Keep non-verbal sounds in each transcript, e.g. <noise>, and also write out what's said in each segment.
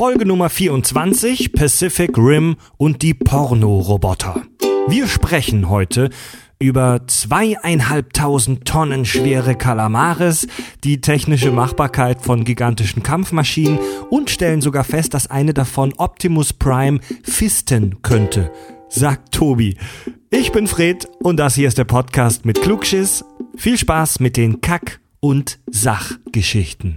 Folge Nummer 24, Pacific Rim und die Pornoroboter. Wir sprechen heute über zweieinhalbtausend Tonnen schwere Kalamares, die technische Machbarkeit von gigantischen Kampfmaschinen und stellen sogar fest, dass eine davon Optimus Prime fisten könnte, sagt Tobi. Ich bin Fred und das hier ist der Podcast mit Klugschiss. Viel Spaß mit den Kack- und Sachgeschichten.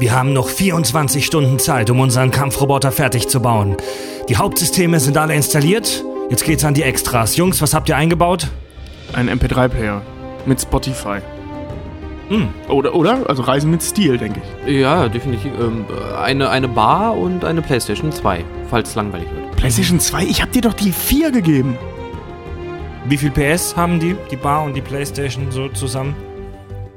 Wir haben noch 24 Stunden Zeit, um unseren Kampfroboter fertig zu bauen. Die Hauptsysteme sind alle installiert. Jetzt geht's an die Extras. Jungs, was habt ihr eingebaut? Ein MP3-Player mit Spotify. Hm. Oder, oder? Also Reisen mit Stil, denke ich. Ja, definitiv. Ähm, eine, eine Bar und eine Playstation 2, falls es langweilig wird. PlayStation 2, ich hab dir doch die 4 gegeben. Wie viel PS haben die, die Bar und die Playstation so zusammen?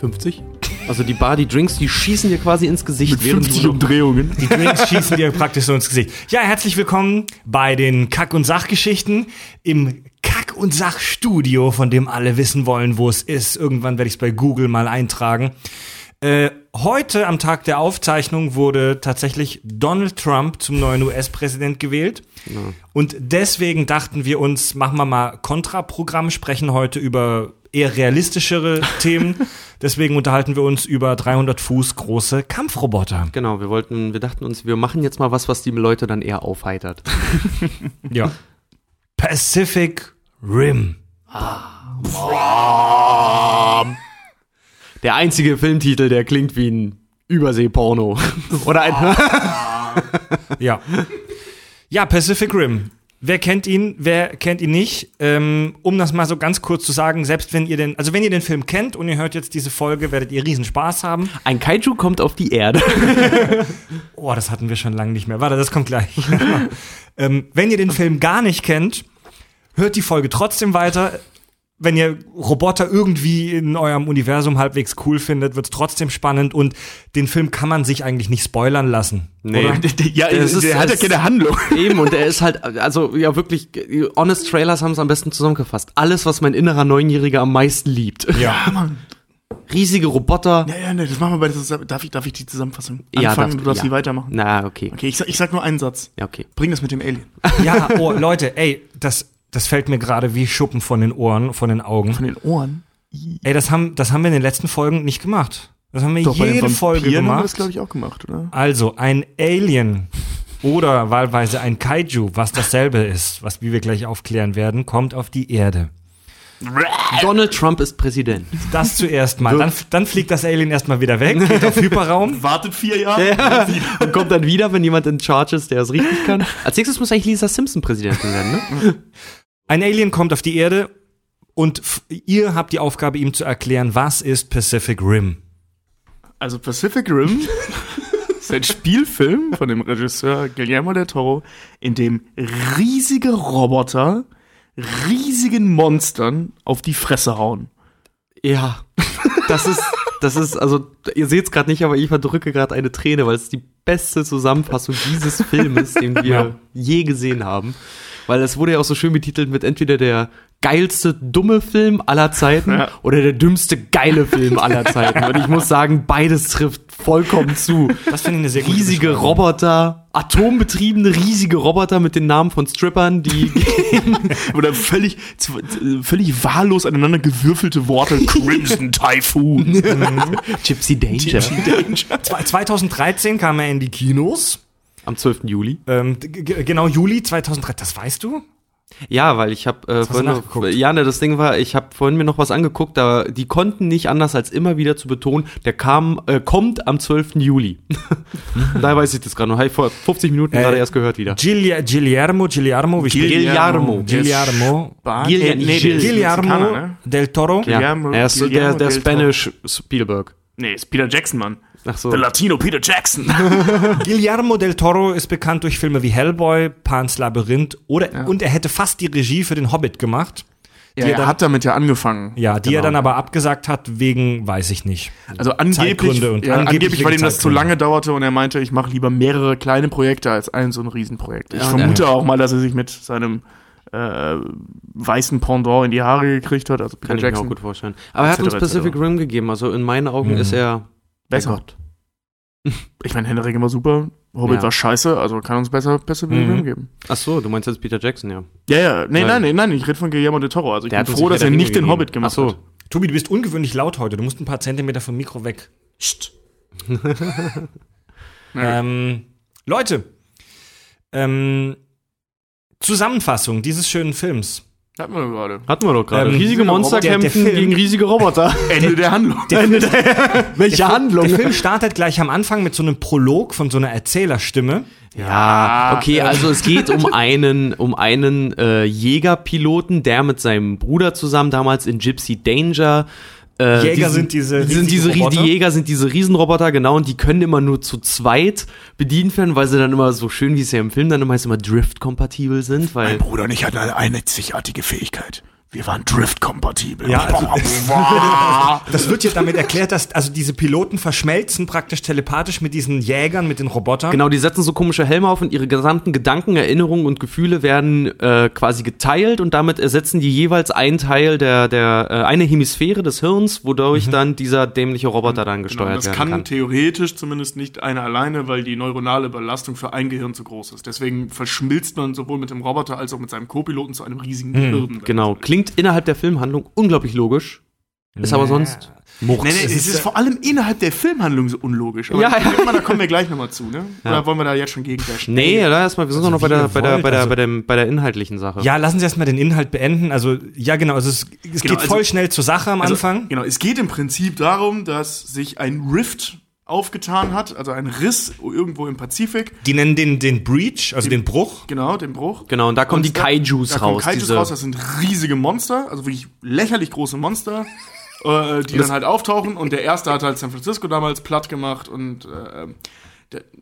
50? Also die Bar, die Drinks, die schießen dir quasi ins Gesicht, Mit während 50 du... Umdrehungen. Die Drinks schießen dir praktisch so ins Gesicht. Ja, herzlich willkommen bei den Kack- und Sachgeschichten im Kack- und Sachstudio, von dem alle wissen wollen, wo es ist. Irgendwann werde ich es bei Google mal eintragen. Äh, heute am Tag der Aufzeichnung wurde tatsächlich Donald Trump zum neuen US-Präsident gewählt. Und deswegen dachten wir uns, machen wir mal Kontraprogramm, sprechen heute über eher realistischere <laughs> Themen. Deswegen unterhalten wir uns über 300 Fuß große Kampfroboter. Genau, wir wollten, wir dachten uns, wir machen jetzt mal was, was die Leute dann eher aufheitert. <laughs> Ja. Pacific Rim. Der einzige Filmtitel, der klingt wie ein Überseeporno. <laughs> Oder ein... <laughs> Ja. Ja, Pacific Rim. Wer kennt ihn, wer kennt ihn nicht? Ähm, um das mal so ganz kurz zu sagen, selbst wenn ihr den, also wenn ihr den Film kennt und ihr hört jetzt diese Folge, werdet ihr riesen Spaß haben. ein Kaiju kommt auf die Erde. <laughs> Oh, das hatten wir schon lange nicht mehr. Warte, das kommt gleich. ähm, wenn ihr den Film gar nicht kennt, hört die Folge trotzdem weiter. Wenn ihr Roboter irgendwie in eurem Universum halbwegs cool findet, wird's trotzdem spannend und den Film kann man sich eigentlich nicht spoilern lassen. Nee. Oder? <laughs> Ja, Das ist- der hat ja keine Handlung. <laughs> Eben, und er ist halt, also ja wirklich, Honest Trailers haben es am besten zusammengefasst. Alles, was mein innerer Neunjähriger am meisten liebt. Ja. Mann. Riesige Roboter. Ja, ja, nee, das machen wir bei der Darf ich, darf ich die Zusammenfassung Ja, anfangen? darfst du darfst ja. die weitermachen. Na, okay. Okay, ich sag, ich sag nur einen Satz. Ja, okay. Bring das mit dem Alien. Ja, oh, Leute, ey, das, das fällt mir gerade wie Schuppen von den Ohren, von den Augen. Von den Ohren. Ey, das haben, das haben wir in den letzten Folgen nicht gemacht. Das haben wir Doch, bei den jede Folge Vampiren haben wir gemacht. das, glaube ich, auch gemacht, oder? also, ein Alien oder wahlweise ein Kaiju, was dasselbe ist, was wie wir gleich aufklären werden, kommt auf die Erde. Donald Trump ist Präsident. Das zuerst mal. Dann, dann fliegt das Alien erstmal wieder weg, geht auf Hyperraum. <laughs> Wartet vier Jahre. Ja. Und kommt dann wieder, wenn jemand in Charge ist, der es richtig kann. Als nächstes muss eigentlich Lisa Simpson Präsidentin werden, ne? <laughs> Ein Alien kommt auf die Erde und ihr habt die Aufgabe, ihm zu erklären, was ist Pacific Rim. Also Pacific Rim <laughs> ist ein Spielfilm von dem Regisseur Guillermo del Toro, in dem riesige Roboter riesigen Monstern auf die Fresse hauen. Ja. Das ist, das ist, also, ihr seht es gerade nicht, aber ich verdrücke gerade eine Träne, weil es die beste Zusammenfassung dieses Filmes, den <laughs> wir Ja. je gesehen haben. Weil es wurde ja auch so schön betitelt mit entweder der geilste dumme Film aller Zeiten Ja. oder der dümmste geile Film <laughs> aller Zeiten. Und ich muss sagen, beides trifft vollkommen zu. Das finde ich eine sehr gute Riesige. Roboter, atombetriebene riesige Roboter mit den Namen von Strippern, die <laughs> Oder völlig, völlig wahllos aneinander gewürfelte Worte. <laughs> Crimson Typhoon. Gypsy Danger. Zwei- 2013 kam er in die Kinos. Am 12. Juli. Ähm, genau, Juli 2003. Das weißt du? Ja, weil ich habe äh, vorhin noch, ja, ne, das Ding war, ich habe vorhin mir noch was angeguckt, da die konnten nicht anders als immer wieder zu betonen, der kam äh, kommt am 12. Juli. <laughs> Daher weiß ich das gerade noch, habe ich vor 50 Minuten Äh, gerade erst gehört wieder. Gigli Guillermo, Guillermo, wie. Guillermo. Bahn- Gil- äh, nee, Guillermo Mexikaner, ne? del Toro. Ja, Guillermo- er ist so der, der Spanish Spielberg. Nee, ist Peter Jackson, Mann. Ach so. Der Latino Peter Jackson. <laughs> Guillermo del Toro ist bekannt durch Filme wie Hellboy, Pan's Labyrinth oder und er hätte fast die Regie für den Hobbit gemacht. ja, er er dann- hat damit ja angefangen. Ja, die er Genau. dann aber abgesagt hat wegen, weiß ich nicht. Also angeblich, und ja, angeblich weil ihm das zu lange dauerte und er meinte, ich mache lieber mehrere kleine Projekte als ein so ein Riesenprojekt. Ich Ja, vermute auch mal, dass er sich mit seinem äh, weißen Pendant in die Haare gekriegt hat, also Peter Kann ich mir auch Jackson. gut vorstellen. Aber er hat uns Pacific. Rim gegeben. Also in meinen Augen Mhm. ist er Besser. Gott. <laughs> Ich meine, Henrik war super, Hobbit Ja. war scheiße, also kann uns besser Pacific Mhm. Rim geben. Ach so, du meinst jetzt Peter Jackson, ja. Ja, ja, nee, Nein. nein, nein, nein, ich rede von Guillermo del Toro. Also ich Der bin froh, dass er nicht den. Hobbit gemacht Ach so. hat. Tobi, du bist ungewöhnlich laut heute. Du musst ein paar Zentimeter vom Mikro weg. Psst. <laughs> Ähm, Leute, ähm, Zusammenfassung dieses schönen Films. Hatten wir gerade. Hatten wir doch gerade. Ähm, riesige Monster der- der kämpfen Film- gegen riesige Roboter. <laughs> Ende der Handlung. <laughs> Welche Handlung? Der Film startet gleich am Anfang mit so einem Prolog von so einer Erzählerstimme. Ja, okay, also es geht um einen, um einen äh, Jägerpiloten, der mit seinem Bruder zusammen damals in Gypsy Danger äh, Jäger sind diese die sind diese die. Jäger sind diese Riesenroboter, genau, und die können immer nur zu zweit bedient werden, weil sie dann immer so schön, wie es ja im Film dann immer heißt, immer Drift-kompatibel sind, weil Bruder und ich hatten eine einzigartige Fähigkeit. Wir waren Drift-kompatibel. Ja, also- Das wird ja damit erklärt, dass also diese Piloten verschmelzen praktisch telepathisch mit diesen Jägern, mit den Robotern. Genau, die setzen so komische Helme auf und ihre gesamten Gedanken, Erinnerungen und Gefühle werden äh, quasi geteilt und damit ersetzen die jeweils einen Teil der, der äh, eine Hemisphäre des Hirns, wodurch dann dieser dämliche Roboter dann Genau, gesteuert das werden kann, kann. theoretisch zumindest nicht einer alleine, weil die neuronale Belastung für ein Gehirn zu groß ist. Deswegen verschmilzt man sowohl mit dem Roboter als auch mit seinem Co-Piloten zu einem riesigen Gehirn. Genau, klingt innerhalb der Filmhandlung unglaublich logisch, ist aber sonst Murks. Nee, nee, es ist vor allem innerhalb der Filmhandlung so unlogisch. Aber Ja, ja. da kommen wir gleich nochmal zu, ne? Oder wollen wir da jetzt schon gegen Nee, da erstmal, wir sind Also doch noch bei der, bei der, bei der, also- bei der, bei der inhaltlichen Sache. Ja, lassen Sie erstmal den Inhalt beenden. Also, ja, genau, also es, es Genau, geht also- voll schnell zur Sache am Also, Anfang. Genau, es geht im Prinzip darum, dass sich ein Rift aufgetan hat, also ein Riss irgendwo im Pazifik. Die nennen den, den Breach, also den Bruch. Genau, den Bruch. Genau, und da kommen die da- Kaijus da kommen raus. Kaijus diese, raus, das sind riesige Monster, also wirklich lächerlich große Monster, <laughs> äh, die dann halt auftauchen. Und der erste hat halt San Francisco damals platt gemacht und äh,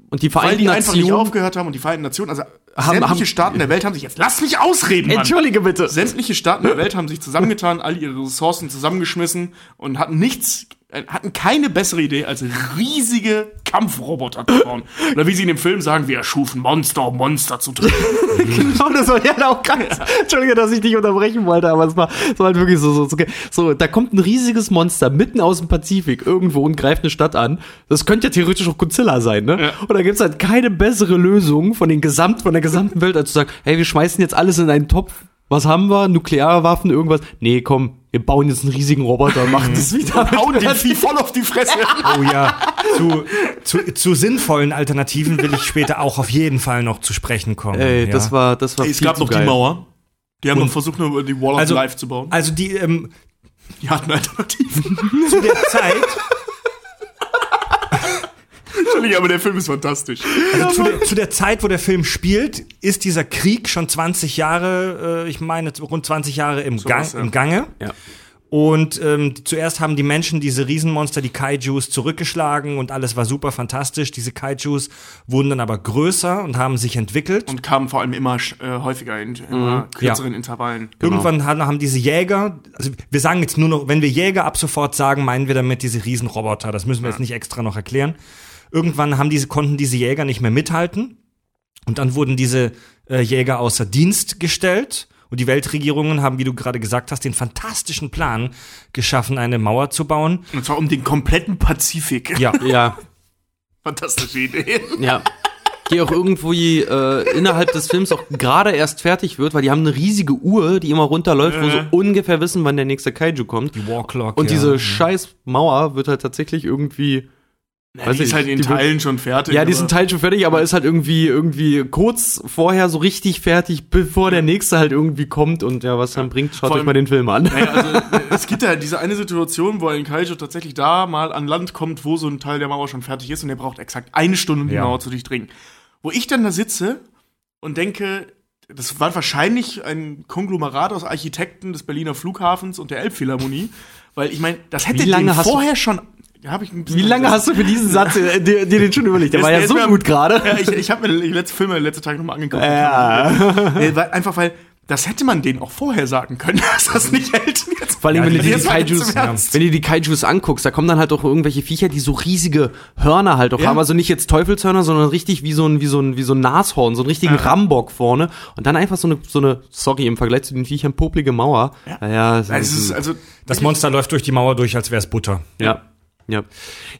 und die weil Vereinten die einfach nicht Nationen. aufgehört haben und die Vereinten Nationen, also Haben- sämtliche haben- Staaten der Welt haben sich jetzt, lass mich ausreden, Mann. Entschuldige bitte. Sämtliche Staaten der Welt haben sich zusammengetan, all ihre Ressourcen zusammengeschmissen und hatten nichts, hatten keine bessere Idee, als riesige Kampfroboter zu bauen. Oder wie sie in dem Film sagen, wir erschufen Monster, um Monster zu töten. <laughs> Genau, das war ja auch ganz. Entschuldige, dass ich dich unterbrechen wollte, aber es war, es war halt wirklich so, so, so, so. Da kommt ein riesiges Monster mitten aus dem Pazifik irgendwo und greift eine Stadt an. Das könnte ja theoretisch auch Godzilla sein, ne? Ja. Und da gibt's halt keine bessere Lösung von den Gesamt, von der gesamten Welt, als zu sagen, hey, wir schmeißen jetzt alles in einen Topf. Was haben wir? Nuklearwaffen, irgendwas? Nee, komm, wir bauen jetzt einen riesigen Roboter und machen das wieder. Hauen dem Vieh voll auf die Fresse. <laughs> Oh ja, zu, zu, zu sinnvollen Alternativen will ich später auch auf jeden Fall noch zu sprechen kommen. Ey, ja. das war, das war Es viel gab noch geil. die Mauer. Die haben Und- noch versucht, nur die Wall of Also- Life zu bauen. Also die, ähm, Die hatten Alternativen. <laughs> zu der Zeit, Entschuldigung, aber der Film ist fantastisch. also zu der, zu der Zeit, wo der Film spielt, ist dieser Krieg schon 20 Jahre, äh, ich meine rund 20 Jahre im, Gang, was, ja. im Gange. Ja. Und ähm, zuerst haben die Menschen diese Riesenmonster, die Kaijus, zurückgeschlagen und alles war super fantastisch. Diese Kaijus wurden dann aber größer und haben sich entwickelt. Und kamen vor allem immer äh, häufiger in immer kürzeren Intervallen. Irgendwann haben, haben diese Jäger, also wir sagen jetzt nur noch, wenn wir Jäger ab sofort sagen, meinen wir damit diese Riesenroboter. Das müssen wir jetzt nicht extra noch erklären. Irgendwann haben diese, konnten diese Jäger nicht mehr mithalten. Und dann wurden diese äh, Jäger außer Dienst gestellt. Und die Weltregierungen haben, wie du gerade gesagt hast, den fantastischen Plan geschaffen, eine Mauer zu bauen. Und zwar um den kompletten Pazifik. Ja, <laughs> Ja, Fantastische Idee. Ja. Die auch irgendwie äh, innerhalb des Films auch gerade erst fertig wird, weil die haben eine riesige Uhr, die immer runterläuft, wo sie Äh. ungefähr wissen, wann der nächste Kaiju kommt. die Warclock. Und ja. diese scheiß Mauer wird halt tatsächlich irgendwie. Ja, Weiß die ist halt in wird- Teilen schon fertig. Ja, die sind aber- Teil schon fertig, aber ist halt irgendwie irgendwie kurz vorher so richtig fertig, bevor der nächste halt irgendwie kommt und ja, was dann bringt, schaut euch mal den Film an. Naja, also <laughs> es gibt ja diese eine Situation, wo ein Kaiju tatsächlich da mal an Land kommt, wo so ein Teil der Mauer schon fertig ist und der braucht exakt eine Stunde, um die Ja. Mauer zu durchdringen. Wo ich dann da sitze und denke, das war wahrscheinlich ein Konglomerat aus Architekten des Berliner Flughafens und der Elbphilharmonie, weil ich meine, das hätte lange vorher schon hab ich Wie lange hast du für diesen Satz äh, dir, dir den schon überlegt? Der war ja so mir gut gerade. Ja, ich ich habe mir die letzten Filme die letzten Tage nochmal angeguckt. Ja. <laughs> Nee, weil, einfach weil, das hätte man denen auch vorher sagen können, <laughs> dass das nicht hält. Jetzt Vor allem, wenn, du dir die jetzt mal Kaijus, wenn du die Kaijus anguckst, da kommen dann halt auch irgendwelche Viecher, die so riesige Hörner halt auch Ja. haben. Also nicht jetzt Teufelshörner, sondern richtig wie so ein, wie so ein, wie so ein Nashorn, so einen richtigen Rambock vorne. Und dann einfach so eine, so eine, sorry, im Vergleich zu den Viechern, poplige Mauer. Ja, ja, Also, es ist also, Das Monster läuft durch die Mauer durch, als wäre es Butter. ja, ja.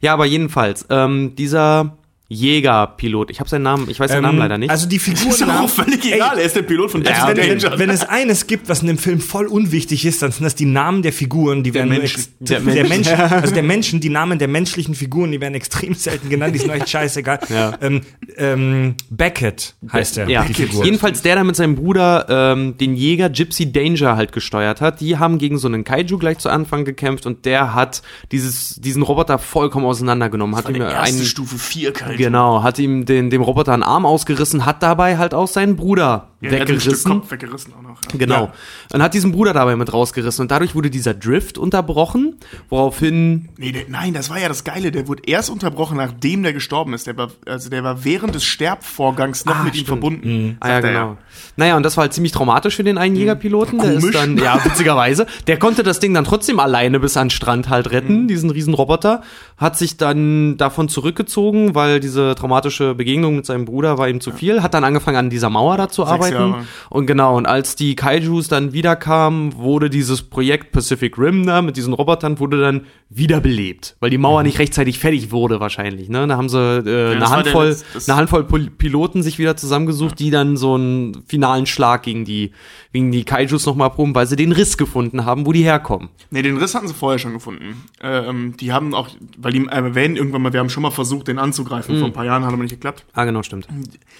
Ja, aber jedenfalls, ähm, dieser Jägerpilot, ich habe seinen Namen, ich weiß seinen Namen leider nicht. Also die Figuren. <laughs> ist auch völlig egal, er ist der Pilot von Also wenn, Danger. wenn, wenn es eines gibt, was in dem Film voll unwichtig ist, dann sind das die Namen der Figuren, die werden nur Menschen. ex- Der der, Menschen. Menschen, <laughs> also der Menschen, die Namen der menschlichen Figuren, die werden extrem selten genannt, die sind euch scheißegal. <laughs> Ja. Ähm, ähm, Beckett heißt er, Ja, Figur. jedenfalls der, der mit seinem Bruder ähm, den Jäger Gypsy Danger halt gesteuert hat, die haben gegen so einen Kaiju gleich zu Anfang gekämpft und der hat dieses, diesen Roboter vollkommen auseinandergenommen. Hat Von ihm der erste einen, Stufe 4 Kaiju. Genau, hat ihm den, dem Roboter einen Arm ausgerissen, hat dabei halt auch seinen Bruder Ja, er hat ein Stück weggerissen. Kopf weggerissen auch noch. Ja. Genau. Und hat diesen Bruder dabei mit rausgerissen und dadurch wurde dieser Drift unterbrochen, woraufhin Nee, der, nein, das war ja das Geile. Der wurde erst unterbrochen, nachdem der gestorben ist. Der war, also der war während des Sterbvorgangs noch Ah, mit ihm stimmt. verbunden. Ah ja, genau. Naja, und das war halt ziemlich traumatisch für den einen Jägerpiloten. Der ist dann, ja, witzigerweise, der konnte das Ding dann trotzdem alleine bis an den Strand halt retten, diesen riesen Roboter, hat sich dann davon zurückgezogen, weil diese traumatische Begegnung mit seinem Bruder war ihm zu viel, hat dann angefangen an dieser Mauer da zu arbeiten. Jahre. Und genau, und als die Kaijus dann wiederkamen, wurde dieses Projekt Pacific Rim da mit diesen Robotern wurde dann wiederbelebt, weil die Mauer nicht rechtzeitig fertig wurde wahrscheinlich, ne? Da haben sie äh, eine war der Handvoll das- eine Handvoll Piloten sich wieder zusammengesucht, die dann so einen finalen Schlag gegen die, gegen die Kaijus nochmal proben, weil sie den Riss gefunden haben, wo die herkommen. Nee, den Riss hatten sie vorher schon gefunden. Ähm, die haben auch, weil die äh, erwähnen irgendwann mal, wir haben schon mal versucht, den anzugreifen. Vor ein paar Jahren hat aber nicht geklappt. Ah, genau, stimmt.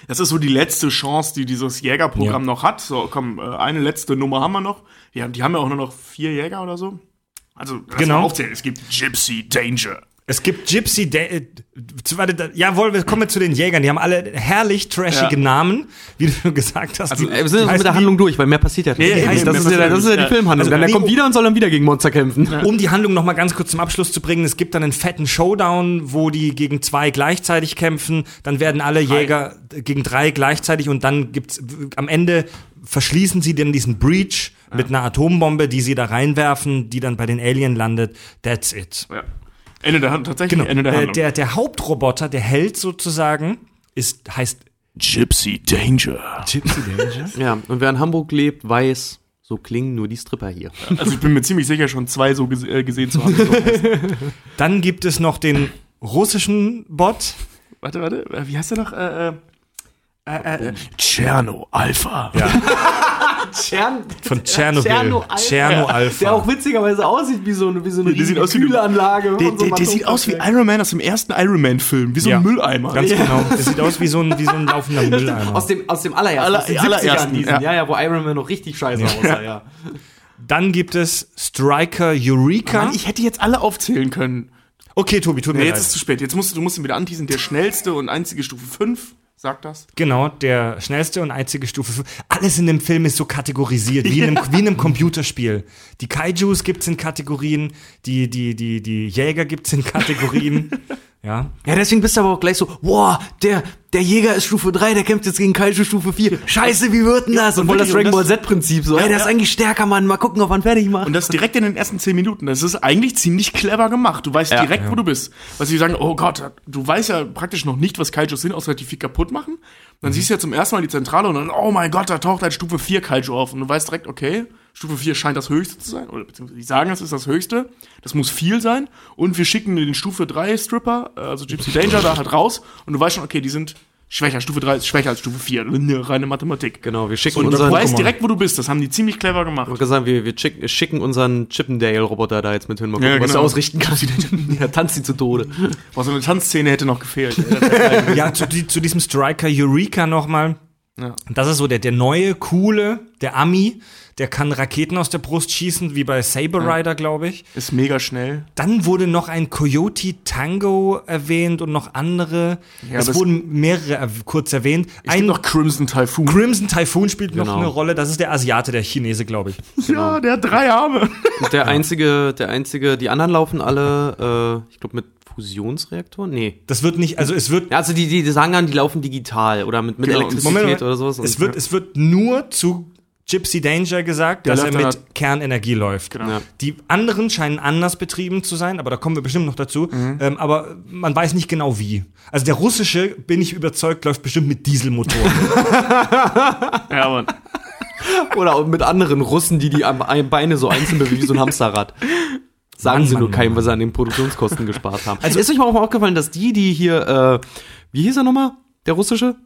Das ist so die letzte Chance, die dieses Jägerprogramm Ja. noch hat. So, komm, äh, eine letzte Nummer haben wir noch. Die, haben- die haben ja auch nur noch vier Jäger oder so. Also, lass Genau. mal aufzählen. Es gibt Gypsy Danger. Es gibt Gypsy, Da- äh, warte, jawohl, wir kommen zu den Jägern. Die haben alle herrlich trashige Ja. Namen, wie du gesagt hast. Also, Die- Äh, wir sind mit der Handlung durch, weil mehr passiert ja nicht. Ja, ja, das, eben, ist ja, das ist ja die passiert Filmhandlung. Also, Dann der nee, kommt wieder und soll dann wieder gegen Monster kämpfen. Um die Handlung noch mal ganz kurz zum Abschluss zu bringen, es gibt dann einen fetten Showdown, wo die gegen zwei gleichzeitig kämpfen, dann werden alle Jäger gegen drei gleichzeitig und dann gibt's am Ende verschließen sie dann diesen Breach mit einer Atombombe, die sie da reinwerfen, die dann bei den Alien landet. That's it. Ja. Ende der Hand, tatsächlich Genau. Ende der Äh, Handlung. der, der Hauptroboter, der Held sozusagen, ist heißt Gypsy Danger. Gypsy Danger. <laughs> Ja, und wer in Hamburg lebt, weiß, so klingen nur die Stripper hier. Also ich bin mir ziemlich sicher, schon zwei so gese äh, gesehen zu haben. So. <laughs> Dann gibt es noch den russischen Bot. warte, warte, wie heißt der noch? Äh, äh, äh, äh, Tscherno Alpha. Ja. <laughs> Tscherno, Von <laughs> Tschernobyl. Tscherno Alpha. Tscherno Alpha. Der auch witzigerweise aussieht wie so eine, wie so eine Der sieht aus Kühlanlage. Der, der, der sieht aus wie. Iron Man aus dem ersten Iron Man-Film, wie so Ja. ein Mülleimer. Ganz genau. Das sieht aus wie so ein, wie so ein laufender <laughs> Mülleimer. Aus dem, aus dem allerersten, Aller- aus den allerersten, 70ern diesen, ja. ja. ja, wo Iron Man noch richtig scheiße aussah, ja. Dann gibt es Striker Eureka. Mann, ich hätte jetzt alle aufzählen können. okay, Tobi, tut mir Nee, leid. jetzt ist es zu spät. Jetzt musst du, du musst ihn wieder anteasen. Der schnellste und einzige Stufe 5, sagt das. Genau, der schnellste und einzige Stufe 5. Alles in dem Film ist so kategorisiert, wie, in, einem, <laughs> wie in einem Computerspiel. Die Kaijus gibt's in Kategorien, die, die, die, die Jäger gibt's in Kategorien. <laughs> ja. Ja, deswegen bist du aber auch gleich so, wow, der, der Jäger ist Stufe 3, der kämpft jetzt gegen Kaiju Stufe 4. Scheiße, wie wird denn das? Und voll das Dragon Ball Z-Prinzip so, Ja, ey, der ist ja. eigentlich stärker, Mann, mal gucken, ob ihn fertig macht. Und das direkt in den ersten 10 Minuten. Das ist eigentlich ziemlich clever gemacht. Du weißt Ja. direkt, wo du bist. Weil sie sagen, oh Gott, du weißt ja praktisch noch nicht, was Kaijus sind, außer dass die viel kaputt machen. Dann siehst du ja zum ersten Mal die Zentrale und dann, oh mein Gott, da taucht ein Stufe 4 Kaiju auf. Und du weißt direkt, okay, Stufe 4 scheint das höchste zu sein. Oder beziehungsweise die sagen, es ist das höchste. Das muss viel sein. Und wir schicken den Stufe 3 Stripper, äh, also Gypsy Danger, da halt raus. Und du weißt schon, okay, die sind schwächer. Stufe 3 ist schwächer als Stufe 4. Reine Mathematik. genau, wir schicken Und du unseren, weißt direkt, wo du bist. Das haben die ziemlich clever gemacht. Ich sagen, wir, wir schick, schicken unseren Chippendale-Roboter da jetzt mit hin, mal gucken, Ja, was genau. er ausrichten kann. <laughs> ja, tanzt ihn zu Tode. Boah, so eine Tanzszene hätte noch gefehlt. <laughs> Ja, zu, die, zu diesem Striker Eureka nochmal. Ja. Das ist so der, der neue, coole, der Ami, der kann Raketen aus der Brust schießen, wie bei Saber Rider, glaube ich. Ist mega schnell. Dann wurde noch ein Coyote Tango erwähnt und noch andere. Ja, es wurden mehrere kurz erwähnt. Es gibt Ein noch Crimson Typhoon. Crimson Typhoon spielt noch Genau. eine Rolle. Das ist der Asiate, der Chinese, glaube ich. <laughs> ja, der hat drei Arme. Und <laughs> der einzige, der einzige, die anderen laufen alle, äh, ich glaube, mit Fusionsreaktoren? Nee. Das wird nicht, also es wird Ja, also die, die, die sagen dann, die laufen digital oder mit, mit Genau, Elektrizität Moment, Moment. oder sowas. Es wird, es wird nur zu Gypsy Danger gesagt, Der dass er mit dann- Kernenergie läuft. Genau. Ja. Die anderen scheinen anders betrieben zu sein, aber da kommen wir bestimmt noch dazu. Mhm. Ähm, aber man weiß nicht genau wie. Also der russische, bin ich überzeugt, läuft bestimmt mit Dieselmotoren. <laughs> <laughs> Ja, aber Oder mit anderen Russen, die die Beine so einzeln bewegen wie so ein Hamsterrad. Sagen Mann, sie nur Mann, keinem, Mann. was sie an den Produktionskosten gespart haben. Also ist euch mal auch mal aufgefallen, dass die, die hier, äh, wie hieß er nochmal? Der russische?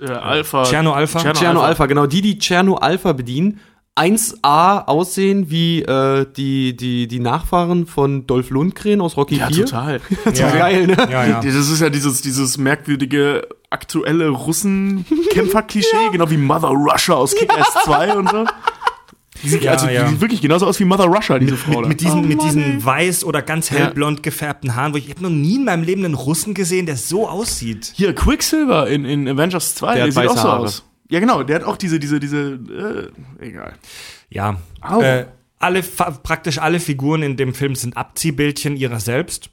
Äh, Alpha. Tscherno Alpha? Tscherno Cherno Alpha. Alpha, genau, die, die Cherno Alpha bedienen, 1A aussehen wie äh, die, die, die Nachfahren von Dolph Lundgren aus Rocky Ja, 4. total. <laughs> ja. Geil, ne? Ja, ja. Das ist ja dieses, dieses merkwürdige aktuelle Russen-Kämpfer-Klischee, <laughs> genau wie Mother Russia aus Kick-Ass 2 und so. Die sieht, Ja, also, ja. die sieht wirklich genauso aus wie Mother Russia, diese Frau. Mit, mit diesen, Oh mit diesen weiß oder ganz hellblond gefärbten Haaren, wo ich, ich habe noch nie in meinem Leben einen Russen gesehen, der so aussieht. Hier, Quicksilver in, in Avengers 2, Der der, sieht auch weiße so Haare. aus. Ja, genau, der hat auch diese, diese, diese, äh, egal. Ja. Au. Äh, alle, praktisch alle Figuren in dem Film sind Abziehbildchen ihrer selbst.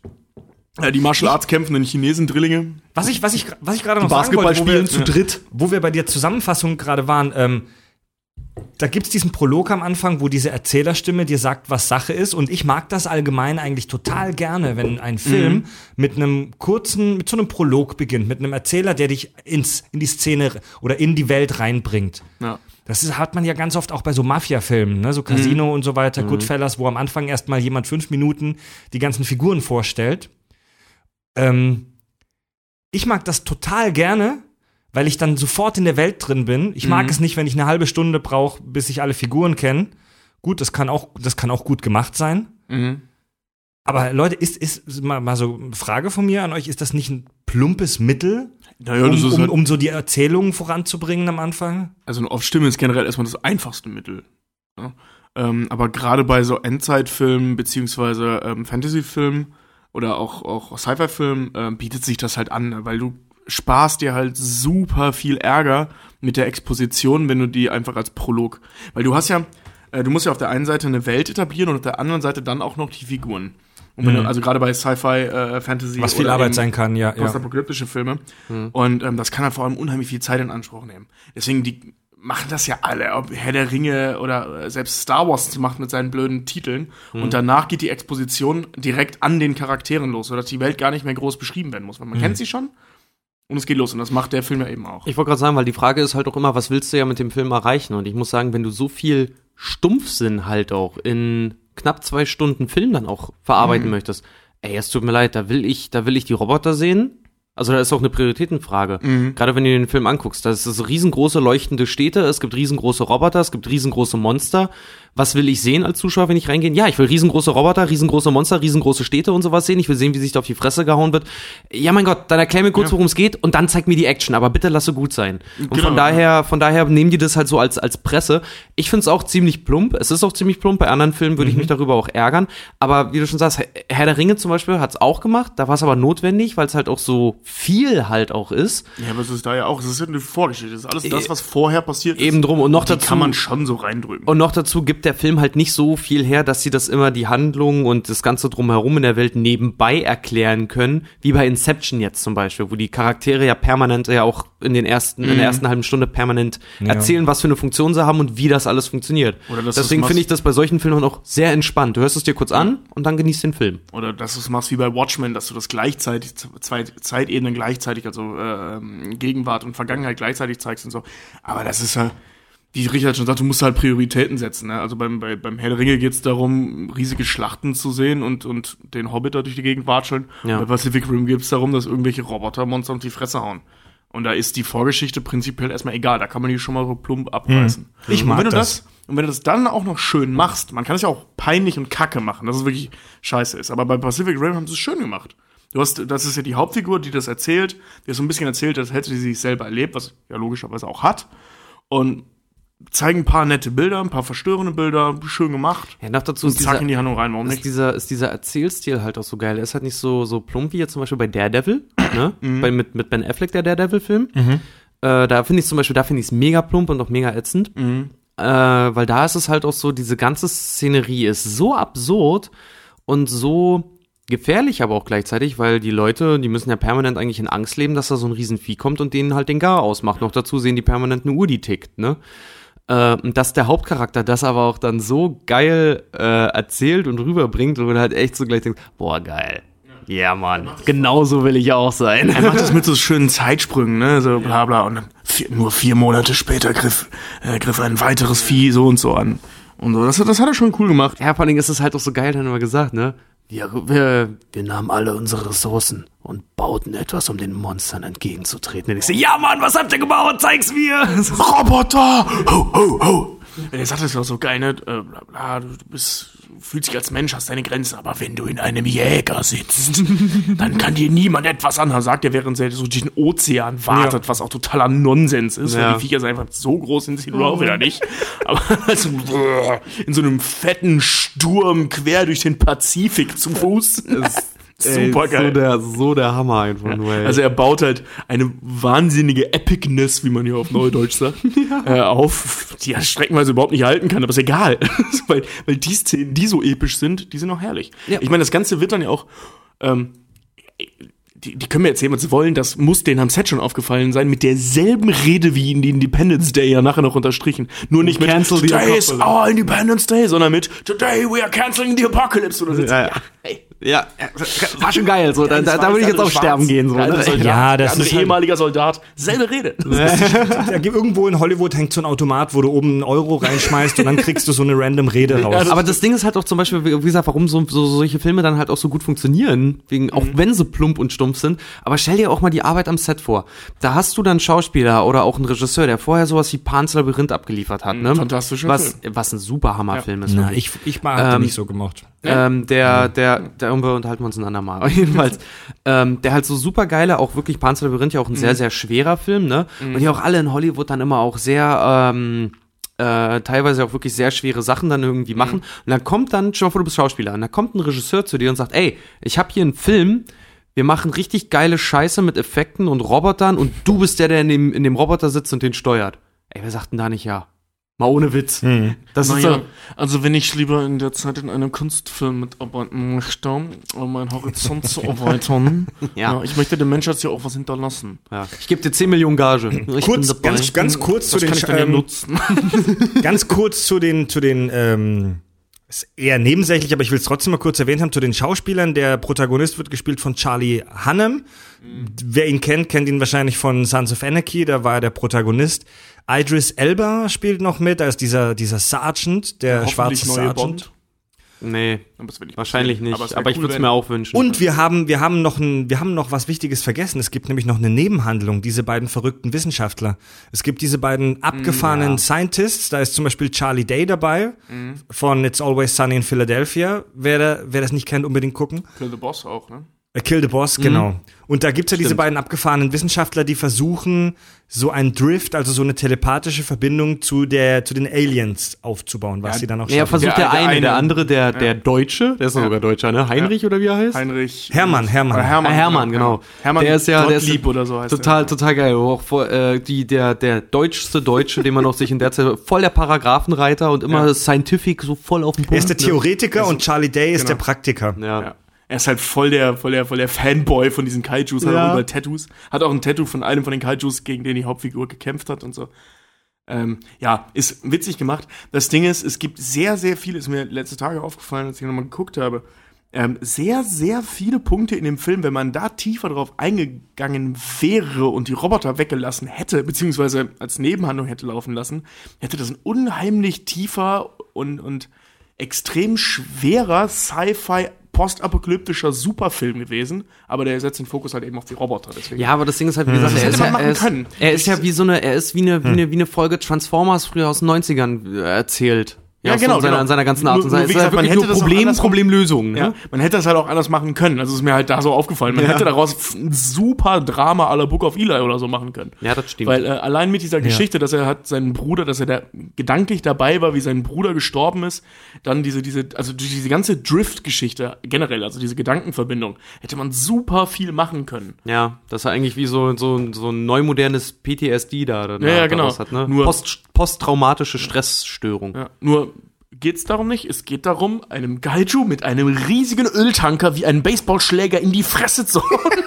Ja, die Martial Arts kämpfenden Chinesen-Drillinge. Was ich, was ich, was ich gerade noch Basketball sagen wollte, wo spielen wir, zu dritt. wo wir bei der Zusammenfassung gerade waren, ähm, da gibt's diesen Prolog am Anfang, wo diese Erzählerstimme dir sagt, was Sache ist. Und ich mag das allgemein eigentlich total gerne, wenn ein Film mit einem kurzen, mit so einem Prolog beginnt, mit einem Erzähler, der dich ins, in die Szene oder in die Welt reinbringt. Ja. Das ist, hat man ja ganz oft auch bei so Mafia-Filmen, ne? so Casino und so weiter, Goodfellas, wo am Anfang erstmal jemand fünf Minuten die ganzen Figuren vorstellt. Ähm, ich mag das total gerne, weil ich dann sofort in der Welt drin bin. Ich mag es nicht, wenn ich eine halbe Stunde brauche, bis ich alle Figuren kenne. Gut, das kann auch, das kann auch gut gemacht sein. Mhm. Aber Leute, ist, ist mal, mal so eine Frage von mir an euch, ist das nicht ein plumpes Mittel, Naja, um, um, halt, um so die Erzählung voranzubringen am Anfang? also eine Off-Stimme ist generell erstmal das einfachste Mittel. Ja? Ähm, aber gerade bei so Endzeitfilmen beziehungsweise ähm, Fantasy-Filmen oder auch, auch Sci-Fi-Filmen ähm, bietet sich das halt an, weil du sparst dir halt super viel Ärger mit der Exposition, wenn du die einfach als Prolog, weil du hast ja, äh, du musst ja auf der einen Seite eine Welt etablieren und auf der anderen Seite dann auch noch die Figuren. Und wenn du, also gerade bei Sci-Fi, äh, Fantasy Was viel Arbeit sein kann, ja. ja. postapokalyptische Filme. Und ähm, das kann halt vor allem unheimlich viel Zeit in Anspruch nehmen. Deswegen, die machen das ja alle, ob Herr der Ringe oder äh, selbst Star Wars macht mit seinen blöden Titeln. Und danach geht die Exposition direkt an den Charakteren los, sodass die Welt gar nicht mehr groß beschrieben werden muss. Weil man kennt sie schon und es geht los. Und das macht der Film ja eben auch. Ich wollte gerade sagen, weil die Frage ist halt auch immer, was willst du ja mit dem Film erreichen? Und ich muss sagen, wenn du so viel Stumpfsinn halt auch in knapp zwei Stunden Film dann auch verarbeiten möchtest, ey, es tut mir leid, da will ich, da will ich die Roboter sehen. Also da ist auch eine Prioritätenfrage. Gerade wenn du den Film anguckst, da ist es riesengroße leuchtende Städte, es gibt riesengroße Roboter, es gibt riesengroße Monster. Was will ich sehen als Zuschauer, wenn ich reingehe? Ja, ich will riesengroße Roboter, riesengroße Monster, riesengroße Städte und sowas sehen. Ich will sehen, wie sich da auf die Fresse gehauen wird. Ja, mein Gott, dann erklär mir kurz, Ja. worum es geht und dann zeig mir die Action. Aber bitte lasse gut sein. Und Genau. von daher, von daher nehmen die das halt so als, als Presse. Ich finde es auch ziemlich plump. Es ist auch ziemlich plump. Bei anderen Filmen würde ich mich darüber auch ärgern. Aber wie du schon sagst, Herr der Ringe zum Beispiel hat es auch gemacht. Da war es aber notwendig, weil es halt auch so viel halt auch ist. Ja, aber es ist da ja auch, es ist ja eine Vorgeschichte. Das ist alles das, was vorher passiert ist. Eben drum. Und noch die dazu. kann man schon so reindrücken. Und noch dazu gibt der Film halt nicht so viel her, dass sie das immer die Handlung und das Ganze drumherum in der Welt nebenbei erklären können, wie bei Inception jetzt zum Beispiel, wo die Charaktere ja permanent ja auch in den ersten, Mhm. in der ersten halben Stunde permanent erzählen, was für eine Funktion sie haben und wie das alles funktioniert. Oder dass du Deswegen es finde ich das bei solchen Filmen auch sehr entspannt. Du hörst es dir kurz an und dann genießt den Film. Oder dass du es machst wie bei Watchmen, dass du das gleichzeitig, zwei Zeitebenen gleichzeitig, also äh, ähm, Gegenwart und Vergangenheit gleichzeitig zeigst und so. Aber das ist ja, wie Richard schon sagt, du musst halt Prioritäten setzen. Ne? Also beim, bei, beim Herr der Ringe geht es darum, riesige Schlachten zu sehen und, und den Hobbit da durch die Gegend watscheln. Ja. Und bei Pacific Rim geht es darum, dass irgendwelche Robotermonster und die Fresse hauen. Und da ist die Vorgeschichte prinzipiell erstmal egal, da kann man die schon mal so plump abreißen. Ich und mag wenn du das. das. Und wenn du das dann auch noch schön machst, man kann es ja auch peinlich und kacke machen, dass es wirklich scheiße ist. Aber bei Pacific Rim haben sie es schön gemacht. Du hast, das ist ja die Hauptfigur, die das erzählt, die so ein bisschen erzählt, als hätte sie sich selber erlebt, was ja logischerweise auch hat. Und zeigen ein paar nette Bilder, ein paar verstörende Bilder, schön gemacht. Ja, noch dazu Und ist zack dieser, in die Handlung rein, warum ist nicht? dieser, ist dieser Erzählstil halt auch so geil. Er ist halt nicht so, so plump wie jetzt zum Beispiel bei Daredevil, ne? <clears throat> Mhm. bei, mit, mit Ben Affleck, der Daredevil-Film. Äh, da finde ich zum Beispiel, da finde ich es mega plump und auch mega ätzend. Mhm. Äh, weil da ist es halt auch so, diese ganze Szenerie ist so absurd und so gefährlich aber auch gleichzeitig, weil die Leute, die müssen ja permanent eigentlich in Angst leben, dass da so ein Riesenvieh kommt und denen halt den Gar ausmacht. Noch dazu sehen die permanent eine Uhr, die tickt, ne? Äh, und dass der Hauptcharakter das aber auch dann so geil äh, erzählt und rüberbringt, wo du halt echt so gleich denkst, boah, geil. Ja, Mann, genauso will ich auch sein. Er macht das mit so schönen Zeitsprüngen, ne, so bla bla. Und dann vier, nur vier Monate später griff, äh, griff ein weiteres Vieh so und so an. Und so, das, hat- das hat er schon cool gemacht. Ja, vor allen Dingen ist es halt auch so geil, dann immer gesagt, ne? Wir, wir, wir nahmen alle unsere Ressourcen und bauten etwas, um den Monstern entgegenzutreten. Und ich so, ja Mann, was habt ihr gebaut? Zeig's mir! Roboter! Ho, ho, ho! Er sagt das ja auch so geil, ne? Äh, bla, bla, du bist, fühlst dich als Mensch, hast deine Grenzen, aber wenn du in einem Jäger sitzt, <laughs> dann kann dir niemand etwas anhaben, sagt er, während er so durch den Ozean wartet, was auch totaler Nonsens ist, Ja. weil die Viecher sind einfach so groß sind sie auch wieder nicht. <laughs> Aber <laughs> also, in so einem fetten Sturm quer durch den Pazifik zu Fuß. Super geil. So der, so der Hammer einfach nur, ey. Also er baut halt eine wahnsinnige Epicness, wie man hier auf Neudeutsch sagt, <laughs> äh, auf, die er streckenweise überhaupt nicht halten kann, aber ist egal. <laughs> weil, weil die Szenen, die so episch sind, die sind auch herrlich. Ja. Ich meine, das Ganze wird dann ja auch, ähm, die, die können mir erzählen, was sie wollen, das muss denen am Set schon aufgefallen sein, mit derselben Rede wie in die Independence Day ja nachher noch unterstrichen. Nur nicht mit Cancel the Today is apocalypse." our Independence Day, sondern mit Today we are canceling the apocalypse. Oder so. Ja, ja. hey. Ja, war schon geil, so. Da, da, da würde ich jetzt auch sterben gehen, so. Ne? Soldat, Ja, das ist halt- ehemaliger Soldat, selbe Rede. <laughs> Da gibt- Irgendwo in Hollywood hängt so ein Automat, wo du oben einen Euro reinschmeißt und dann kriegst du so eine random Rede raus. Aber das Ding ist halt auch zum Beispiel, wie gesagt, warum so, so solche Filme dann halt auch so gut funktionieren, wegen, auch wenn sie plump und stumpf sind. Aber stell dir auch mal die Arbeit am Set vor. Da hast du dann einen Schauspieler oder auch einen Regisseur, der vorher sowas wie Pan's Labyrinth abgeliefert hat, ne? fantastischer was, was ein super Hammerfilm ist. Na, ich, ich den Ähm, nicht so gemocht. Ähm, der, der, der, wir unterhalten wir uns ein andermal. Jedenfalls, ähm, der halt so super geile, auch wirklich Panzer Labyrinth, ja auch ein sehr, sehr schwerer Film, ne? Und die auch alle in Hollywood dann immer auch sehr, ähm, äh, teilweise auch wirklich sehr schwere Sachen dann irgendwie machen. Und dann kommt dann, schon mal vor, du bist Schauspieler, und dann kommt ein Regisseur zu dir und sagt, ey, ich habe hier einen Film, wir machen richtig geile Scheiße mit Effekten und Robotern und du bist der, der in dem, in dem Roboter sitzt und den steuert. Ey, wer sagt denn da nicht ja? Mal ohne Witz. Das ist Naja, so, also wenn ich lieber in der Zeit in einem Kunstfilm mitarbeiten möchte, um meinen Horizont zu <laughs> erweitern, Ja. ja. ich möchte der Menschheit ja auch was hinterlassen. ja. Ich gebe dir 10 Millionen Gage. Ich bin Kurz, ganz, ganz kurz zu Das den, kann ich dann ja ähm, nutzen. <laughs> ganz kurz zu den, zu den, ähm, ist eher nebensächlich, aber ich will es trotzdem mal kurz erwähnt haben, zu den Schauspielern. Der Protagonist wird gespielt von Charlie Hunnam. Wer ihn kennt, kennt ihn wahrscheinlich von Sons of Anarchy, da war er der Protagonist. Idris Elba spielt noch mit, als dieser, dieser Sergeant, der schwarze Sergeant. Nee, Aber das will ich wahrscheinlich nicht. Aber, ich cool, würde es mir auch wünschen. Und wir haben, wir haben noch ein, wir haben noch was Wichtiges vergessen. Es gibt nämlich noch eine Nebenhandlung, diese beiden verrückten Wissenschaftler. Es gibt diese beiden abgefahrenen ja. Scientists. Da ist zum Beispiel Charlie Day dabei von It's Always Sunny in Philadelphia. Wer, wer das nicht kennt, unbedingt gucken. Kill the Boss auch, ne? A Kill the Boss, genau. Und da gibt's ja diese Stimmt. beiden abgefahrenen Wissenschaftler, die versuchen, so ein Drift, also so eine telepathische Verbindung zu der, zu den Aliens aufzubauen, was Ja, sie dann auch Nee, er schaffen. versucht Der- der, der eine, eine- der andere, der, der Deutsche, der ist doch sogar Deutscher, ne? Heinrich oder wie er heißt? Heinrich. Hermann, Hermann. Oder Hermann, Ah, Hermann, genau. Hermann der ist ja der ist oder so heißt total, der. total geil. Auch vor, äh, die, der, der deutschste Deutsche, den man noch sich in der Zeit, voll der Paragraphenreiter und immer Ja. scientific, so voll auf den Punkt. Er ist der ne? Theoretiker und Charlie Day ist genau. der Praktiker. Ja. Er ist halt voll der, voll der, voll der Fanboy von diesen Kaijus, hat Ja. auch Tattoos. Hat auch ein Tattoo von einem von den Kaijus, gegen den die Hauptfigur gekämpft hat und so. Ähm, ja, ist witzig gemacht. Das Ding ist, es gibt sehr, sehr viele, ist mir letzte Tage aufgefallen, als ich nochmal geguckt habe, ähm, sehr, sehr viele Punkte in dem Film, wenn man da tiefer drauf eingegangen wäre und die Roboter weggelassen hätte, beziehungsweise als Nebenhandlung hätte laufen lassen, hätte das ein unheimlich tiefer und, und extrem schwerer Sci-Fi postapokalyptischer Superfilm gewesen, aber der setzt den Fokus halt eben auf die Roboter. Deswegen. Ja, aber das Ding ist halt, wie gesagt, er hätte ist, ja, machen er, ist, können. er ist ja wie so eine, er ist wie eine, wie eine, wie eine Folge Transformers früher aus den 90ern äh, erzählt. Ja, Ja, genau, Von seiner, genau. an seiner ganzen Art und Weise. gesagt, man hätte das Problem, Problemlösung. Ja, Ne? man hätte das halt auch anders machen können. Also ist mir halt da so aufgefallen. Man Ja. hätte daraus ein super Drama aller Book of Eli oder so machen können. Ja, das stimmt. Weil äh, allein mit dieser Geschichte, dass er hat seinen Bruder, dass er da gedanklich dabei war, wie sein Bruder gestorben ist, dann diese, diese, also durch diese ganze Drift-Geschichte generell, also diese Gedankenverbindung, hätte man super viel machen können. Ja, das ist eigentlich wie so, so, so ein neumodernes PTSD da. Ja, ja, genau. Hat, ne? Nur- Post, posttraumatische Stressstörung. Ja, nur geht's darum nicht. Es geht darum, einem Gaiju mit einem riesigen Öltanker wie einen Baseballschläger in die Fresse zu hauen.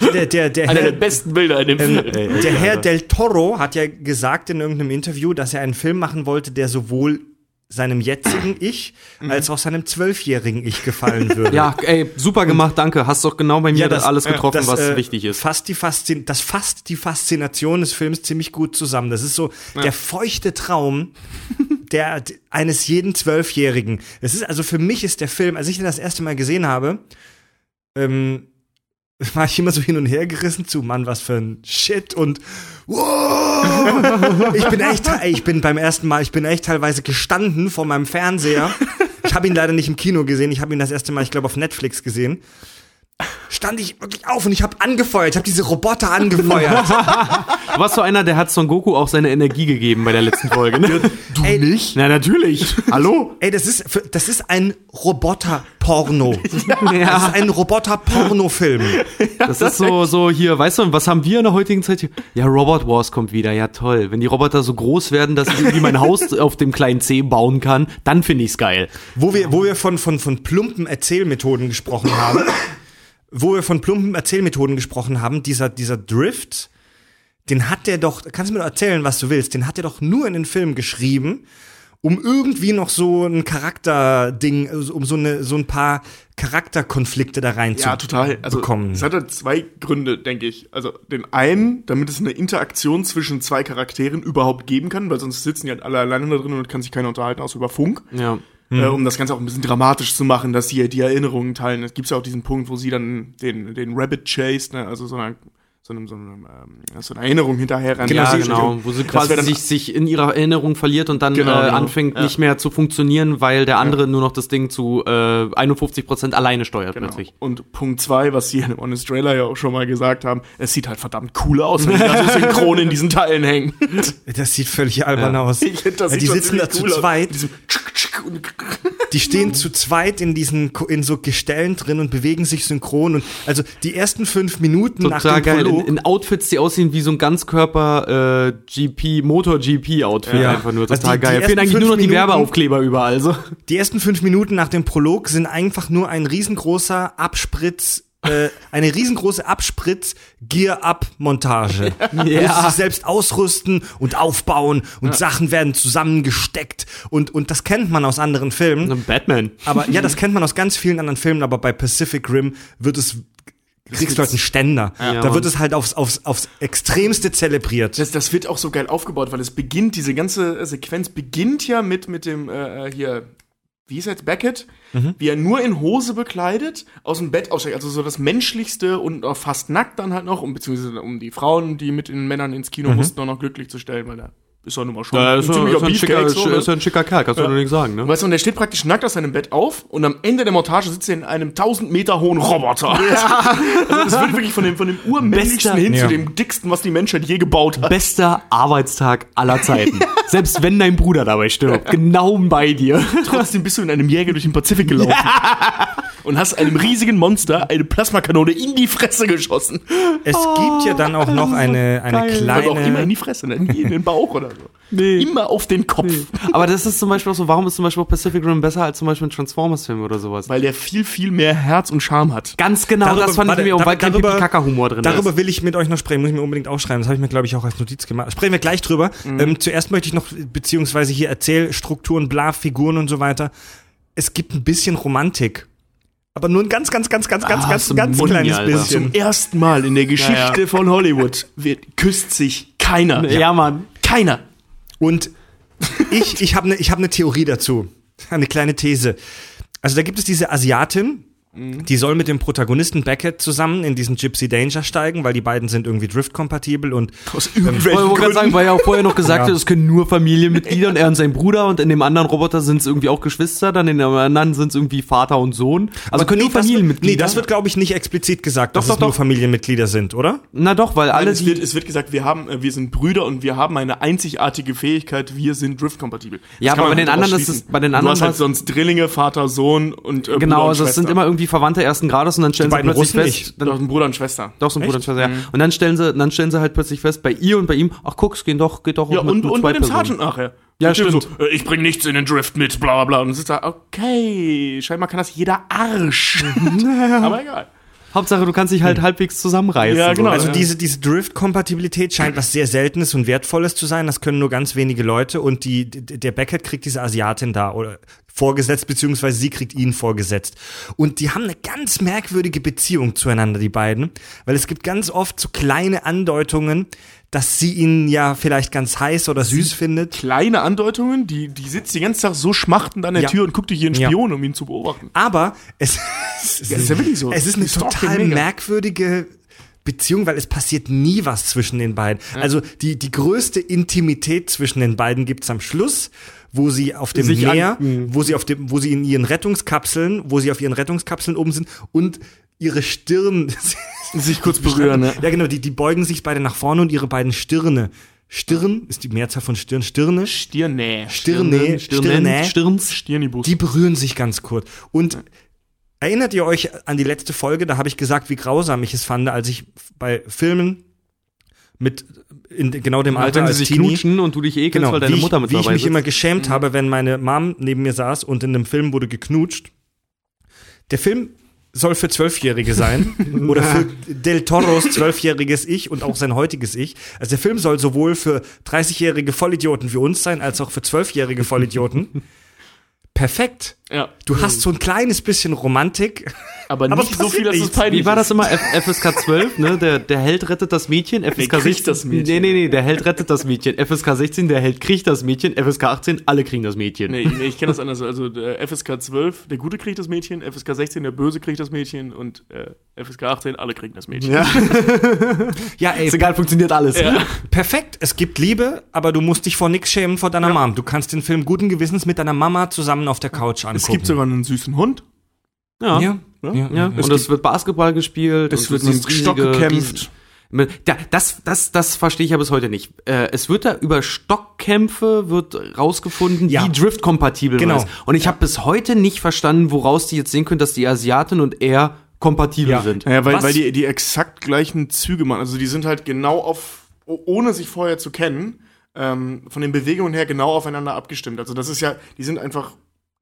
<laughs> Der, der, der, Einer Herr, der besten Bilder in dem ähm, Film. der Herr Del Toro hat ja gesagt in irgendeinem Interview, dass er einen Film machen wollte, der sowohl seinem jetzigen Ich als auch seinem zwölfjährigen Ich gefallen würde. Ja, ey, super gemacht, danke. Hast doch genau bei mir das, alles getroffen, das, was äh, wichtig ist. Fasst die Faszin das fasst die Faszination des Films ziemlich gut zusammen. Das ist so der feuchte Traum der, eines jeden Zwölfjährigen. Es ist also für mich ist der Film, als ich den das erste Mal gesehen habe, ähm, <laughs> war ich immer so hin und her gerissen zu, Mann, was für ein Shit und wow, ich bin echt, ich bin beim ersten Mal, ich bin echt teilweise gestanden vor meinem Fernseher. Ich habe ihn leider nicht im Kino gesehen, ich habe ihn das erste Mal, ich glaube, auf Netflix gesehen. Stand ich wirklich auf und ich habe angefeuert, ich habe diese Roboter angefeuert. <laughs> Du warst so einer, der hat Son Goku auch seine Energie gegeben bei der letzten Folge, ne? Du Ey, nicht? Na, natürlich. Hallo? Ey, das ist, für- das ist ein Roboter-Porno. <laughs> Das ist Ja, ein Roboter-Porno-Film. das ist so, so hier, weißt du, was haben wir in der heutigen Zeit hier? Ja, Robot Wars kommt wieder, ja toll. Wenn die Roboter so groß werden, dass ich irgendwie mein Haus auf dem kleinen C bauen kann, dann finde ich's geil. Wo wir, wo wir von, von, von plumpen Erzählmethoden gesprochen haben, wo wir von plumpen Erzählmethoden gesprochen haben, dieser, dieser Drift, den hat der doch, kannst du mir doch erzählen, was du willst, den hat er doch nur in den Film geschrieben, um irgendwie noch so ein Charakterding, also um so, eine, so ein paar Charakterkonflikte da rein Ja, total. Also, bekommen. es hat halt zwei Gründe, denke ich. Also, den einen, damit es eine Interaktion zwischen zwei Charakteren überhaupt geben kann, weil sonst sitzen die halt alle alleine da drin und kann sich keiner unterhalten, außer über Funk. Ja. Äh, um das Ganze auch ein bisschen dramatisch zu machen, dass sie die Erinnerungen teilen. Es gibt ja auch diesen Punkt, wo sie dann den, den Rabbit chased, ne? also so eine, so eine, so eine, ähm, so eine Erinnerung hinterher ran. Genau, ja, sie- genau. Wo sie quasi sich, sich in ihrer Erinnerung verliert und dann Genau, äh, genau. anfängt Ja. nicht mehr zu funktionieren, weil der andere nur noch das Ding zu äh, 51% alleine steuert Genau. plötzlich. Und Punkt zwei, was sie in dem Honest Trailer ja auch schon mal gesagt haben, es sieht halt verdammt cool aus, wenn die ganze <laughs> Synchron in diesen Teilen hängen. Das sieht völlig albern aus. Ich das Weil die sitzen da zu cool zweit. Die stehen zu zweit in diesen in so Gestellen drin und bewegen sich synchron und also die ersten fünf Minuten nach Total dem geil. In, Prolog, in Outfits, die aussehen wie so ein Ganzkörper äh, GP, Motor-GP-Outfit. Ja. Einfach nur Also total die- die geil. Fehlen ersten eigentlich nur noch die Minuten- Werbeaufkleber überall. So. die ersten fünf Minuten nach dem Prolog sind einfach nur ein riesengroßer Abspritz äh, eine riesengroße Abspritz-Gear-Up-Montage. Wo <laughs> sie sich selbst ausrüsten und aufbauen und Sachen werden zusammengesteckt. Und, und das kennt man aus anderen Filmen. Batman. Aber ja, das <laughs> kennt man aus ganz vielen anderen Filmen, aber bei Pacific Rim wird es kriegst du halt einen Ständer. Ja, da wird es halt aufs, aufs, aufs Extremste zelebriert. Das, das wird auch so geil aufgebaut, weil es beginnt, diese ganze äh, Sequenz beginnt ja mit, mit dem, äh, hier, wie ist er jetzt, Beckett, wie er nur in Hose bekleidet aus dem Bett aussteigt, also so das Menschlichste und fast nackt dann halt noch, um, beziehungsweise um die Frauen, die mit den Männern ins Kino mussten, auch noch glücklich zu stellen, weil da ist er nun mal schon Da ist, er- ist, er ein schicker, so, ne? ist ein schicker Kerl, kannst du nur nicht sagen, ne? Weißt du, und der steht praktisch nackt aus seinem Bett auf und am Ende der Montage sitzt er in einem 1000 Meter hohen Roboter. <laughs> Also das wird wirklich von dem, von dem urmännlichsten hin Ja. zu dem dicksten, was die Menschheit je gebaut hat. Bester Arbeitstag aller Zeiten. <laughs> Selbst wenn dein Bruder dabei stirbt. Genau bei dir. <laughs> Trotzdem bist du in einem Jäger durch den Pazifik gelaufen. Und hast einem riesigen Monster eine Plasmakanone in die Fresse geschossen. Es gibt ja dann auch noch eine, eine geil. Aber auch immer in kleine. die Fresse, ne? nie in den Bauch oder. Nee. Immer auf den Kopf. <laughs> Aber das ist zum Beispiel auch so, warum ist zum Beispiel Pacific Rim besser als zum Beispiel ein Transformers-Film oder sowas? Weil der viel, viel mehr Herz und Charme hat. Ganz genau, Darüber- das fand warte, ich mir, da- weil kein darüber- Pipi-Kaka-Humor drin Darüber ist. will ich mit euch noch sprechen, muss ich mir unbedingt aufschreiben. Das habe ich mir, glaube ich, auch als Notiz gemacht. Sprechen wir gleich drüber. Mhm. Ähm, zuerst möchte ich noch, beziehungsweise hier Erzählstrukturen, bla, Figuren und so weiter. Es gibt ein bisschen Romantik. Aber nur ein ganz, ganz, ganz, ganz, ganz, Ah, ganz, ganz Muni, kleines Alter. bisschen. Zum ersten Mal in der Geschichte Ja, von Hollywood wird, küsst sich keiner. Ja, Mann. Keiner. Und ich, ich habe eine hab ne Theorie dazu. Eine kleine These. Also da gibt es diese Asiatin, Die soll mit dem Protagonisten Beckett zusammen in diesen Gypsy Danger steigen, weil die beiden sind irgendwie driftkompatibel und Aus Ich wollte gerade sagen, weil ja auch vorher noch gesagt Ja. hat, es können nur Familienmitglieder und er und sein Bruder und in dem anderen Roboter sind es irgendwie auch Geschwister, dann in dem anderen sind es irgendwie Vater und Sohn. Also können nur Familienmitglieder. nee, das wird, glaube ich, nicht explizit gesagt, dass doch, es nur doch. Familienmitglieder sind, oder? Na doch, weil alle es, wird, es wird gesagt, wir haben, äh, wir sind Brüder und wir haben eine einzigartige Fähigkeit, wir sind driftkompatibel. Ja, aber bei den anderen ist es- bei den Du anderen hast halt sonst Drillinge, Vater, Sohn und äh, Bruder Genau, und also es sind immer irgendwie Verwandte ersten Grades und dann stellen Die sie plötzlich Russen fest, nicht. dann, Doch, ein Bruder und Schwester. doch so ein Bruder und? Schwester, ja. Und dann stellen sie, dann stellen sie halt plötzlich fest, bei ihr und bei ihm, ach guck, es gehen doch, geht doch Ja, mit, und, mit und zwei bei dem Personen. Sergeant nachher. Ja, stimmt. So, äh, ich bring nichts in den Drift mit, bla bla bla. Und es ist da, okay, scheinbar kann das jeder Arsch. <laughs> Aber egal. Hauptsache, du kannst dich halt halbwegs zusammenreißen. Ja, genau. So. Also ja. diese, diese Drift-Kompatibilität scheint was sehr Seltenes und Wertvolles zu sein. Das können nur ganz wenige Leute. Und die, der Beckett kriegt diese Asiatin da oder vorgesetzt, beziehungsweise sie kriegt ihn vorgesetzt. Und die haben eine ganz merkwürdige Beziehung zueinander, die beiden. Weil es gibt ganz oft so kleine Andeutungen, dass sie ihn ja vielleicht ganz heiß oder süß findet. Kleine Andeutungen, die, die sitzt den ganzen Tag so schmachtend an der Ja. Tür und guckt durch ihren Ja. Spion, um ihn zu beobachten. Aber es, es, <laughs> Ja, ist ja wirklich so. es ist eine total merkwürdige Beziehung, weil es passiert nie was zwischen den beiden. Also die, die größte Intimität zwischen den beiden gibt's am Schluss, wo sie auf dem Sich Meer, an- wo sie auf dem, wo sie in ihren Rettungskapseln, wo sie auf ihren Rettungskapseln oben sind und ihre Stirn <laughs> Sich kurz berühren, ne? Ja, genau, die, die beugen sich beide nach vorne und ihre beiden Stirne. Stirn ist die Mehrzahl von Stirn, Stirne, Stirnä. Stirne, Stirnen, Stirne, Stirns. Stirnibus. die berühren sich ganz kurz. Und erinnert ihr euch an die letzte Folge? Da habe ich gesagt, wie grausam ich es fand, als ich bei Filmen mit in genau dem Alter als sich Teenie, knutschen und du dich ekelst, genau, weil deine wie, Mutter ich, mit wie ich dabei mich sitzt. immer geschämt habe, wenn meine Mom neben mir saß und in einem Film wurde geknutscht. Der Film soll für Zwölfjährige sein <laughs> oder für Del Toros zwölfjähriges Ich und auch sein heutiges Ich. Also der Film soll sowohl für 30-jährige Vollidioten wie uns sein, als auch für zwölfjährige Vollidioten. Perfekt. Ja. Du hast so ein kleines bisschen Romantik. Aber, <laughs> Aber nicht so viel, dass es nichts. peinlich Wie war das immer? F FSK 12, ne? Der, der Held rettet das Mädchen, FSK kriegt 16. das Mädchen. Nee, nee, nee, der Held rettet das Mädchen. FSK 16, der Held kriegt das Mädchen, FSK 18, alle kriegen das Mädchen. Nee, nee ich kenne das anders. Also der FSK 12, der Gute kriegt das Mädchen, FSK 16, der Böse kriegt das Mädchen und äh, FSK 18, alle kriegen das Mädchen. Ja. <laughs> Ja, ey, Ist egal, funktioniert alles. Ja. perfekt. Es gibt Liebe, aber du musst dich vor nix schämen vor deiner Mom. Du kannst den Film guten Gewissens mit deiner Mama zusammen auf der Couch angucken. Es gibt sogar einen süßen Hund. Ja. ja. Ja. Ja. Ja, und es wird Basketball gespielt. Es und wird mit Stock gekämpft. das, das, das verstehe ich ja bis heute nicht. Äh, es wird da über Stockkämpfe wird rausgefunden, Ja. wie Drift-kompatibel Genau. man ist. Und ich habe bis heute nicht verstanden, woraus die jetzt sehen können, dass die Asiatin und er kompatibel Ja. sind. Naja, weil, Was? weil die, die exakt gleichen Züge machen. Also die sind halt genau auf, oh- ohne sich vorher zu kennen, ähm, von den Bewegungen her genau aufeinander abgestimmt. Also das ist ja, die sind einfach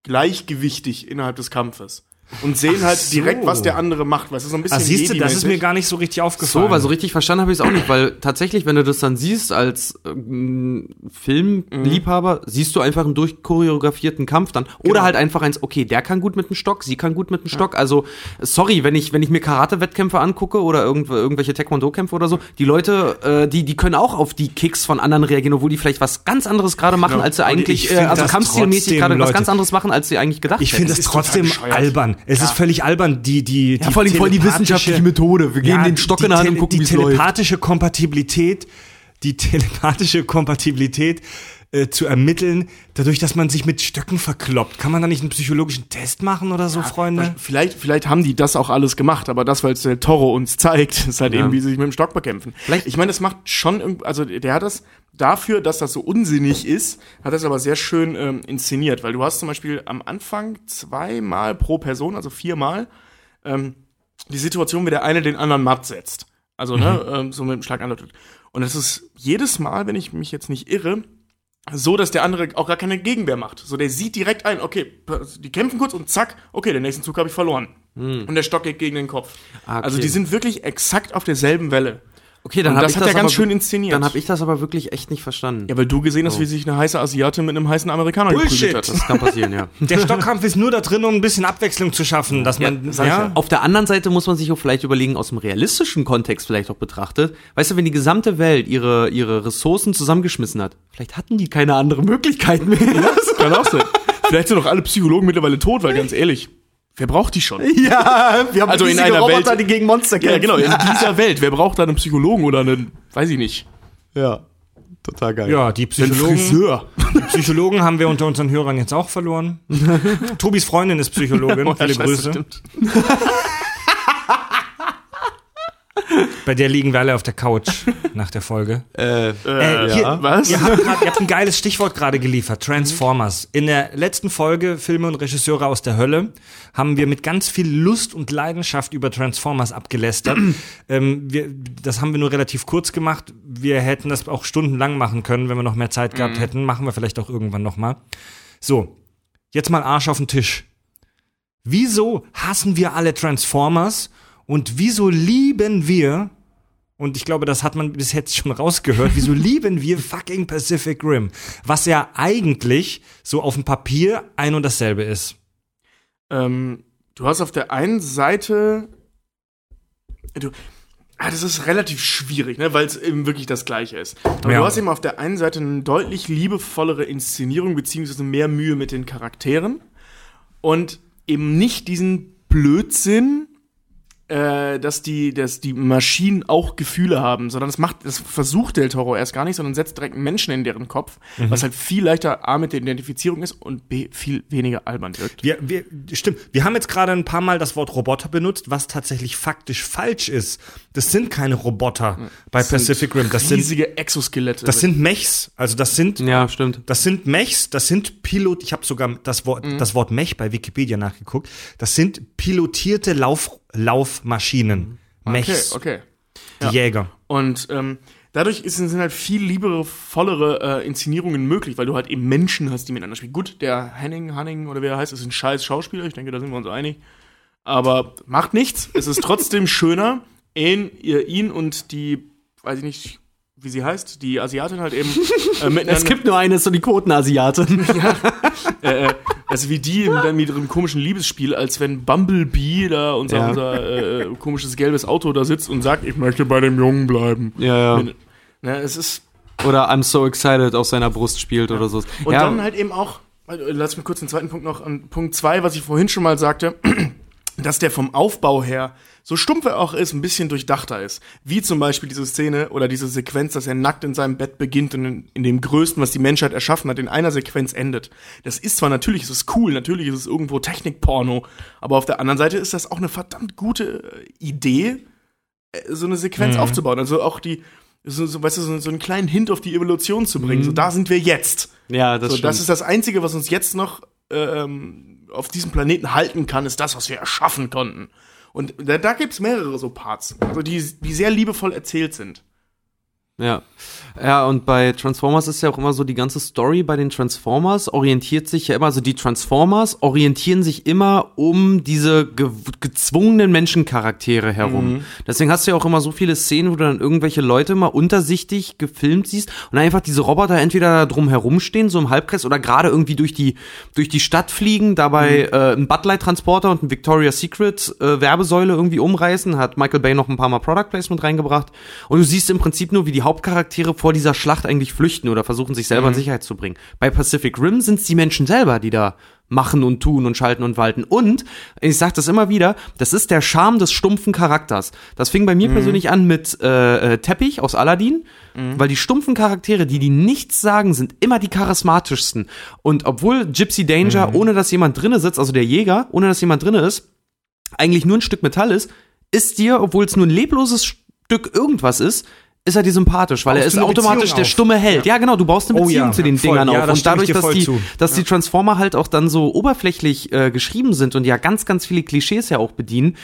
gleichgewichtig innerhalb des Kampfes. Und sehen Ach halt so. direkt, was der andere macht. Weißt du, so ein bisschen Ah, siehst du, das ist mir gar nicht so richtig aufgefallen. So, weil so richtig verstanden habe ich es auch nicht, weil tatsächlich, wenn du das dann siehst als ähm, Filmliebhaber, siehst du einfach einen durchchoreografierten Kampf dann. Oder Genau. halt einfach eins, okay, der kann gut mit dem Stock, sie kann gut mit dem Stock. Also, sorry, wenn ich, wenn ich mir Karate-Wettkämpfe angucke oder irgendw irgendwelche Taekwondo-Kämpfe oder so, die Leute, äh, die, die können auch auf die Kicks von anderen reagieren, obwohl die vielleicht was ganz anderes gerade machen, Genau. als sie eigentlich, ich äh, also kampfstilmäßig gerade was ganz anderes machen, als sie eigentlich gedacht Ich finde hätten. das trotzdem albern. Es ist völlig albern, die, die, die Ja, vor allem voll die wissenschaftliche Methode. Wir geben den Stock in der Hand und gucken, die wie es läuft. telepathische Kompatibilität, die telepathische Kompatibilität äh, zu ermitteln, dadurch, dass man sich mit Stöcken verkloppt. Kann man da nicht einen psychologischen Test machen oder so, Freunde? Vielleicht, vielleicht haben die das auch alles gemacht, aber das, weil es der Toro uns zeigt, <laughs> ist halt Ja. eben, wie sie sich mit dem Stock bekämpfen. Vielleicht- ich meine, es macht schon, also der hat das dafür, dass das so unsinnig ist, hat das aber sehr schön ähm, inszeniert, weil du hast zum Beispiel am Anfang zweimal pro Person, also viermal, ähm, die Situation, wie der eine den anderen matt setzt. Also, ne, ähm, so mit dem Schlag andeutet. Und es ist jedes Mal, wenn ich mich jetzt nicht irre, so, dass der andere auch gar keine Gegenwehr macht. So, der sieht direkt ein, okay, die kämpfen kurz und zack, okay, den nächsten Zug habe ich verloren. Und der Stock geht gegen den Kopf. Ah, okay. Also die sind wirklich exakt auf derselben Welle. Okay, dann Und hab das ich hat er ganz schön inszeniert. Dann habe ich das aber wirklich echt nicht verstanden. Ja, weil du gesehen hast, Oh. wie sich eine heiße Asiatin mit einem heißen Amerikaner Bullshit. geprügelt hat. Das kann passieren, ja. <laughs> Der Stockkampf ist nur da drin, um ein bisschen Abwechslung zu schaffen, dass man, ja, ja. Auf der anderen Seite muss man sich auch vielleicht überlegen, aus dem realistischen Kontext vielleicht auch betrachtet, weißt du, wenn die gesamte Welt ihre, ihre Ressourcen zusammengeschmissen hat, vielleicht hatten die keine andere Möglichkeit mehr. Das kann auch sein. Vielleicht sind doch alle Psychologen mittlerweile tot, weil ganz ehrlich, Wer braucht die schon? <laughs> Ja, wir haben Also in einer Roboter, Welt- die gegen Monster Ja, kämpfen. genau, in dieser <laughs> Welt. Wer braucht da einen Psychologen oder einen, weiß ich nicht, Ja, total geil. Ja, die Psychologen, Friseur? <laughs> die Psychologen haben wir unter unseren Hörern jetzt auch verloren. Tobis Freundin ist Psychologin. Oh, Viele Scheiße, Grüße. Bei der liegen wir alle auf der Couch <laughs> nach der Folge. Äh, Äh, hier, ja. Was? Ihr habt, grad, ihr habt ein geiles <laughs> Stichwort gerade geliefert, Transformers. In der letzten Folge Filme und Regisseure aus der Hölle haben wir mit ganz viel Lust und Leidenschaft über Transformers abgelästert. <clears throat> ähm, wir, das haben wir nur relativ kurz gemacht. Wir hätten das auch stundenlang machen können, wenn wir noch mehr Zeit gehabt hätten. Machen wir vielleicht auch irgendwann noch mal. So, jetzt mal Arsch auf den Tisch. Wieso hassen wir alle Transformers und wieso lieben wir und ich glaube, das hat man bis jetzt schon rausgehört. Wieso <laughs> lieben wir fucking Pacific Rim? Was ja eigentlich so auf dem Papier ein und dasselbe ist. Ähm, du hast auf der einen Seite. Du, ah, das ist relativ schwierig, ne, weil es eben wirklich das Gleiche ist. Aber Ja. du hast eben auf der einen Seite eine deutlich liebevollere Inszenierung, beziehungsweise mehr Mühe mit den Charakteren. Und eben nicht diesen Blödsinn, äh, dass die, dass die Maschinen auch Gefühle haben, sondern das macht, das versucht Del Toro erst gar nicht, sondern setzt direkt Menschen in deren Kopf, was halt viel leichter A mit der Identifizierung ist und B viel weniger albern wirkt. Wir, wir, stimmt, wir haben jetzt gerade ein paar Mal das Wort Roboter benutzt, was tatsächlich faktisch falsch ist. Das sind keine Roboter bei Pacific Rim. Das sind, riesige Exoskelette. das sind Mechs. Also das sind ja, stimmt. Das sind Mechs, das sind Pilot, ich habe sogar das Wort, das Wort Mech bei Wikipedia nachgeguckt. Das sind pilotierte Lauf, Laufmaschinen. Mechs, Okay, okay. die Jäger. Und ähm, dadurch ist, sind halt viel liebere, vollere äh, Inszenierungen möglich, weil du halt eben Menschen hast, die miteinander spielen. Gut, der Henning, Hanning oder wer er heißt, ist ein scheiß Schauspieler. Ich denke, da sind wir uns einig. Aber macht nichts. Es ist trotzdem <laughs> schöner, ihn, ihr, ihn und die, weiß ich nicht, wie sie heißt, die Asiatin halt eben äh, <laughs> miteinander. Es gibt nur eine, so die Quotenasiatin. <laughs> äh, äh, also wie die dann mit ihrem komischen Liebesspiel, als wenn Bumblebee da unser, Ja. unser äh, komisches gelbes Auto da sitzt und sagt, ich möchte bei dem Jungen bleiben. Ja, ja. Wenn- Ne, es ist Oder I'm so excited auf seiner Brust spielt oder so. und ja, dann halt eben auch, äh, lass mich kurz den zweiten Punkt noch an Punkt zwei, was ich vorhin schon mal sagte, <clears throat> dass der vom Aufbau her, so stumpf er auch ist, ein bisschen durchdachter ist. Wie zum Beispiel diese Szene oder diese Sequenz, dass er nackt in seinem Bett beginnt und in, in dem Größten, was die Menschheit erschaffen hat, in einer Sequenz endet. Das ist zwar natürlich, es ist cool, natürlich ist es irgendwo Technikporno, aber auf der anderen Seite ist das auch eine verdammt gute äh, Idee, äh, so eine Sequenz aufzubauen. Also auch die, so, so, weißt du, so, so einen kleinen Hint auf die Evolution zu bringen. So, da sind wir jetzt. ja, das So, stimmt. das ist das Einzige, was uns jetzt noch ähm, auf diesem Planeten halten kann, ist das, was wir erschaffen konnten. Und da, da gibt's mehrere so Parts, also die, die sehr liebevoll erzählt sind. Ja. Ja, und bei Transformers ist ja auch immer so, die ganze Story bei den Transformers orientiert sich ja immer, also die Transformers orientieren sich immer um diese ge gezwungenen Menschencharaktere herum. Deswegen hast du ja auch immer so viele Szenen, wo du dann irgendwelche Leute mal untersichtig gefilmt siehst und einfach diese Roboter entweder da drum herumstehen, so im Halbkreis, oder gerade irgendwie durch die, durch die Stadt fliegen, dabei äh, einen Bud Light Transporter und ein Victoria's Secret äh, Werbesäule irgendwie umreißen, hat Michael Bay noch ein paar Mal Product Placement reingebracht und du siehst im Prinzip nur, wie die Hauptcharaktere vor dieser Schlacht eigentlich flüchten oder versuchen, sich selber in Sicherheit zu bringen. Bei Pacific Rim sind es die Menschen selber, die da machen und tun und schalten und walten. Und, ich sag das immer wieder, das ist der Charme des stumpfen Charakters. Das fing bei mir persönlich an mit äh, äh, Teppich aus Aladdin, weil die stumpfen Charaktere, die die nichts sagen, sind immer die charismatischsten. Und obwohl Gypsy Danger, ohne dass jemand drinne sitzt, also der Jäger, ohne dass jemand drinne ist, eigentlich nur ein Stück Metall ist, ist dir, obwohl es nur ein lebloses Stück irgendwas ist, ist er dir sympathisch, weil er Baust ist du eine automatisch Beziehung der stumme Held. Ja, genau, du baust eine Oh Beziehung ja, zu den voll. Dingern Ja, auf. Und dadurch, dass die, zu. dass die Transformer halt auch dann so oberflächlich äh, geschrieben sind und ja ganz, ganz viele Klischees ja auch bedienen,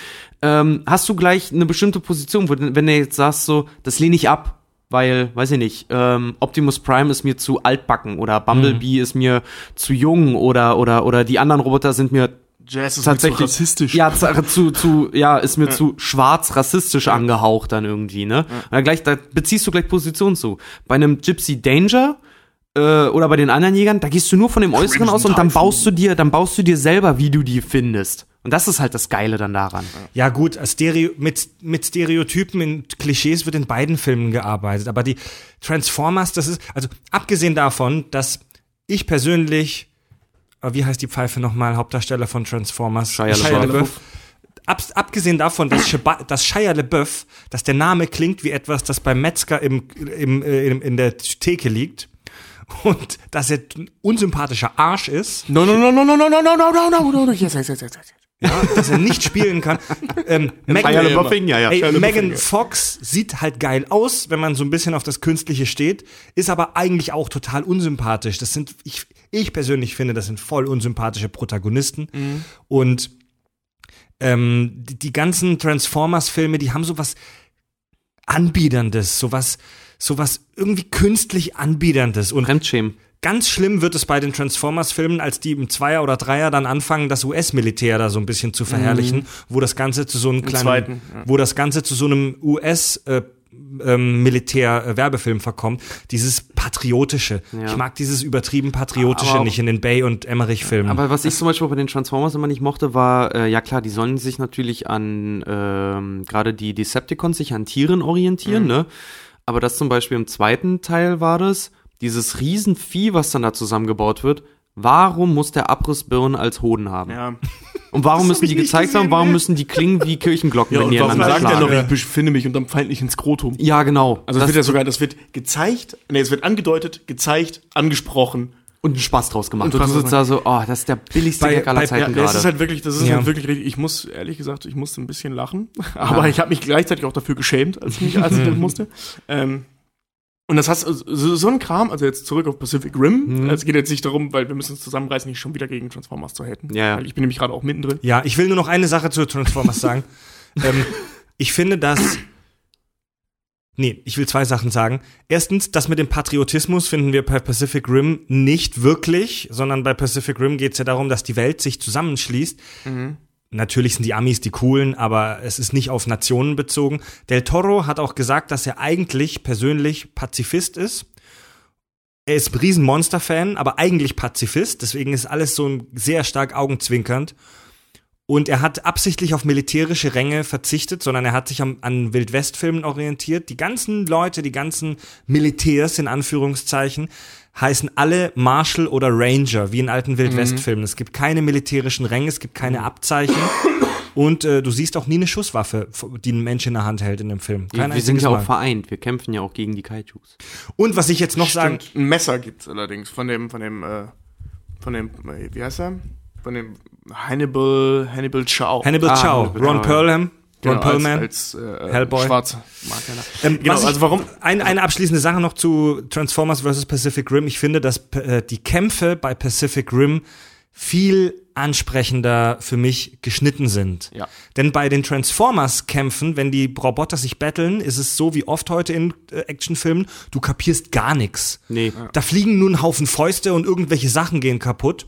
ähm, hast du gleich eine bestimmte Position, wo, wenn du jetzt sagst so, das lehne ich ab, weil, weiß ich nicht, ähm, Optimus Prime ist mir zu altbacken oder Bumblebee Mhm. ist mir zu jung oder, oder, oder die anderen Roboter sind mir Jazz ist tatsächlich zu rassistisch. Ja, zu, zu, zu ja, ist mir zu schwarz rassistisch angehaucht dann irgendwie, ne? Und dann gleich da beziehst du gleich Position zu. Bei einem Gypsy Danger äh, oder bei den anderen Jägern, da gehst du nur von dem Äußeren aus und dann Typhoon. baust du dir, dann baust du dir selber, wie du die findest. Und das ist halt das Geile dann daran. Ja gut, Stereo, mit, mit Stereotypen und Klischees wird in beiden Filmen gearbeitet. Aber die Transformers, das ist, also abgesehen davon, dass ich persönlich wie heißt die Pfeife nochmal, Hauptdarsteller von Transformers? Shia LaBeouf. Ab, abgesehen davon, dass, Sheba, dass Shia LaBeouf, dass der Name klingt wie etwas, das beim Metzger im, im, äh, im, in der Theke liegt und dass er ein unsympathischer Arsch ist, No, no, no, no, no, no, no, no, no, no, no, no, no, yes, yes, yes, yes, ja, dass er nicht spielen kann. Ähm, Megan, Shia ja, ja. Ey, Shia Megan. Fox sieht halt geil aus, wenn man so ein bisschen auf das Künstliche steht, ist aber eigentlich auch total unsympathisch. Das sind, ich, ich persönlich finde, das sind voll unsympathische Protagonisten. Mhm. Und ähm, die, die ganzen Transformers-Filme, die haben sowas Anbiederndes, sowas, sowas irgendwie künstlich Anbiederndes. Und Fremdschämen. Ganz schlimm wird es bei den Transformers-Filmen, als die im Zweier oder Dreier dann anfangen, das US-Militär da so ein bisschen zu verherrlichen, wo das Ganze zu so einem kleinen, zweiten, ja. wo das Ganze zu so einem US- äh, ähm, Militär-Werbefilm verkommt, dieses Patriotische. Ja. Ich mag dieses übertrieben Patriotische Aber- nicht in den Bay- und Emmerich-Filmen. Aber was ich zum Beispiel bei den Transformers immer nicht mochte, war, äh, ja klar, die sollen sich natürlich an, ähm, gerade die Decepticons sich an Tieren orientieren, ne? Aber das zum Beispiel im zweiten Teil war das, dieses Riesenvieh, was dann da zusammengebaut wird, warum muss der Abrissbirnen als Hoden haben? Ja. Und warum müssen die gezeigt gesehen, haben, warum ne? müssen die klingen wie Kirchenglocken, Ja, wenn und die warum sagt er noch, ich befinde mich unterm feindlichen Skrotum? Ja, genau. Also es wird ja sogar, das wird gezeigt, nee, es wird angedeutet, gezeigt, angesprochen. und einen Spaß draus gemacht. Und du sitzt da so, oh, das ist der billigste Bei- Gag aller bei- Zeiten Ja, das ist gerade. halt wirklich, das ist Ja. halt wirklich richtig. Ich muss, ehrlich gesagt, ich musste ein bisschen lachen. <laughs> Aber ich habe mich gleichzeitig auch dafür geschämt, als ich, mich, als ich das musste. Ähm, und das heißt, so, so ein Kram, also jetzt zurück auf Pacific Rim. Mhm. Es geht jetzt nicht darum, weil wir müssen uns zusammenreißen, nicht schon wieder gegen Transformers zu haten. Ja. Weil ich bin nämlich gerade auch mittendrin. Ja, ich will nur noch eine Sache zu Transformers <laughs> sagen. ähm, ich finde, dass. Nee, ich will zwei Sachen sagen. Erstens, das mit dem Patriotismus finden wir bei Pacific Rim nicht wirklich, sondern bei Pacific Rim geht es ja darum, dass die Welt sich zusammenschließt. Natürlich sind die Amis die coolen, aber es ist nicht auf Nationen bezogen. Del Toro hat auch gesagt, dass er eigentlich persönlich Pazifist ist. Er ist ein riesen Monster-Fan, aber eigentlich Pazifist. Deswegen ist alles so sehr stark augenzwinkernd. Und er hat absichtlich auf militärische Ränge verzichtet, sondern er hat sich am, an Wildwest-Filmen orientiert. Die ganzen Leute, die ganzen Militärs in Anführungszeichen, heißen alle Marshal oder Ranger, wie in alten Wildwest-Filmen. Es gibt keine militärischen Ränge, es gibt keine Abzeichen. Und äh, du siehst auch nie eine Schusswaffe, die ein Mensch in der Hand hält in dem Film. Kein wir sind ja auch vereint. Wir kämpfen ja auch gegen die Kaijus. Und was ich jetzt noch sagen, Stimmt, ein Messer gibt's allerdings von dem, von dem, äh, von dem, äh, wie heißt er? Von dem Hannibal, Hannibal Chow. Hannibal Ah, Chow, Hannibal Ron Chow, Perlman, Ron Genau, Perlman. als, als äh, Hellboy. Schwarze mag keiner. Ähm, Genau, ich, also warum? Ein, eine abschließende Sache noch zu Transformers vs. Pacific Rim. Ich finde, dass äh, die Kämpfe bei Pacific Rim viel ansprechender für mich geschnitten sind. Ja. Denn bei den Transformers-Kämpfen, wenn die Roboter sich battlen, ist es so wie oft heute in äh, Actionfilmen, du kapierst gar nichts. Nee. Da fliegen nur ein Haufen Fäuste und irgendwelche Sachen gehen kaputt.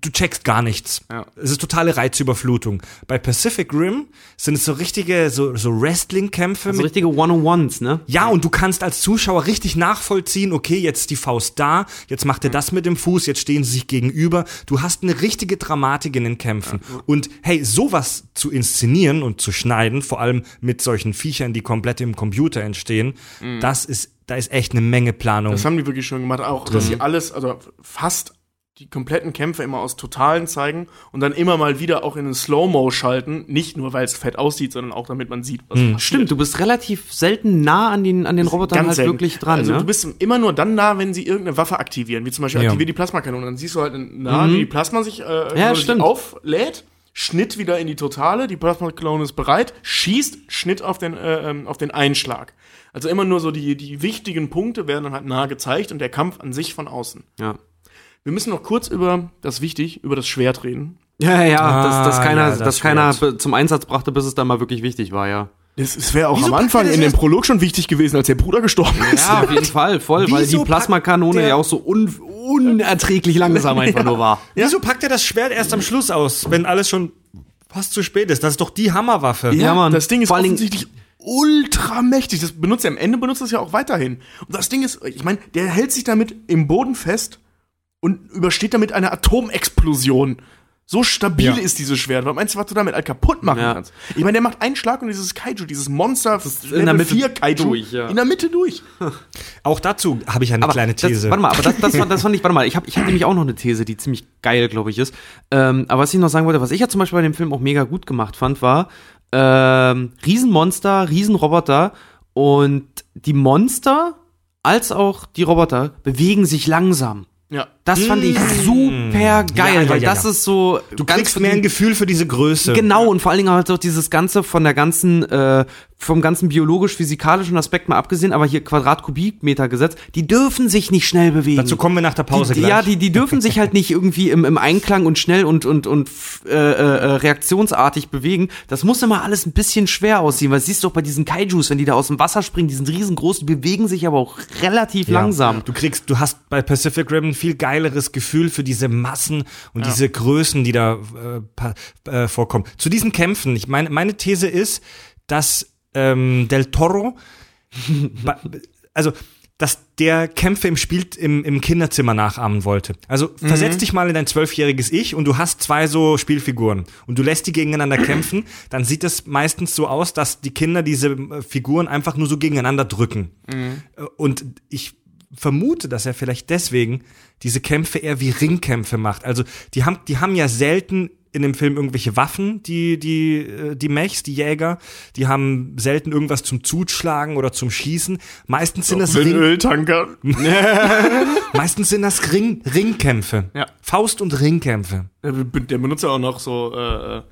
Du checkst gar nichts. Ja. Es ist totale Reizüberflutung. Bei Pacific Rim sind es so richtige, so, so Wrestling-Kämpfe Also mit richtige One-on-Ones, ne? ja, und du kannst als Zuschauer richtig nachvollziehen, okay, jetzt ist die Faust da, jetzt macht er das mit dem Fuß, jetzt stehen sie sich gegenüber. Du hast eine richtige Dramatik in den Kämpfen. Und hey, sowas zu inszenieren und zu schneiden, vor allem mit solchen Viechern, die komplett im Computer entstehen, das ist, da ist echt eine Menge Planung. Das haben die wirklich schon gemacht. Auch, dass sie alles, also fast die kompletten Kämpfe immer aus Totalen zeigen und dann immer mal wieder auch in den Slow-Mo schalten. Nicht nur, weil es fett aussieht, sondern auch damit man sieht, was passiert. Stimmt, du bist relativ selten nah an den, an den Robotern halt selten. wirklich dran, Also ne? du bist immer nur dann nah, wenn sie irgendeine Waffe aktivieren, wie zum Beispiel Ja. aktiviert die Plasmakanone. Dann siehst du halt nah, wie die Plasma sich, äh, Ja, sich auflädt. Schnitt wieder in die Totale, die Plasmakanone ist bereit, schießt, Schnitt auf den, äh, ähm, auf den Einschlag. Also immer nur so die, die wichtigen Punkte werden dann halt nah gezeigt und der Kampf an sich von außen. ja. Wir müssen noch kurz über, das ist wichtig, über das Schwert reden. Ja, ja, Ah, dass, dass keiner, ja, das dass keiner Schwert. zum Einsatz brachte, bis es dann mal wirklich wichtig war, ja. Das, das wäre auch Wieso am Anfang in dem Prolog schon wichtig gewesen, als der Bruder gestorben ist. Ja, auf jeden Fall, voll, weil die Wieso Plasmakanone ja auch so un unerträglich langsam <laughs> einfach nur war. Wieso packt er das Schwert erst am Schluss aus, wenn alles schon fast zu spät ist? Das ist doch die Hammerwaffe. Ja, Mann. Das Ding ist Vor allen Dingen- offensichtlich ultra mächtig. Das benutzt er am Ende, benutzt es ja auch weiterhin. Und das Ding ist, ich meine, der hält sich damit im Boden fest und übersteht damit eine Atomexplosion. So stabil Ja. ist dieses Schwert. Was meinst du, was du damit halt kaputt machen Ja. kannst? Ich meine, der macht einen Schlag und dieses Kaiju, dieses Monster, das in der Mitte durch, ja. in der Mitte durch. <laughs> Auch dazu habe ich eine Aber kleine These. Das, warte mal, aber das, das, war- das fand ich, warte mal, ich habe ich hab nämlich auch noch eine These, die ziemlich geil, glaube ich, ist. Ähm, aber was ich noch sagen wollte, was ich ja zum Beispiel bei dem Film auch mega gut gemacht fand, war ähm, Riesenmonster, Riesenroboter und die Monster als auch die Roboter bewegen sich langsam. Ja. Das fand ich super geil, Mm. Ja, ja, weil das ist so du kriegst mehr ein Gefühl für diese Größe. Genau, und vor allen Dingen halt auch dieses Ganze von der ganzen, äh, vom ganzen biologisch-physikalischen Aspekt mal abgesehen, aber hier Quadrat-Kubikmeter-Gesetz, die dürfen sich nicht schnell bewegen. Dazu kommen wir nach der Pause die, gleich. Ja, die, die dürfen sich halt nicht irgendwie im, im Einklang und schnell und, und, und f- äh, äh, reaktionsartig bewegen. Das muss immer alles ein bisschen schwer aussehen, weil siehst du auch bei diesen Kaijus, wenn die da aus dem Wasser springen, die sind riesengroß, die bewegen sich aber auch relativ Ja. langsam. Du kriegst, du hast bei Pacific Rim ein viel geileres Gefühl für diese Massen und diese Größen, die da äh, äh, vorkommen. Zu diesen Kämpfen, ich meine, meine These ist, dass ähm, Del Toro, <laughs> also dass der Kämpfe im Spiel im, im Kinderzimmer nachahmen wollte. Also versetz dich mal in dein zwölfjähriges Ich und du hast zwei so Spielfiguren und du lässt die gegeneinander kämpfen, dann sieht es meistens so aus, dass die Kinder diese äh, Figuren einfach nur so gegeneinander drücken. Äh, Und ich vermute, dass er vielleicht deswegen diese Kämpfe eher wie Ringkämpfe macht. Also die haben, die haben ja selten in dem Film irgendwelche Waffen, die, die, äh, die Mechs, die Jäger, die haben selten irgendwas zum Zuschlagen oder zum Schießen. Meistens sind das Für den Ring, Öltanker. <laughs> meistens sind das Ring, Ringkämpfe. Ja. Faust- und Ringkämpfe. Der, be- der benutzt ja auch noch so, äh, äh,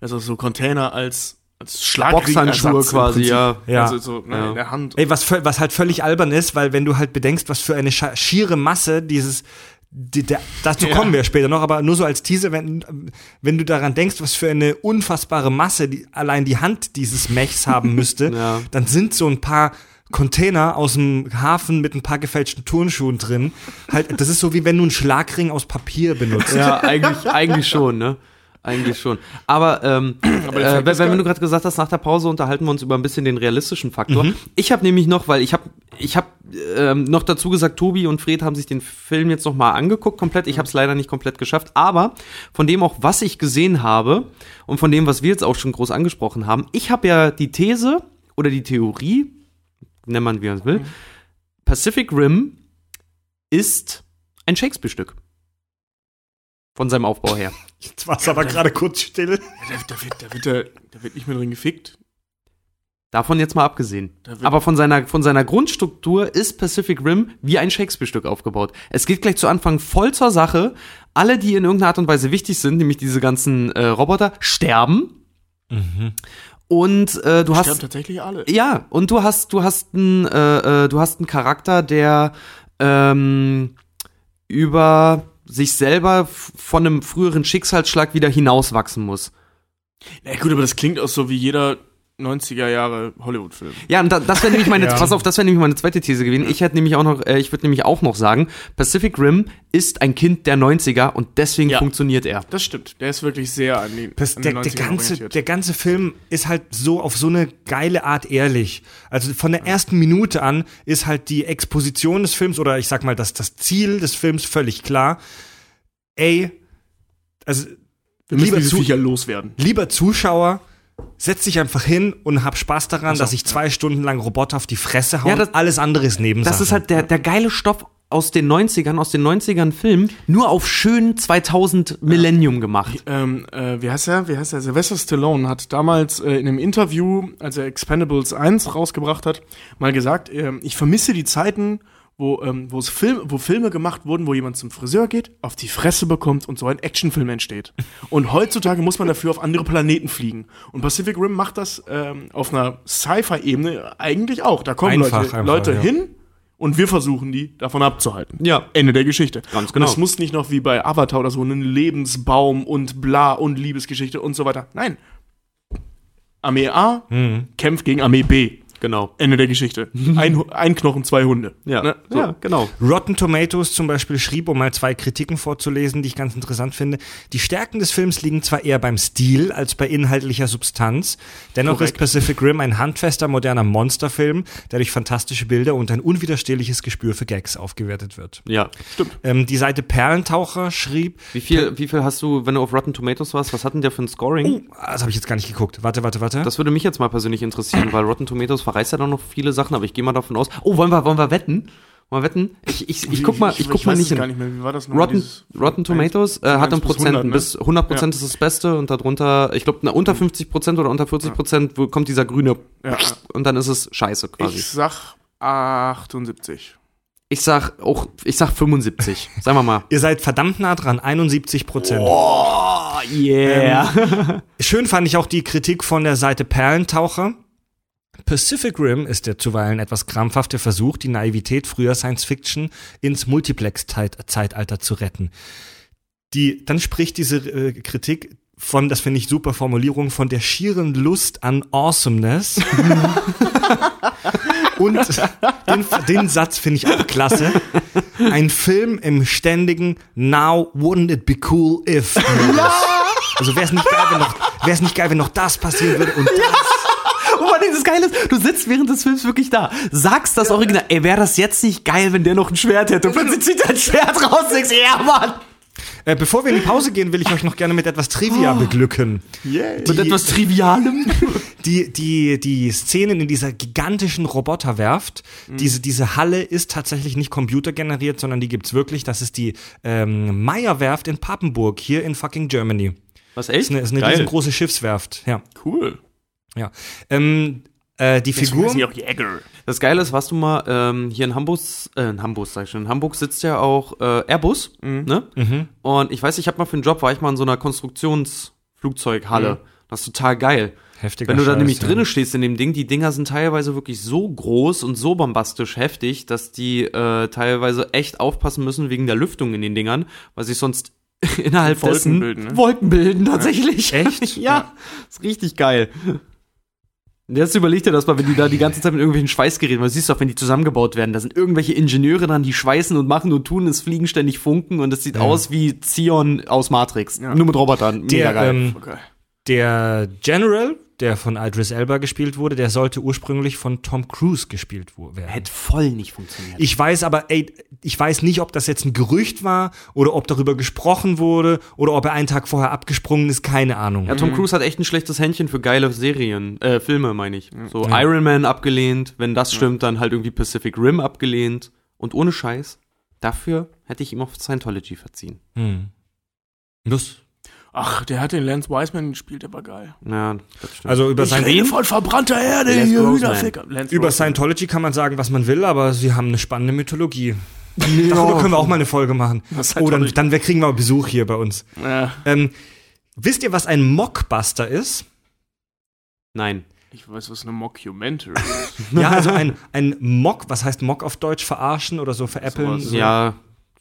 also so Container als, als Schlagring. Boxhandschuhe quasi, ja. Ja. Also so ne, Ja. in der Hand. Ey, was, was halt völlig albern ist, weil wenn du halt bedenkst, was für eine schiere Masse dieses, die, der, dazu Ja. kommen wir später noch, aber nur so als Teaser, wenn, wenn du daran denkst, was für eine unfassbare Masse die, allein die Hand dieses Mechs haben <laughs> müsste, Ja. dann sind so ein paar Container aus dem Hafen mit ein paar gefälschten Turnschuhen drin. Halt, das ist so wie wenn du einen Schlagring aus Papier benutzt. Ja, eigentlich, eigentlich schon, ne? Eigentlich schon. Aber, ähm, <clears throat> Aber äh, wenn, wenn du gerade gesagt hast, nach der Pause unterhalten wir uns über ein bisschen den realistischen Faktor. Ich habe nämlich noch, weil ich habe ich hab, ähm, noch dazu gesagt, Tobi und Fred haben sich den Film jetzt noch mal angeguckt komplett. Ich habe es leider nicht komplett geschafft. Aber von dem auch, was ich gesehen habe und von dem, was wir jetzt auch schon groß angesprochen haben, ich habe ja die These oder die Theorie, nennt man wie man es will, Pacific Rim ist ein Shakespeare-Stück. Von seinem Aufbau her. Jetzt war es aber gerade kurz still. Da, da, wird, da, wird der, da wird nicht mehr drin gefickt. Davon jetzt mal abgesehen. Aber von seiner, von seiner Grundstruktur ist Pacific Rim wie ein Shakespeare-Stück aufgebaut. Es geht gleich zu Anfang voll zur Sache. Alle, die in irgendeiner Art und Weise wichtig sind, nämlich diese ganzen äh, Roboter, sterben. Und äh, du Sterben hast tatsächlich alle. ja und du hast du hast einen äh, äh, du hast einen Charakter, der ähm, über sich selber von einem früheren Schicksalsschlag wieder hinauswachsen muss. Na gut, aber das klingt auch so wie jeder 90er Jahre Hollywood-Film. Ja, und da, das wäre nämlich meine, <laughs> Ja. pass auf, das wäre nämlich meine zweite These gewesen. Ich hätte nämlich auch noch, äh, ich würde nämlich auch noch sagen, Pacific Rim ist ein Kind der 90er und deswegen Ja. funktioniert er. Das stimmt. Der ist wirklich sehr an den, Das, an der, der, 90ern ganze, orientiert. der ganze Film ist halt so auf so eine geile Art ehrlich. Also von der ersten Minute an ist halt die Exposition des Films oder ich sag mal das, das Ziel des Films völlig klar. Ey, also Wir müssen lieber, diese zu, Viecher loswerden. lieber Zuschauer, setz dich einfach hin und hab Spaß daran, so, dass ich zwei Stunden lang Roboter auf die Fresse hauen. Ja, das- alles andere ist Nebensache. Das ist halt der, der geile Stoff aus den 90ern, aus den 90ern Filmen, nur auf schön 2000 Millennium gemacht. Ähm, äh, wie heißt er? Wie heißt er? Sylvester Stallone hat damals äh, in einem Interview, als er Expendables 1 rausgebracht hat, mal gesagt, ähm, ich vermisse die Zeiten, wo, ähm, Film, wo Filme gemacht wurden, wo jemand zum Friseur geht, auf die Fresse bekommt und so ein Actionfilm entsteht. <laughs> Und heutzutage muss man dafür auf andere Planeten fliegen. Und Pacific Rim macht das ähm, auf einer Sci-Fi-Ebene eigentlich auch. Da kommen Einfach, Leute, einfach, Leute ja. hin und wir versuchen die davon abzuhalten. Ja. Ende der Geschichte. Ganz genau. Und es muss nicht noch wie bei Avatar oder so einen Lebensbaum und bla und Liebesgeschichte und so weiter. Nein. Armee A Mhm. kämpft gegen Armee B. Genau. Ende der Geschichte. <laughs> Ein, ein Knochen, zwei Hunde. Ja, Ne? So. ja genau. Rotten Tomatoes zum Beispiel schrieb, um mal zwei Kritiken vorzulesen, die ich ganz interessant finde. Die Stärken des Films liegen zwar eher beim Stil als bei inhaltlicher Substanz. Dennoch Korrekt. ist Pacific Rim ein handfester, moderner Monsterfilm, der durch fantastische Bilder und ein unwiderstehliches Gespür für Gags aufgewertet wird. Ja. Stimmt. Ähm, die Seite Perlentaucher schrieb, Wie viel, wie viel hast du, wenn du auf Rotten Tomatoes warst, was hat denn der für ein Scoring? oh, das habe ich jetzt gar nicht geguckt. Warte, warte, warte. Das würde mich jetzt mal persönlich interessieren, weil Rotten Tomatoes verreißt ja dann noch viele Sachen, aber ich gehe mal davon aus. Oh, wollen wir, wollen wir wetten? Wollen wir wetten? Ich, ich, ich guck mal, ich, guck mal weiß nicht es gar hin. nicht mehr. Wie war das nochmal? Rotten, Rotten Tomatoes äh, hat in bis Prozenten 100, ne? bis 100 Prozent ist das Beste und darunter, ich glaube, unter 50 Prozent oder unter 40 Prozent wo kommt dieser grüne Ja, ja. und dann ist es scheiße quasi. Ich sag 78. Ich sag auch, ich sag 75. <laughs> Sagen wir mal. Ihr seid verdammt nah dran, 71 Prozent. Oh, yeah. Schön fand ich auch die Kritik von der Seite Perlentaucher. Pacific Rim ist der zuweilen etwas krampfhafte Versuch, die Naivität früher Science Fiction ins Multiplex-Zeitalter zu retten. Die, dann spricht diese äh, Kritik von, das finde ich super Formulierung, von der schieren Lust an Awesomeness. <laughs> Und den, den Satz finde ich auch klasse. Ein Film im ständigen Now wouldn't it be cool if. Also wäre es nicht geil, wenn noch, wäre es nicht geil, wenn noch das passieren würde und das. Oh Geile ist, du sitzt während des Films wirklich da, sagst das Original, ey, wäre das jetzt nicht geil, wenn der noch ein Schwert hätte? Und plötzlich zieht ein Schwert raus und denkst, ja, Mann. Äh, bevor wir in die Pause gehen, will ich euch noch gerne mit etwas Trivia beglücken. Yay. Mit etwas Trivialem. <laughs> Die, die, die Szenen in dieser gigantischen Roboterwerft, diese, diese Halle ist tatsächlich nicht computergeneriert, sondern die gibt's wirklich. Das ist die ähm, Meyer-Werft in Papenburg, hier in fucking Germany. Was, echt? Ist eine, ist eine Geil. riesengroße Schiffswerft. Ja, Cool. ja. Ähm, äh, die Deswegen Figur. die auch Jäger. Das Geile ist, warst du mal ähm, hier in Hamburg, äh, in Hamburg sag ich schon, in Hamburg sitzt ja auch äh, Airbus, ne? Und ich weiß, ich habe mal für einen Job, war ich mal in so einer Konstruktionsflugzeughalle. Das ist total geil. Heftiger Wenn du da Scheiß, nämlich ja. drinnen stehst in dem Ding, die Dinger sind teilweise wirklich so groß und so bombastisch heftig, dass die äh, teilweise echt aufpassen müssen wegen der Lüftung in den Dingern, weil sich sonst <laughs> innerhalb Wolken dessen bilden, ne? Wolken bilden tatsächlich. Echt? <laughs> ja, ist richtig geil. Jetzt überleg dir das mal, wenn die da die ganze Zeit mit irgendwelchen Schweißgeräten, weil du siehst doch, wenn die zusammengebaut werden, da sind irgendwelche Ingenieure dran, die schweißen und machen und tun, es fliegen ständig Funken und es sieht aus wie Zion aus Matrix. Ja. Nur mit Robotern. Mega Der, geil. ähm, Okay. der General, der von Idris Elba gespielt wurde, der sollte ursprünglich von Tom Cruise gespielt werden. Hätte voll nicht funktioniert. Ich weiß aber, ey, ich weiß nicht, ob das jetzt ein Gerücht war oder ob darüber gesprochen wurde oder ob er einen Tag vorher abgesprungen ist, keine Ahnung. Ja, Tom Cruise hat echt ein schlechtes Händchen für geile Serien, äh, Filme, meine ich. So Iron Man abgelehnt, wenn das stimmt, dann halt irgendwie Pacific Rim abgelehnt. Und ohne Scheiß, dafür hätte ich ihm auf Scientology verziehen. Hm. Lust. Ach, der hat den Lance Wiseman gespielt, der war geil. Ja, das stimmt. Also über, Ich sein, rede von verbrannter Erde, Lance. Hühnerficker. Lance über. Scientology kann man sagen, was man will, aber sie haben eine spannende Mythologie. <laughs> Darüber können wir auch mal eine Folge machen. Was Oh, dann, dann wir kriegen wir Besuch hier bei uns. Ja, Ähm, wisst ihr, was ein Mockbuster ist? Nein. ich weiß, was eine Mockumentary <laughs> ist. Ja, also ein, ein Mock, was heißt Mock auf Deutsch? Verarschen oder so veräppeln? Sowas, so. Ja,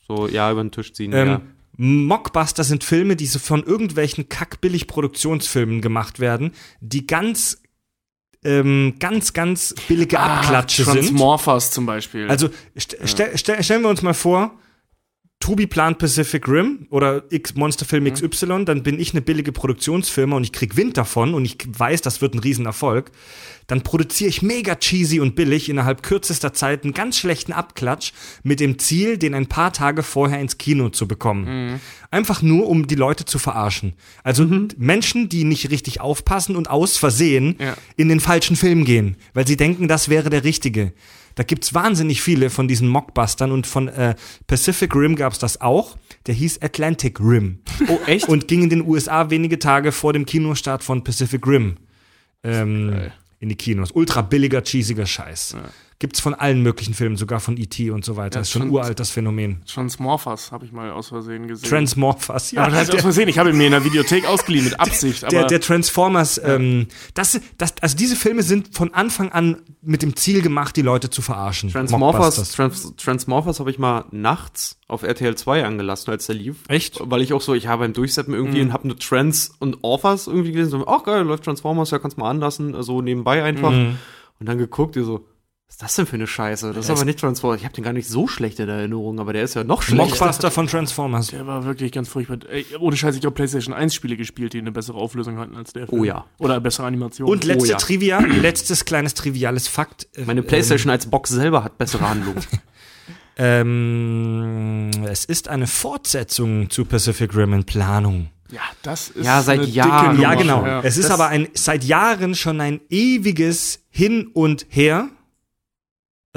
so, ja, über den Tisch ziehen, Ähm, ja. Mockbuster sind Filme, die so von irgendwelchen kackbillig Produktionsfilmen gemacht werden, die ganz, ähm, ganz, ganz billige Abklatsche sind. Ah, Transmorphers zum Beispiel. Also st stell, stell, stellen wir uns mal vor, Tobi plant Pacific Rim oder X Monsterfilm XY, dann bin ich eine billige Produktionsfirma und ich krieg Wind davon und ich weiß, das wird ein Riesenerfolg. Dann produziere ich mega cheesy und billig innerhalb kürzester Zeit einen ganz schlechten Abklatsch mit dem Ziel, den ein paar Tage vorher ins Kino zu bekommen. Einfach nur, um die Leute zu verarschen. Also Menschen, die nicht richtig aufpassen und aus Versehen Ja. in den falschen Film gehen, weil sie denken, das wäre der richtige. Da gibt's wahnsinnig viele von diesen Mockbustern und von äh, Pacific Rim gab's das auch. Der hieß Atlantic Rim. Oh, echt? Und ging in den USA wenige Tage vor dem Kinostart von Pacific Rim ähm, in die Kinos. Ultra billiger, cheesiger Scheiß. Gibt's von allen möglichen Filmen, sogar von E.T. und so weiter. Ja, ist schon uralt, das Phänomen. Transmorphers habe ich mal aus Versehen gesehen. Transmorphers, ja. ja, das heißt aus der, Versehen. Ich habe ihn mir in der Videothek ausgeliehen mit Absicht. Aber der, der Transformers, ähm, das, das, also diese Filme sind von Anfang an mit dem Ziel gemacht, die Leute zu verarschen. Transmorphers. Trans Transmorphers habe ich mal nachts auf RTL 2 angelassen, als der lief. Echt? Weil ich auch so, ich habe beim Durchseppen irgendwie und habe nur Trans und Orphers irgendwie gelesen. So, ach geil, läuft Transformers, ja, kannst mal anlassen, so nebenbei einfach. Und dann geguckt, ihr so, was ist das denn für eine Scheiße? Das ist aber nicht Transformers. Ich habe den gar nicht so schlecht in Erinnerung, aber der ist ja noch schlechter. Mockbuster von Transformers. Der war wirklich ganz furchtbar. Ey, ohne Scheiß, ich habe PlayStation 1 Spiele gespielt, die eine bessere Auflösung hatten als der. Film. Oh ja. Oder eine bessere Animation. Und letzte Oh ja. Trivia, <clears throat> letztes kleines triviales Fakt. Äh, Meine Playstation als Box selber hat bessere Handlung. <laughs> Ähm, es ist eine Fortsetzung zu Pacific Rim in Planung. ja, das ist Ja, seit eine Jahren. dicke Ja, Nummer. genau. Ja. Es ist Das- aber ein seit Jahren schon ein ewiges Hin und Her.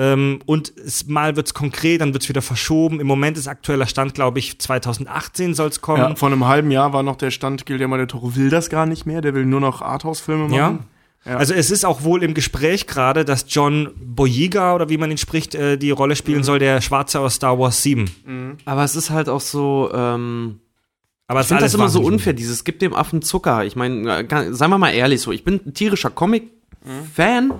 Ähm, und es, mal wird's konkret, dann wird's wieder verschoben. Im Moment ist aktueller Stand, glaube ich, 2018 soll's kommen. Ja, vor einem halben Jahr war noch der Stand, Guillermo del Toro will das gar nicht mehr, der will nur noch Arthouse-Filme machen. Ja. Ja. Also es ist auch wohl im Gespräch gerade, dass John Boyega oder wie man ihn spricht, äh, die Rolle spielen soll, der Schwarze aus Star Wars 7. aber es ist halt auch so, ähm, Aber ich es finde ist das immer so unfair, dieses gibt dem Affen Zucker. Ich meine, äh, seien wir mal ehrlich so, ich bin ein tierischer Comic-Fan,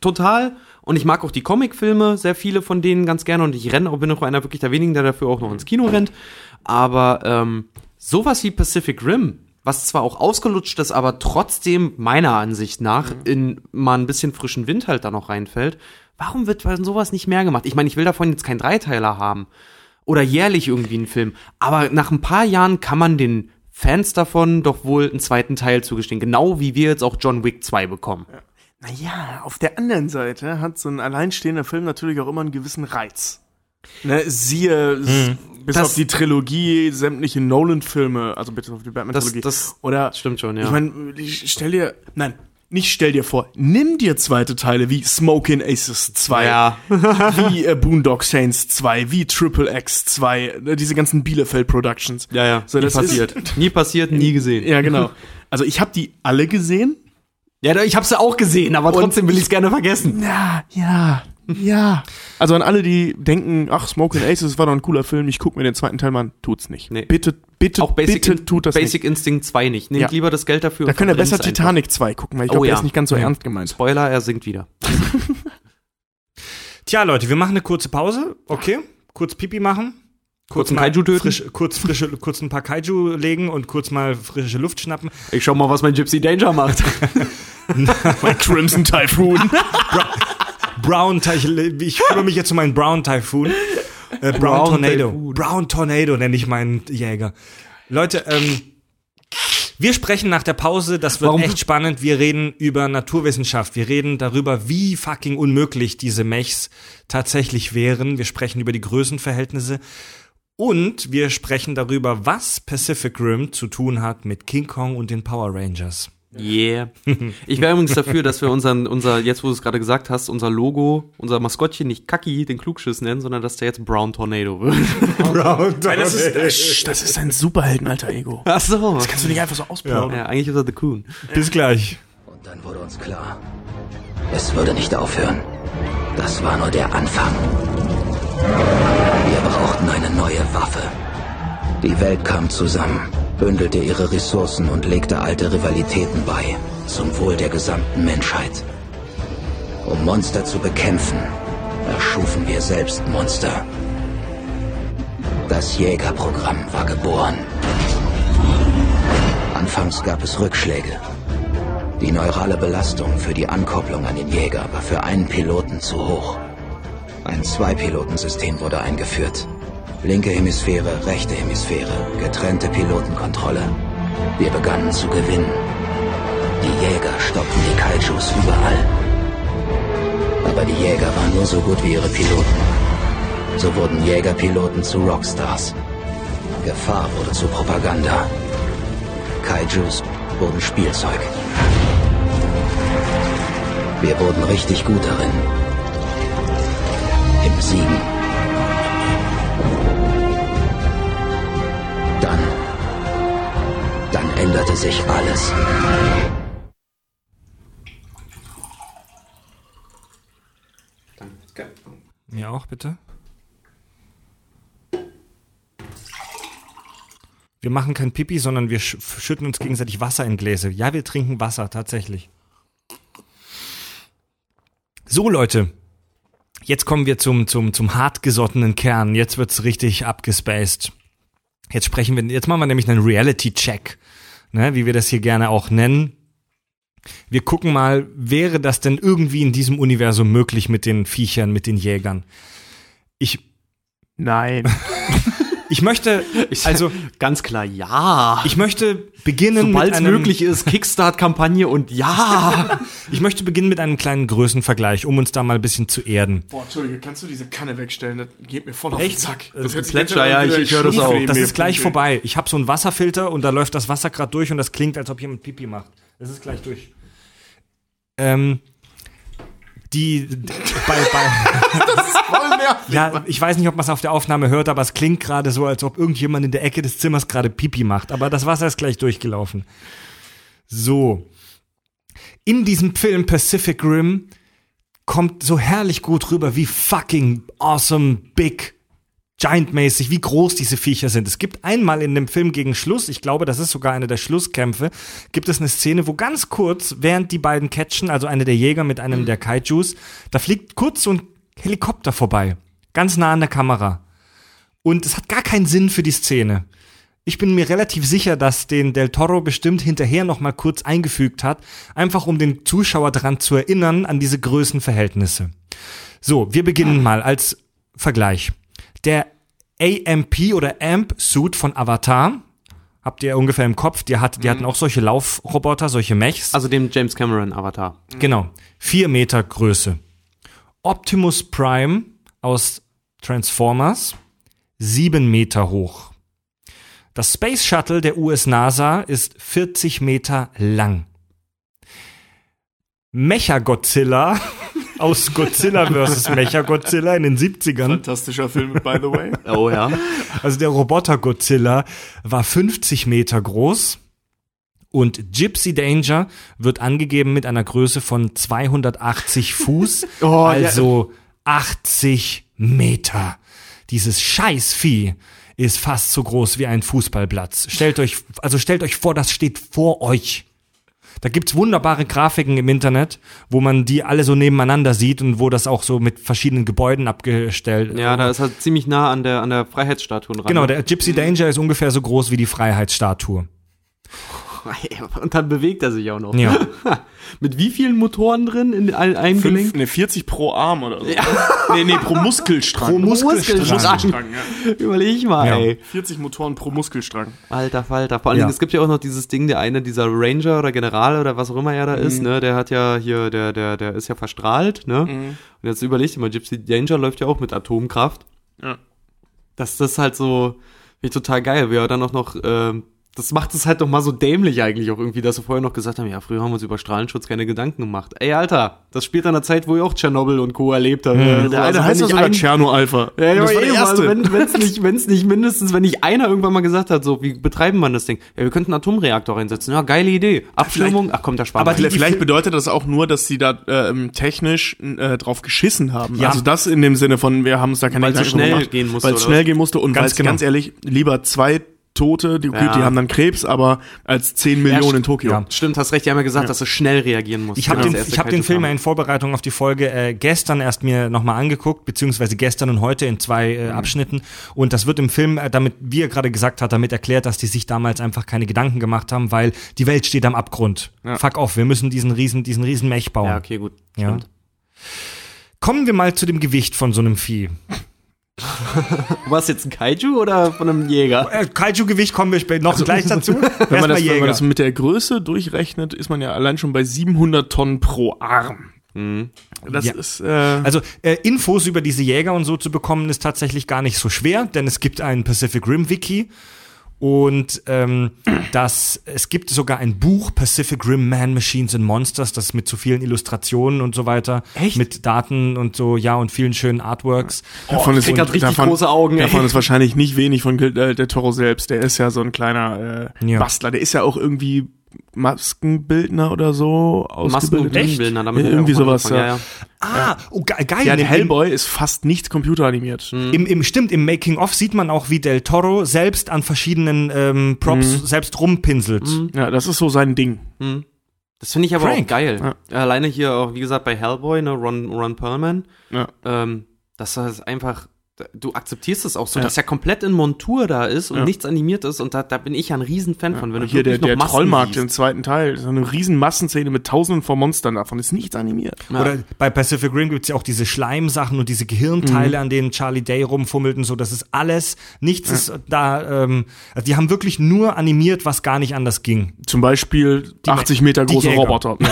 total. Und ich mag auch die Comicfilme, sehr viele von denen ganz gerne. Und ich renne auch, bin auch einer wirklich der wenigen, der dafür auch noch ins Kino rennt. Aber ähm, sowas wie Pacific Rim, was zwar auch ausgelutscht ist, aber trotzdem meiner Ansicht nach in mal ein bisschen frischen Wind halt da noch reinfällt. Warum wird sowas nicht mehr gemacht? Ich meine, ich will davon jetzt keinen Dreiteiler haben oder jährlich irgendwie einen Film. Aber nach ein paar Jahren kann man den Fans davon doch wohl einen zweiten Teil zugestehen. Genau wie wir jetzt auch John Wick 2 bekommen. Naja, auf der anderen Seite hat so ein alleinstehender Film natürlich auch immer einen gewissen Reiz. Ne, siehe, s- bis Das- auf die Trilogie, sämtliche Nolan-Filme, also bis auf die Batman-Trilogie. Das- das Oder, stimmt schon, ja. Ich meine, stell dir, nein, nicht stell dir vor, nimm dir zweite Teile wie Smoking Aces 2, Ja. <laughs> wie äh, Boondock Saints 2, wie Triple X 2, ne, diese ganzen Bielefeld Productions. Ja, ja. So, nie das passiert. Ist, nie passiert, nie <laughs> gesehen. ja, genau. Also ich habe die alle gesehen. Ja, ich hab's ja auch gesehen, aber trotzdem will ich's gerne vergessen. Ja, ja, ja. Also an alle, die denken, ach, Smoking Aces war doch ein cooler Film, ich guck mir den zweiten Teil mal an, tut's nicht. Nee. Bitte, bitte, Auch Basic, bitte tut das Basic nicht. Instinct 2 nicht. Nehmt Ja. lieber das Geld dafür. Da könnt ihr besser Titanic 2 gucken, weil ich Oh glaube, der ja. ist nicht ganz so Ja. ernst einfach. gemeint. Spoiler, er singt wieder. <laughs> Tja, Leute, wir machen eine kurze Pause. Okay. Kurz Pipi machen. Kurz mal Kaiju töten. Frisch, kurz, frische, <laughs> kurz ein paar Kaiju legen und kurz mal frische Luft schnappen. Ich schau mal, was mein Gypsy Danger macht. <laughs> Mein Crimson Typhoon. Brown Typhoon. Ich kümmere mich jetzt um meinen Brown Typhoon. Äh, Brown, Brown Tornado. Typhoon. Brown Tornado nenne ich meinen Jäger. Leute, ähm, wir sprechen nach der Pause, das wird Warum- echt spannend. Wir reden über Naturwissenschaft. Wir reden darüber, wie fucking unmöglich diese Mechs tatsächlich wären. Wir sprechen über die Größenverhältnisse. Und wir sprechen darüber, was Pacific Rim zu tun hat mit King Kong und den Power Rangers. Yeah. <laughs> Ich wäre übrigens dafür, dass wir unseren, unser, jetzt wo du es gerade gesagt hast, unser Logo, unser Maskottchen nicht Kaki, den Klugschiss nennen, sondern dass der jetzt Brown Tornado wird. <laughs> Brown Das ist, das ist ein Superhelden-alter Ego. Ach so. Das kannst du nicht einfach so ausplaudern. Ja, eigentlich ist er The Coon. Bis gleich. Und dann wurde uns klar, es würde nicht aufhören. Das war nur der Anfang. Wir brauchten eine neue Waffe. Die Welt kam zusammen, bündelte ihre Ressourcen und legte alte Rivalitäten bei, zum Wohl der gesamten Menschheit. Um Monster zu bekämpfen, erschufen wir selbst Monster. Das Jägerprogramm war geboren. Anfangs gab es Rückschläge. Die neurale Belastung für die Ankopplung an den Jäger war für einen Piloten zu hoch. Ein Zwei-Piloten-System wurde eingeführt. Linke Hemisphäre, rechte Hemisphäre, getrennte Pilotenkontrolle. Wir begannen zu gewinnen. Die Jäger stoppten die Kaijus überall. Aber die Jäger waren nur so gut wie ihre Piloten. So wurden Jägerpiloten zu Rockstars. Gefahr wurde zu Propaganda. Kaijus wurden Spielzeug. Wir wurden richtig gut darin. Im Siegen. Änderte sich alles. Mir auch, bitte. Wir machen kein Pipi, sondern wir sch schütten uns gegenseitig Wasser in Gläser. Ja, wir trinken Wasser, tatsächlich. So, Leute. Jetzt kommen wir zum, zum, zum hartgesottenen Kern. Jetzt wird's richtig abgespaced. Jetzt sprechen wir, jetzt machen wir nämlich einen Reality-Check. Ne, wie wir das hier gerne auch nennen. Wir gucken mal, wäre das denn irgendwie in diesem Universum möglich mit den Viechern, mit den Jägern? Ich, Nein. <laughs> ich möchte, <laughs> also, Ganz klar, ja. ich möchte beginnen Sobald es möglich ist, Kickstart-Kampagne und ja. <laughs> ich möchte beginnen mit einem kleinen Größenvergleich, um uns da mal ein bisschen zu erden. Boah, Entschuldige, kannst du diese Kanne wegstellen? Das geht mir voll auf Echt? den Zack. Das hört sich Plätscher, ja, ich- ich höre das auch. Das ist gleich vorbei. Ich habe so einen Wasserfilter und da läuft das Wasser gerade durch und das klingt, als ob jemand Pipi macht. Das ist gleich durch. Ähm, die bei, bei <laughs> Voll nervig. ja, ich weiß nicht, ob man es auf der Aufnahme hört, aber es klingt gerade so, als ob irgendjemand in der Ecke des Zimmers gerade Pipi macht. Aber das Wasser ist gleich durchgelaufen. So. In diesem Film Pacific Rim kommt so herrlich gut rüber, wie fucking awesome, big, giant-mäßig, wie groß diese Viecher sind. Es gibt einmal in dem Film gegen Schluss, ich glaube, das ist sogar eine der Schlusskämpfe, gibt es eine Szene, wo ganz kurz, während die beiden catchen, also eine der Jäger mit einem der Kaijus, da fliegt kurz so ein Helikopter vorbei. Ganz nah an der Kamera. Und es hat gar keinen Sinn für die Szene. Ich bin mir relativ sicher, dass den Del Toro bestimmt hinterher noch mal kurz eingefügt hat, einfach um den Zuschauer daran zu erinnern an diese Größenverhältnisse. So, wir beginnen mal als Vergleich. Der AMP oder AMP-Suit von Avatar, habt ihr ungefähr im Kopf, die, hat, die hatten auch solche Laufroboter, solche Mechs. Also dem James Cameron Avatar. Genau. Vier Meter Größe. Optimus Prime aus Transformers, sieben Meter hoch. Das Space Shuttle der US-NASA ist 40 Meter lang. Mechagodzilla <laughs> aus Godzilla vs. Mechagodzilla in den 70ern, Fantastischer Film, by the way. <laughs> Oh ja. also der Roboter Godzilla, war 50 Meter groß. Und Gypsy Danger wird angegeben mit einer Größe von 280 Fuß, <laughs> Oh, ja. also 80 Meter. Dieses Scheißvieh ist fast so groß wie ein Fußballplatz. Stellt euch, also stellt euch vor, das steht vor euch. Da gibt's wunderbare Grafiken im Internet, wo man die alle so nebeneinander sieht und wo das auch so mit verschiedenen Gebäuden abgestellt. Ja, da ist er ziemlich nah an der, an der Freiheitsstatue dran. Genau, der Gypsy Danger ist ungefähr so groß wie die Freiheitsstatue. <laughs> Und dann bewegt er sich auch noch. Ja. <laughs> Mit wie vielen Motoren drin in ein- einem Fünf, Gelenk? ne, 40 pro Arm oder so. Nee, nee, pro Muskelstrang. Pro Muskelstrang. Muskelstrang, ja. Überleg mal, Ja. ey. 40 Motoren pro Muskelstrang. Alter Falter. Vor allen Ja. Es gibt ja auch noch dieses Ding, der eine, dieser Ranger oder General oder was auch immer er da ist, ne, der hat ja hier, der, der, der ist ja verstrahlt, ne? Und jetzt überlegt mal, Gypsy Danger läuft ja auch mit Atomkraft. Ja. Das halt so, finde ich total geil, wie er dann auch noch, ähm, das macht es halt doch mal so dämlich eigentlich auch irgendwie, dass wir vorher noch gesagt haben, ja, früher haben wir uns über Strahlenschutz keine Gedanken gemacht. Ey, Alter, das spielt an der Zeit, wo ich auch Tschernobyl und Co. erlebt habe. Also, Der eine wenn heißt ja nicht sogar ein- Tscherno-Alpha. ja, das war der erste. Also wenn wenn's nicht, wenn's nicht mindestens, wenn nicht einer irgendwann mal gesagt hat, so, wie betreiben man das Ding? Ja, wir könnten einen Atomreaktor einsetzen. Ja, geile Idee. Abschirmung, ach komm, da sparen Aber die- Vielleicht bedeutet das auch nur, dass sie da ähm, technisch äh, drauf geschissen haben. Ja. Also das in dem Sinne von, wir haben uns da keine Weil's so Gedanken schnell gemacht, gehen musste, Weil es schnell gehen musste und Ganz weil es genau. ganz ehrlich, lieber zwei Tote, die, Ja. die haben dann Krebs, aber als 10 Millionen in Tokio. Ja. Stimmt, hast recht, die haben ja gesagt, dass du schnell reagieren musst. Ich habe wenn den, ich hab den Film ja in Vorbereitung auf die Folge äh, gestern erst mir nochmal angeguckt, beziehungsweise gestern und heute in zwei äh, Abschnitten. Und das wird im Film, äh, damit, wie er gerade gesagt hat, damit erklärt, dass die sich damals einfach keine Gedanken gemacht haben, weil die Welt steht am Abgrund. Fuck off, wir müssen diesen riesen, diesen riesen Mech bauen. Ja, okay, gut. Ja. Stimmt. Kommen wir mal zu dem Gewicht von so einem Vieh. War es jetzt ein Kaiju oder von einem Jäger? Äh, Kaiju-Gewicht kommen wir später noch gleich dazu. <laughs> Wenn man, das, wenn man Jäger. das mit der Größe durchrechnet, ist man ja allein schon bei 700 Tonnen pro Arm. Das Ja. ist, äh, Also äh, Infos über diese Jäger und so zu bekommen, ist tatsächlich gar nicht so schwer, denn es gibt ein Pacific Rim Wiki und ähm, das, es gibt sogar ein Buch Pacific Rim Man Machines and Monsters, das mit so vielen Illustrationen und so weiter, Echt? mit Daten und so, ja und vielen schönen Artworks. davon ist, richtig davon, große Augen, ey. davon ist wahrscheinlich nicht wenig von äh, der Toro selbst. Der ist ja so ein kleiner äh, Ja. Bastler. Der ist ja auch irgendwie Maskenbildner oder so Masken- und ausgebildet. Bühnenbildner, damit Ja, irgendwie sowas, angefangen, Ah, oh, ge geil. Ja, der Hellboy ist fast nicht computeranimiert. Im, im, stimmt, im Making-of sieht man auch, wie Del Toro selbst an verschiedenen ähm, Props selbst rumpinselt. Ja, das ist so sein Ding. Das finde ich aber Frank. auch geil. Alleine hier auch, wie gesagt, bei Hellboy, ne, Ron, Ron Perlman, Ja. ähm, dass das einfach Da- Du akzeptierst es auch so, Ja. dass er komplett in Montur da ist und Ja. nichts animiert ist und da, da bin ich ja ein Riesenfan von, wenn du Hier der, noch der Trollmarkt im siehst. zweiten Teil. So eine riesen Massenszene mit tausenden von Monstern. Davon ist nichts animiert. Ja. Oder bei Pacific Rim gibt's ja auch diese Schleimsachen und diese Gehirnteile, Mhm. an denen Charlie Day rumfummelt und so. Das ist alles, nichts ist da, ähm, also die haben wirklich nur animiert, was gar nicht anders ging. Zum Beispiel Die 80 Meter große. Roboter. <laughs>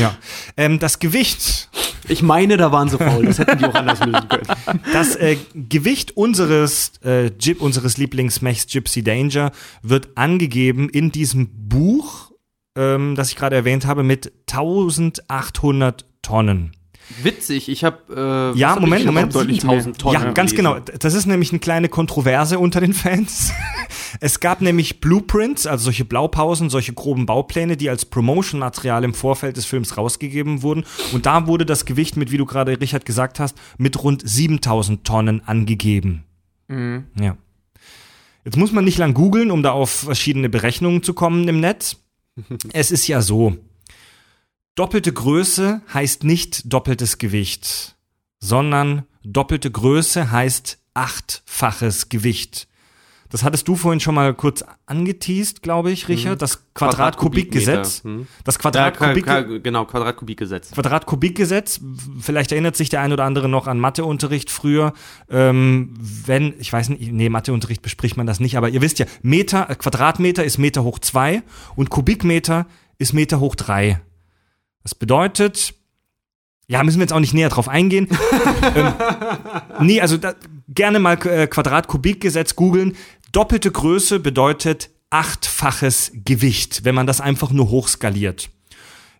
Ja. Ähm, das Gewicht Ich meine, da waren sie faul, das hätten die auch anders lösen können. <laughs> Das äh, Gewicht unseres, äh, Gyp, unseres Lieblingsmechs Gypsy Danger wird angegeben in diesem Buch, ähm, das ich gerade erwähnt habe, mit 1800 Tonnen. Witzig, ich habe äh, Ja, Moment, ich? Moment. Deutlich 1000 Tonnen. ja, ganz gelesen. genau. Das ist nämlich eine kleine Kontroverse unter den Fans. <laughs> Es gab nämlich Blueprints, also solche Blaupausen, solche groben Baupläne, die als Promotion-Material im Vorfeld des Films rausgegeben wurden. Und da wurde das Gewicht mit, wie du gerade, Richard, gesagt hast, mit rund 7000 Tonnen angegeben. Ja. Jetzt muss man nicht lang googeln, um da auf verschiedene Berechnungen zu kommen im Netz. <laughs> Es ist ja so. Doppelte Größe heißt nicht doppeltes Gewicht, sondern doppelte Größe heißt achtfaches Gewicht. Das hattest du vorhin schon mal kurz angeteased, glaube ich, Richard, das Quadratkubikgesetz. Hm. Das Ja, Ka- Quadratkubik Ka- genau, Quadratkubikgesetz. Quadratkubikgesetz, vielleicht erinnert sich der ein oder andere noch an Matheunterricht früher. Ähm, wenn, ich weiß nicht, nee, Matheunterricht bespricht man das nicht, aber ihr wisst ja, Meter, äh, Quadratmeter ist Meter hoch zwei und Kubikmeter ist Meter hoch drei. Das bedeutet, ja, müssen wir jetzt auch nicht näher drauf eingehen. <laughs> ähm, nee, also da, gerne mal äh, Quadratkubikgesetz googeln. Doppelte Größe bedeutet achtfaches Gewicht, wenn man das einfach nur hochskaliert.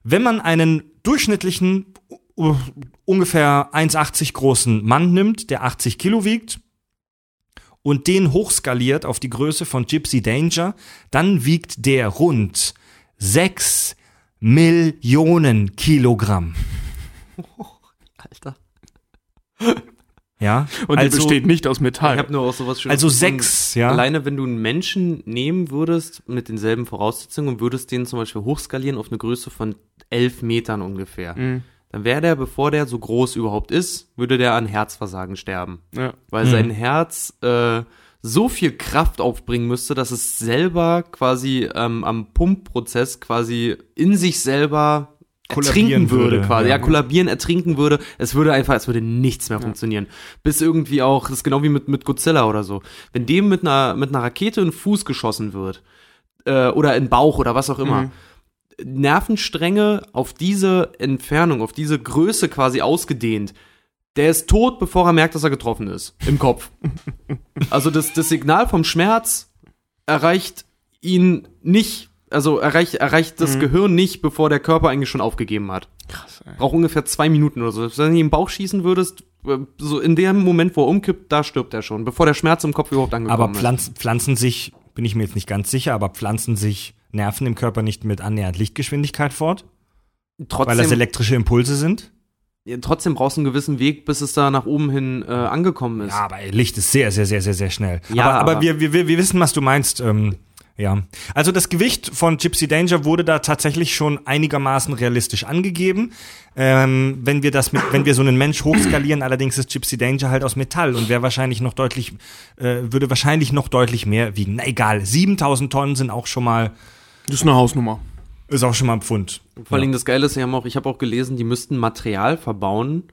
Wenn man einen durchschnittlichen, uh, ungefähr 1,80 großen Mann nimmt, der 80 Kilo wiegt, und den hochskaliert auf die Größe von Gypsy Danger, dann wiegt der rund 6 Millionen Kilogramm. <laughs> Alter. Ja, Und also, die besteht nicht aus Metall. Ich habe nur auch sowas Schönes also gefunden. sechs, ja. Alleine, wenn du einen Menschen nehmen würdest mit denselben Voraussetzungen und würdest den zum Beispiel hochskalieren auf eine Größe von elf Metern ungefähr, Mhm. dann wäre der, bevor der so groß überhaupt ist, würde der an Herzversagen sterben. ja. Weil sein Herz äh, so viel Kraft aufbringen müsste, dass es selber quasi ähm, am Pumpprozess quasi in sich selber Kollabieren ertrinken würde, würde, quasi. Ja. ja. kollabieren, ertrinken würde. Es würde einfach, es würde nichts mehr funktionieren. Bis irgendwie auch, das ist genau wie mit, mit Godzilla oder so. Wenn dem mit einer, mit einer Rakete in den Fuß geschossen wird, äh, oder in den Bauch oder was auch immer, Nervenstränge auf diese Entfernung, auf diese Größe quasi ausgedehnt, der ist tot, bevor er merkt, dass er getroffen ist. Im Kopf. Also das, das Signal vom Schmerz erreicht ihn nicht, also erreicht, erreicht das Gehirn nicht, bevor der Körper eigentlich schon aufgegeben hat. Krass, ey. Braucht ungefähr zwei Minuten oder so. Wenn du ihn im Bauch schießen würdest, äh, so in dem Moment, wo er umkippt, da stirbt er schon, bevor der Schmerz im Kopf überhaupt angekommen aber ist. pflanzen, pflanzen sich, bin ich mir jetzt nicht ganz sicher, aber pflanzen sich Nerven im Körper nicht mit annähernd Lichtgeschwindigkeit fort, weil das Trotzdem, elektrische Impulse sind? Trotzdem brauchst du einen gewissen Weg, bis es da nach oben hin äh, angekommen ist. Ja, aber Licht ist sehr, sehr, sehr, sehr, sehr schnell. Ja, aber, aber aber- wir, wir, wir wissen, was du meinst. Ähm, ja. Also das Gewicht von Gypsy Danger wurde da tatsächlich schon einigermaßen realistisch angegeben. Ähm, wenn wir das mit, wenn wir so einen Mensch hochskalieren, allerdings ist Gypsy Danger halt aus Metall und wäre wahrscheinlich noch deutlich, äh, würde wahrscheinlich noch deutlich mehr wiegen. Na egal, 7000 Tonnen sind auch schon mal, Das ist eine Hausnummer. Ist auch schon mal ein Pfund. Vor allem das Geile ist, sie haben auch, ich habe auch gelesen, die müssten Material verbauen,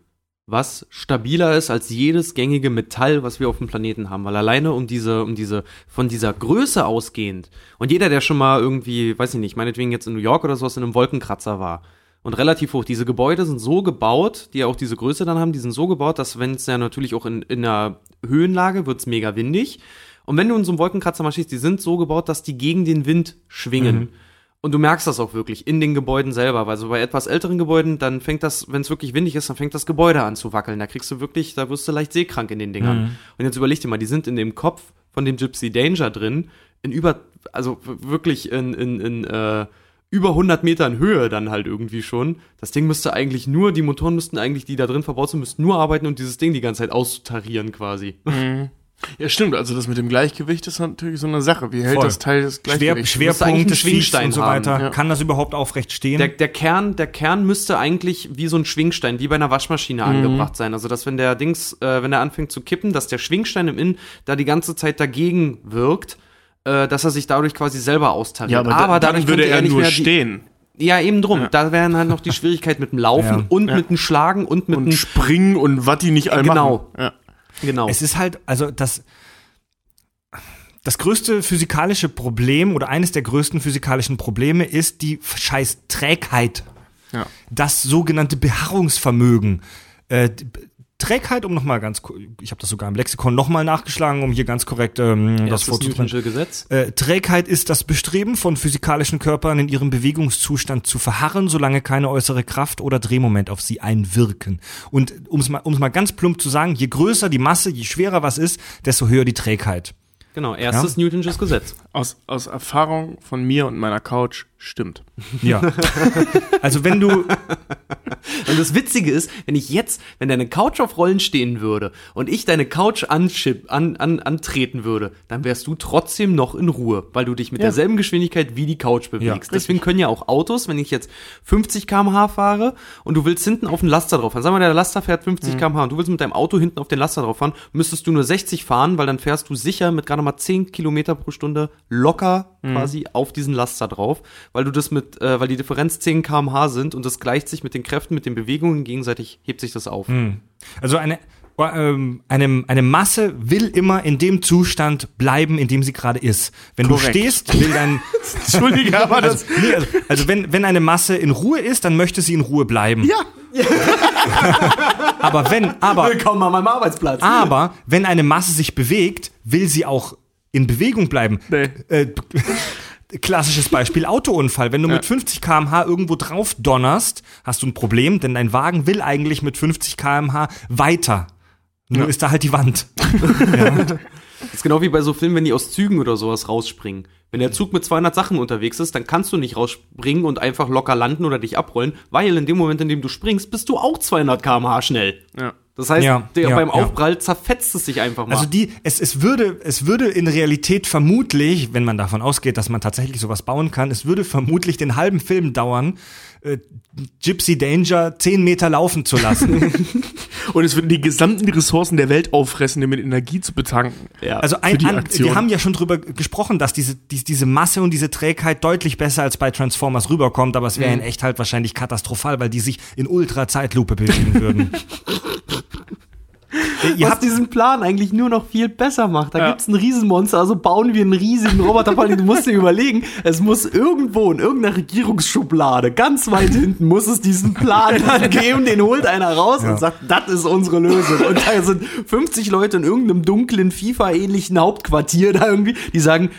was stabiler ist als jedes gängige Metall, was wir auf dem Planeten haben. Weil alleine um diese, um diese, von dieser Größe ausgehend, und jeder, der schon mal irgendwie, weiß ich nicht, meinetwegen jetzt in New York oder sowas in einem Wolkenkratzer war, und relativ hoch. Diese Gebäude sind so gebaut, die ja auch diese Größe dann haben, die sind so gebaut, dass wenn es ja natürlich auch in, in einer Höhenlage wird's mega windig. Und wenn du in so einem Wolkenkratzer mal schießt, die sind so gebaut, dass die gegen den Wind schwingen. Und du merkst das auch wirklich in den Gebäuden selber, weil so bei etwas älteren Gebäuden, dann fängt das, wenn es wirklich windig ist, dann fängt das Gebäude an zu wackeln. Da kriegst du wirklich, da wirst du leicht seekrank in den Dingern. Und jetzt überleg dir mal, die sind in dem Kopf von dem Gypsy Danger drin, in über, also wirklich in, in, in äh, über 100 Metern Höhe dann halt irgendwie schon. Das Ding müsste eigentlich nur, die Motoren müssten eigentlich, die da drin verbaut sind, müssten nur arbeiten und dieses Ding die ganze Zeit austarieren quasi. Ja, stimmt. Also das mit dem Gleichgewicht ist natürlich so eine Sache. Wie hält Voll. das Teil das Schwer, Gleichgewicht? musst eigentlich Schwerpunkt des Feeds Schwingstein und so haben, weiter. ja. Kann das überhaupt aufrecht stehen? Der, der, Kern, der Kern müsste eigentlich wie so ein Schwingstein, wie bei einer Waschmaschine angebracht sein. Also, dass wenn der Dings, äh, wenn er anfängt zu kippen, dass der Schwingstein im Innen da die ganze Zeit dagegen wirkt, äh, dass er sich dadurch quasi selber austariert. ja, aber, da, dadurch dann würde könnte er nicht nur mehr stehen Ja, eben drum. Da wären halt noch die <laughs> Schwierigkeit mit dem Laufen Ja. und Ja. mit dem Schlagen und mit und dem. springen und was die nicht all Genau. machen. Ja. Genau. Es ist halt, also das, das größte physikalische Problem oder eines der größten physikalischen Probleme ist die scheiß Trägheit. Ja. Das sogenannte Beharrungsvermögen. Äh, Trägheit, um nochmal ganz, ich habe das sogar im Lexikon nochmal nachgeschlagen, um hier ganz korrekt ähm, das Erstes vorzubringen. Newtonsche Gesetz. Äh, Trägheit ist das Bestreben von physikalischen Körpern in ihrem Bewegungszustand zu verharren, solange keine äußere Kraft oder Drehmoment auf sie einwirken. Und um es mal, um's mal ganz plump zu sagen, je größer die Masse, je schwerer was ist, desto höher die Trägheit. Genau, erstes Newtonsches Gesetz. Aus, aus Erfahrung von mir und meiner Couch stimmt. Ja. <laughs> also wenn du, Und das Witzige ist, wenn ich jetzt, wenn deine Couch auf Rollen stehen würde und ich deine Couch anschip, an, an, antreten würde, dann wärst du trotzdem noch in Ruhe, weil du dich mit derselben Geschwindigkeit wie die Couch bewegst. Ja, Deswegen können ja auch Autos, wenn ich jetzt 50 km/h fahre und du willst hinten auf den Laster drauf fahren, sag mal, der Laster fährt 50 km/h und du willst mit deinem Auto hinten auf den Laster drauf fahren, müsstest du nur 60 fahren, weil dann fährst du sicher mit gerade mal 10 Kilometer pro Stunde locker quasi auf diesen Laster drauf, weil du das mit, äh, weil die Differenz 10 km/h sind und das gleicht sich mit den Kräften, mit den Bewegungen gegenseitig, hebt sich das auf. also eine, ähm, eine, eine Masse will immer in dem Zustand bleiben, in dem sie gerade ist. Wenn Korrekt. du stehst, will dein, <laughs> Entschuldige, aber also, nee, also, also wenn, wenn eine Masse in Ruhe ist, dann möchte sie in Ruhe bleiben. Ja. <laughs> Aber wenn, aber, Willkommen an meinem Arbeitsplatz. Aber wenn eine Masse sich bewegt, will sie auch in Bewegung bleiben. Nee. Äh, <laughs> klassisches Beispiel Autounfall. Wenn du Ja. mit 50 km/h irgendwo drauf donnerst, hast du ein Problem, denn dein Wagen will eigentlich mit 50 km/h weiter. Nur ist da halt die Wand. <laughs> Das ist genau wie bei so Filmen, wenn die aus Zügen oder sowas rausspringen. Wenn der Zug mit 200 Sachen unterwegs ist, dann kannst du nicht rausspringen und einfach locker landen oder dich abrollen, weil in dem Moment, in dem du springst, bist du auch 200 km/h schnell. Ja. Das heißt, Ja, der, ja, beim ja. Aufprall zerfetzt es sich einfach mal. Also die, es, es würde, es würde in Realität vermutlich, wenn man davon ausgeht, dass man tatsächlich sowas bauen kann, es würde vermutlich den halben Film dauern, äh, Gypsy Danger 10 Meter laufen zu lassen. <laughs> Und es würden die gesamten Ressourcen der Welt auffressen, um mit Energie zu betanken. ja. Also Für ein, die an, wir haben ja schon drüber gesprochen, dass diese, die, diese Masse und diese Trägheit deutlich besser als bei Transformers rüberkommt, aber es wäre Mhm. in echt halt wahrscheinlich katastrophal, weil die sich in Ultra-Zeitlupe bewegen würden. <laughs> Ihr was habt, diesen Plan eigentlich nur noch viel besser macht. Da Ja. gibt's ein Riesenmonster, also bauen wir einen riesigen Roboter. Du musst dir überlegen, es muss irgendwo in irgendeiner Regierungsschublade, ganz weit hinten, muss es diesen Plan <laughs> dann geben. Den holt einer raus Ja. und sagt, das ist unsere Lösung. Und da sind 50 Leute in irgendeinem dunklen FIFA-ähnlichen Hauptquartier da irgendwie, die sagen,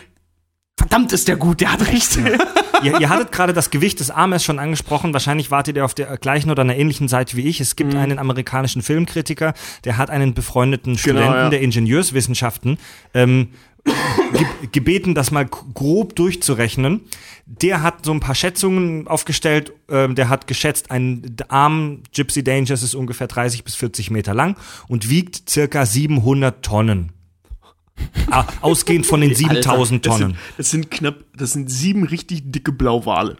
verdammt ist der gut, der hat recht. <laughs> ihr, ihr hattet gerade das Gewicht des Armes schon angesprochen. Wahrscheinlich wartet ihr auf der gleichen oder einer ähnlichen Seite wie ich. Es Mhm. gibt einen amerikanischen Filmkritiker, der hat einen befreundeten Studenten ja. der Ingenieurswissenschaften ähm, ge gebeten, das mal grob durchzurechnen. Der hat so ein paar Schätzungen aufgestellt. Ähm, der hat geschätzt, ein Arm Gypsy Dangers ist ungefähr 30 bis 40 Meter lang und wiegt circa 700 Tonnen. Ah, Ausgehend von den <laughs> 7000 Das Tonnen. sind, das sind knapp, das sind sieben richtig dicke Blauwale.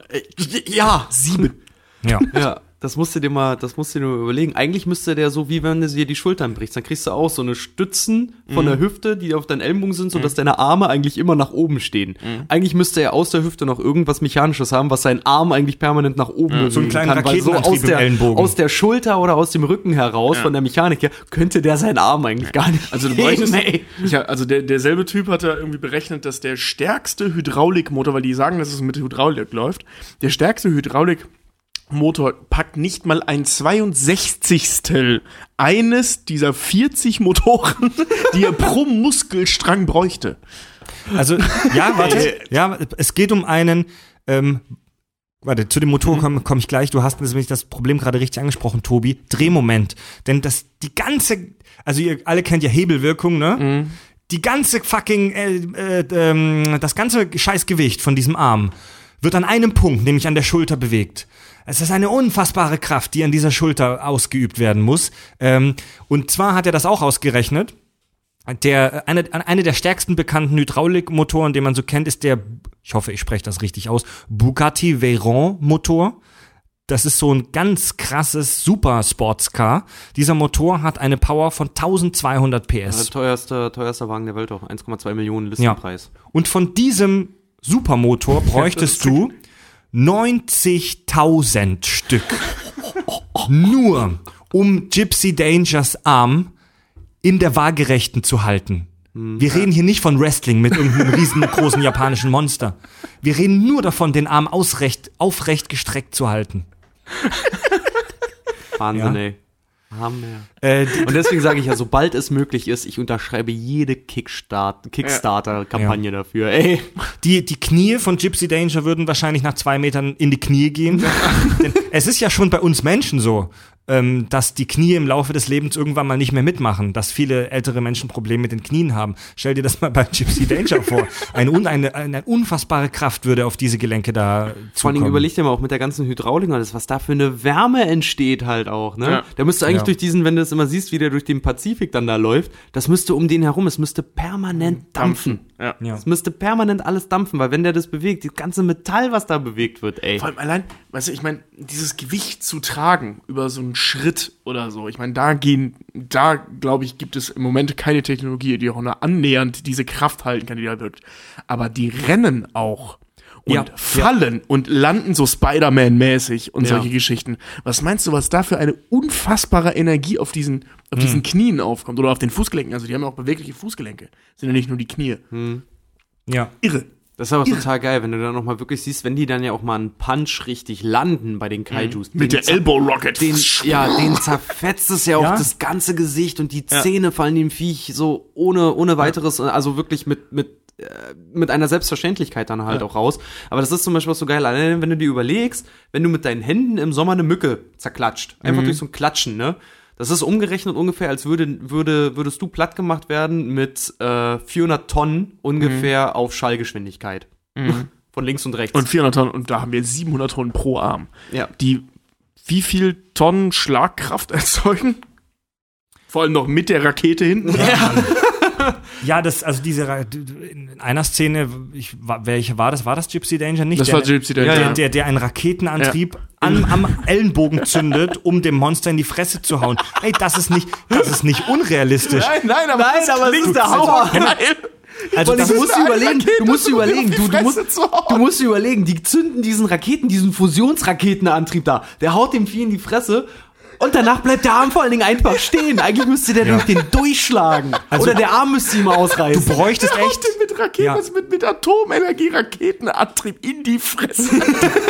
ja, Sieben. Ja. Ja, das musst du dir mal, das musst du dir mal überlegen. Eigentlich müsste der so, wie wenn du dir die Schultern brichst. Dann kriegst du auch so eine Stützen von der Hüfte, die auf deinen Ellenbogen sind, sodass deine Arme eigentlich immer nach oben stehen. Eigentlich müsste er aus der Hüfte noch irgendwas Mechanisches haben, was seinen Arm eigentlich permanent nach oben bewegen So einen kleinen kann. Weil so Raketenantrieb aus der, Ellenbogen. aus der Schulter oder aus dem Rücken heraus, von der Mechanik her, könnte der seinen Arm eigentlich gar nicht Also du bräuchtest, ey. ja, also der, derselbe Typ hat da irgendwie berechnet, dass der stärkste Hydraulikmotor, weil die sagen, dass es mit Hydraulik läuft, der stärkste Hydraulikmotor packt nicht mal ein 62. eines dieser 40 Motoren, die er pro Muskelstrang bräuchte. Also, ja, warte. ja, es geht um einen, ähm, warte, zu dem Motor komme komm ich gleich. Du hast nämlich das Problem gerade richtig angesprochen, Tobi. Drehmoment. Denn das, die ganze, also ihr alle kennt ja Hebelwirkung, ne? Die ganze fucking, äh, äh, ähm, das ganze Scheißgewicht von diesem Arm wird an einem Punkt, nämlich an der Schulter bewegt. Es ist eine unfassbare Kraft, die an dieser Schulter ausgeübt werden muss. Ähm, und zwar hat er das auch ausgerechnet. Der, eine, eine der stärksten bekannten Hydraulikmotoren, den man so kennt, ist der, ich hoffe, ich spreche das richtig aus, Bugatti Veyron Motor. Das ist so ein ganz krasses Super Sportscar. Dieser Motor hat eine Power von 1200 Der PS. teuerste, teuerster Wagen der Welt auch. 1,2 Millionen Listenpreis. Und von diesem Supermotor <laughs> bräuchtest du 90.000 Stück. Nur um Gypsy Dangers Arm in der Waagerechten zu halten. Wir reden hier nicht von Wrestling mit irgendeinem riesengroßen japanischen Monster. Wir reden nur davon, den Arm ausrecht, aufrecht gestreckt zu halten. Wahnsinn, Ja. ey. Hammer. Äh, Und deswegen sage ich ja, <laughs> sobald es möglich ist, ich unterschreibe jede Kickstart, Kickstarter-Kampagne dafür. Ey, Die, die Knie von Gypsy Danger würden wahrscheinlich nach zwei Metern in die Knie gehen. <laughs> Denn es ist ja schon bei uns Menschen so, ähm, dass die Knie im Laufe des Lebens irgendwann mal nicht mehr mitmachen, dass viele ältere Menschen Probleme mit den Knien haben. Stell dir das mal bei Gypsy <laughs> Danger vor. Eine, un, eine, eine unfassbare Kraft würde auf diese Gelenke da vor allen Dingen zukommen. überleg dir mal auch mit der ganzen Hydraulik und alles, was da für eine Wärme entsteht halt auch, ne? Ja. Der müsste eigentlich Ja. durch diesen, wenn du es immer siehst, wie der durch den Pazifik dann da läuft, das müsste um den herum, es müsste permanent dampfen. Ja. Ja. Es müsste permanent alles dampfen, weil wenn der das bewegt, das ganze Metall, was da bewegt wird, ey. Vor allem allein, weißt du, ich meine, dieses Gewicht zu tragen über so einen Schritt oder so, ich meine, da gehen, da glaube ich, gibt es im Moment keine Technologie, die auch nur annähernd diese Kraft halten kann, die da wirkt. Aber die rennen auch und Ja. fallen und landen so Spider-Man-mäßig und Ja. solche Geschichten. Was meinst du, was da für eine unfassbare Energie auf diesen, auf Hm. diesen Knien aufkommt oder auf den Fußgelenken? Also die haben ja auch bewegliche Fußgelenke, sind ja nicht nur die Knie. ja. Irre. Das ist aber total geil, wenn du dann nochmal wirklich siehst, wenn die dann ja auch mal einen Punch richtig landen bei den Kaijus. Mit den der Elbow Rocket. Den, ja, den zerfetzt es ja auch Ja. das ganze Gesicht und die Zähne fallen dem Viech so ohne, ohne weiteres, also wirklich mit, mit, mit einer Selbstverständlichkeit dann halt auch raus. Aber das ist zum Beispiel auch so geil, wenn du dir überlegst, wenn du mit deinen Händen im Sommer eine Mücke zerklatscht, einfach durch so ein Klatschen, ne? Das ist umgerechnet ungefähr, als würde, würde, würdest du platt gemacht werden mit äh, 400 Tonnen ungefähr auf Schallgeschwindigkeit. <laughs> Von links und rechts. Und 400 Tonnen, und da haben wir 700 Tonnen pro Arm. ja. Die wie viel Tonnen Schlagkraft <laughs> erzeugen? Vor allem noch mit der Rakete hinten. Ja, <laughs> <laughs> das, also diese, in einer Szene, ich, welche war das? War das Gypsy Danger nicht? Das der, war Gypsy Danger. Der, der, der einen Raketenantrieb an, am Ellenbogen zündet, um dem Monster in die Fresse zu hauen. Ey, das ist nicht, das ist nicht unrealistisch. Nein, nein, aber, Nein, das aber klingt ist der so Hammer. geil. Also das du ist musst eine überlegen, Rakete, du musst überlegen, du, du, musst, du musst überlegen, die zünden diesen Raketen, diesen Fusionsraketenantrieb da. Der haut dem Vieh in die Fresse und danach bleibt der Arm vor allen Dingen einfach stehen. Eigentlich müsste der durch den durchschlagen. Oder der Arm müsste ihm ausreißen. du bräuchtest Haut echt, den mit Raketen, Ja. mit, mit Atomenergie Raketenantrieb in die Fresse.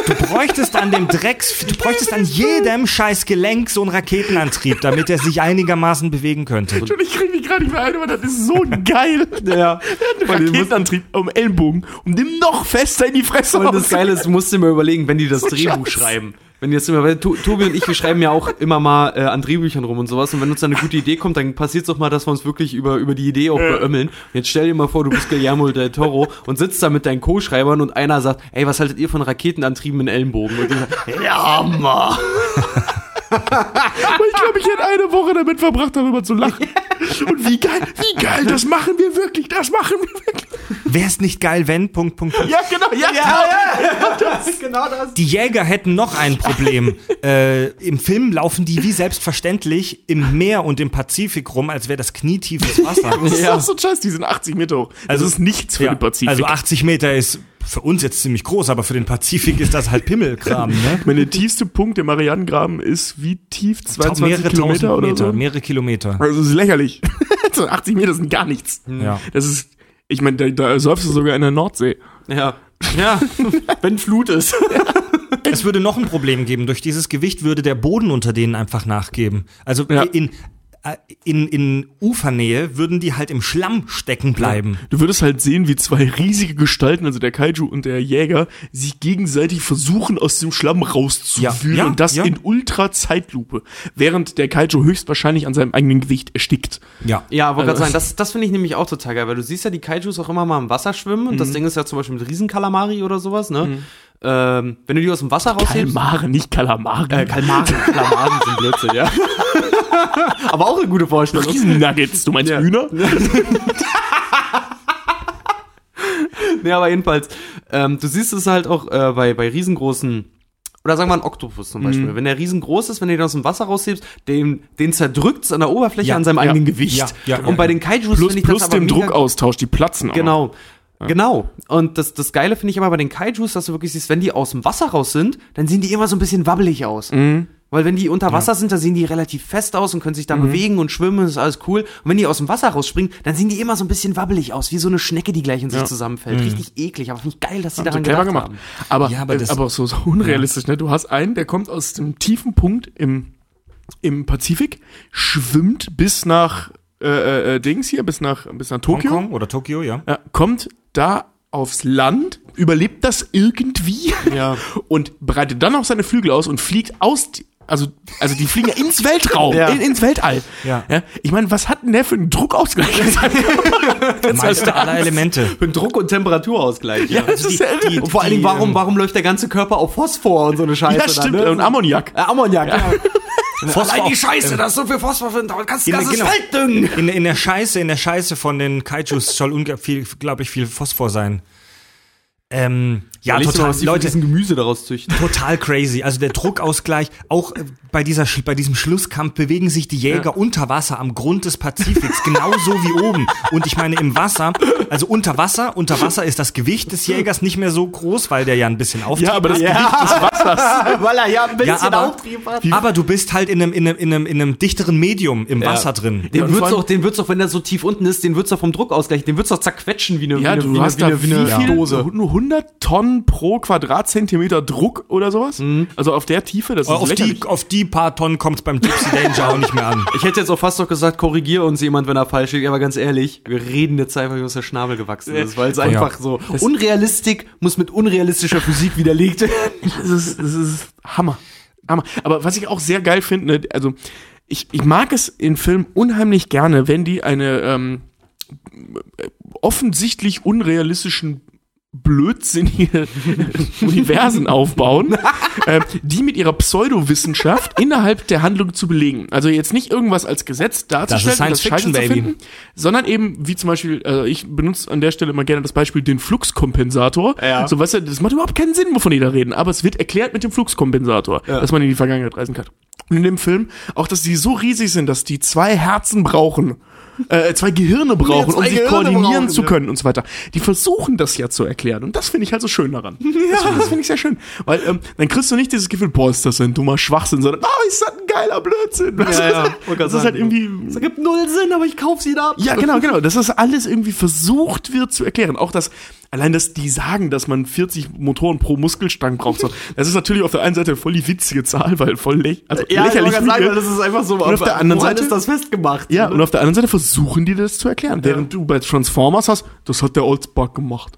du bräuchtest an dem Drecks, du bräuchtest an jedem scheiß Gelenk so einen Raketenantrieb, damit er sich einigermaßen bewegen könnte. Und ich krieg mich gerade nicht mehr ein, aber das ist so geil. ja. Der hat einen Raketenantrieb am Ellenbogen, um den noch fester in die Fresse Und das Geile ist, du musst dir mal überlegen, wenn die das So Drehbuch scheiße. schreiben. Wenn jetzt immer, weil Tobi und ich, wir schreiben ja auch immer mal äh, an Drehbüchern rum und sowas. Und wenn uns dann eine gute Idee kommt, dann passiert es doch mal, dass wir uns wirklich über, über die Idee auch beömmeln. Und jetzt stell dir mal vor, du bist Guillermo del Toro und sitzt da mit deinen Co-Schreibern und einer sagt, ey, was haltet ihr von Raketenantrieben in Ellenbogen? Und die sagen, <laughs> ja, Hammer. <laughs> Glaube, ich hätte eine Woche damit verbracht, darüber zu lachen. Und wie geil, wie geil, das machen wir wirklich, das machen wir wirklich. Wär's nicht geil, wenn, Punkt, Punkt, Punkt. Ja, genau, ja, genau. <laughs> genau das. Die Jäger hätten noch ein Problem. <laughs> äh, Im Film laufen die wie selbstverständlich im Meer und im Pazifik rum, als wäre das knietiefes Wasser. Das ist auch so scheiße, die sind 80 Meter hoch. Also, das ist nichts für Ja, den Pazifik. Also 80 Meter ist für uns jetzt ziemlich groß, aber für den Pazifik ist das halt Pimmelkram, ne? Meine tiefste Punkt im Marianengraben ist wie tief? 22 mehrere Kilometer tausend oder Meter, so? mehrere Kilometer. Also das ist lächerlich. <laughs> so 80 Meter sind gar nichts. Ja. Das ist, ich meine, da, da säufst du sogar in der Nordsee. Ja. Ja, <laughs> wenn Flut ist. Es würde noch ein Problem geben. Durch dieses Gewicht würde der Boden unter denen einfach nachgeben. Also Ja. in, in, in Ufernähe würden die halt im Schlamm stecken bleiben. Du würdest halt sehen, wie zwei riesige Gestalten, also der Kaiju und der Jäger, sich gegenseitig versuchen, aus dem Schlamm rauszuwühlen. Ja, ja, und das ja. in Ultra-Zeitlupe. Während der Kaiju höchstwahrscheinlich an seinem eigenen Gewicht erstickt. Ja. Ja, wollte gerade Also- sagen, das, das finde ich nämlich auch total geil, weil du siehst ja die Kaijus auch immer mal im Wasser schwimmen und das Ding ist ja zum Beispiel mit Riesenkalamari oder sowas, ne? Ähm, wenn du die aus dem Wasser raushebst. Kalmare, nicht Kalamari. Äh, Kalmaren, Kalmaren sind Blödsinn, ja. <laughs> Aber auch eine gute Vorstellung. Riesennuggets, du meinst Ja. Hühner? <laughs> Nee, aber jedenfalls, ähm, du siehst es halt auch äh, bei, bei riesengroßen, oder sagen wir ein Oktopus zum Beispiel. Mhm. Wenn der riesengroß ist, wenn du den aus dem Wasser raushebst, den, den zerdrückt an der Oberfläche Ja, an seinem ja, eigenen Gewicht. ja, Und bei den Kaijus Plus, finde ich das plus aber dem mega Druckaustausch, die platzen auch. Genau. Genau. Und das, das Geile finde ich aber bei den Kaijus, dass du wirklich siehst, wenn die aus dem Wasser raus sind, dann sehen die immer so ein bisschen wabbelig aus. Mhm. Weil wenn die unter Wasser sind, dann sehen die relativ fest aus und können sich da Mhm. bewegen und schwimmen, ist alles cool. Und wenn die aus dem Wasser rausspringen, dann sehen die immer so ein bisschen wabbelig aus, wie so eine Schnecke, die gleich in sich Ja. zusammenfällt. Richtig eklig, aber finde ich geil, dass sie daran clever gedacht gemacht. haben. Aber, Ja, aber äh, das- aber so, so unrealistisch, ne? Du hast einen, der kommt aus dem tiefen Punkt im, im Pazifik, schwimmt bis nach äh, äh, Dings hier, bis nach, bis nach Tokio, Hongkong oder Tokio, ja. ja, kommt da aufs Land, überlebt das irgendwie Ja. <laughs> und breitet dann auch seine Flügel aus und fliegt aus, also, also die fliegen ja ins Weltraum, Ja. in, ins Weltall. Ja. Ich meine, was hat denn der für einen Druckausgleich? <laughs> Meister aller Elemente. Für einen Druck- und Temperaturausgleich. Ja. das ist ja irre. und vor allen Dingen, warum, warum läuft der ganze Körper auf Phosphor und so eine Scheiße? Ja, stimmt, Dann, ne? und Ammoniak. Äh, Ammoniak, ja. <laughs> Phosphor- Allein die Scheiße, da ist so viel Phosphor drin, da kannst du das genau. Feld düngen. in, in der Scheiße, in der Scheiße von den Kaijus soll unglaublich viel Phosphor sein. Ähm, ja, du mal, total, was die von Leute, diesem Gemüse daraus züchten. total crazy. Also der Druckausgleich, auch äh, bei dieser, bei diesem Schlusskampf bewegen sich die Jäger unter Wasser am Grund des Pazifiks, <laughs> genauso wie oben. Und ich meine im Wasser, also unter Wasser, unter Wasser ist das Gewicht des Jägers nicht mehr so groß, weil der ja ein bisschen Auftrieb Ja, aber das hat. Gewicht des Wassers. <laughs> Weil er ja ein bisschen Ja, aber, Auftrieb hat. aber du bist halt in einem, in einem, in einem, in einem dichteren Medium im Wasser drin. Den wird's allem- doch, den wird's doch, wenn der so tief unten ist, den wird's doch vom Druckausgleich, den wird's doch zerquetschen wie eine, Ja, wie eine, du wie hast eine, wie eine, wie wie eine viel? Dose. Nur 100 Tonnen pro Quadratzentimeter Druck oder sowas? Also auf der Tiefe, das ist auf, lächerlich. die, auf die paar Tonnen kommt es beim Gypsy Danger auch nicht mehr an. Ich hätte jetzt auch fast noch gesagt, korrigier uns jemand, wenn er falsch liegt, aber ganz ehrlich, wir reden jetzt einfach, wie uns der Schnabel gewachsen ist, weil es einfach so, Unrealistik muss mit unrealistischer Physik widerlegt werden. <laughs> Das ist, das ist Hammer. Hammer. Aber was ich auch sehr geil finde, ne, also ich, ich mag es in Filmen unheimlich gerne, wenn die eine ähm, offensichtlich unrealistischen blödsinnige <laughs> Universen aufbauen, ähm, die mit ihrer Pseudowissenschaft innerhalb der Handlung zu belegen. Also jetzt nicht irgendwas als Gesetz darzustellen, Science und Scheiße Fiction, zu Baby. finden, sondern eben, wie zum Beispiel, äh, ich benutze an der Stelle immer gerne das Beispiel den Fluxkompensator. Ja. So, weißt du, das macht überhaupt keinen Sinn, wovon die da reden, aber es wird erklärt mit dem Fluxkompensator, dass man in die Vergangenheit reisen kann. Und in dem Film auch, dass die so riesig sind, dass die zwei Herzen brauchen, äh, zwei Gehirne brauchen, zwei um sich koordinieren brauchen, zu ja. können und so weiter. Die versuchen das ja zu erklären und das finde ich halt so schön daran. <laughs> Das, das finde ich sehr schön, weil ähm, dann kriegst du nicht dieses Gefühl, boah, ist das ein dummer Schwachsinn, sondern, ah, ist das ein geiler Blödsinn. Du, Ja, ja, das, das ist sagen. halt irgendwie Das ergibt null Sinn, aber ich kauf sie da. ja, genau, genau. Dass das alles irgendwie versucht wird zu erklären. Auch das, allein, dass die sagen, dass man 40 Motoren pro Muskelstang braucht. So. Das ist natürlich auf der einen Seite voll die witzige Zahl, weil voll läch also Ja, ich lächerlich. grad sagen, das ist einfach so. Und auf der anderen Seite- ist das festgemacht? ja, und auf der anderen Seite versuchen die das zu erklären. Während du bei Transformers hast, das hat der Oldsbug gemacht.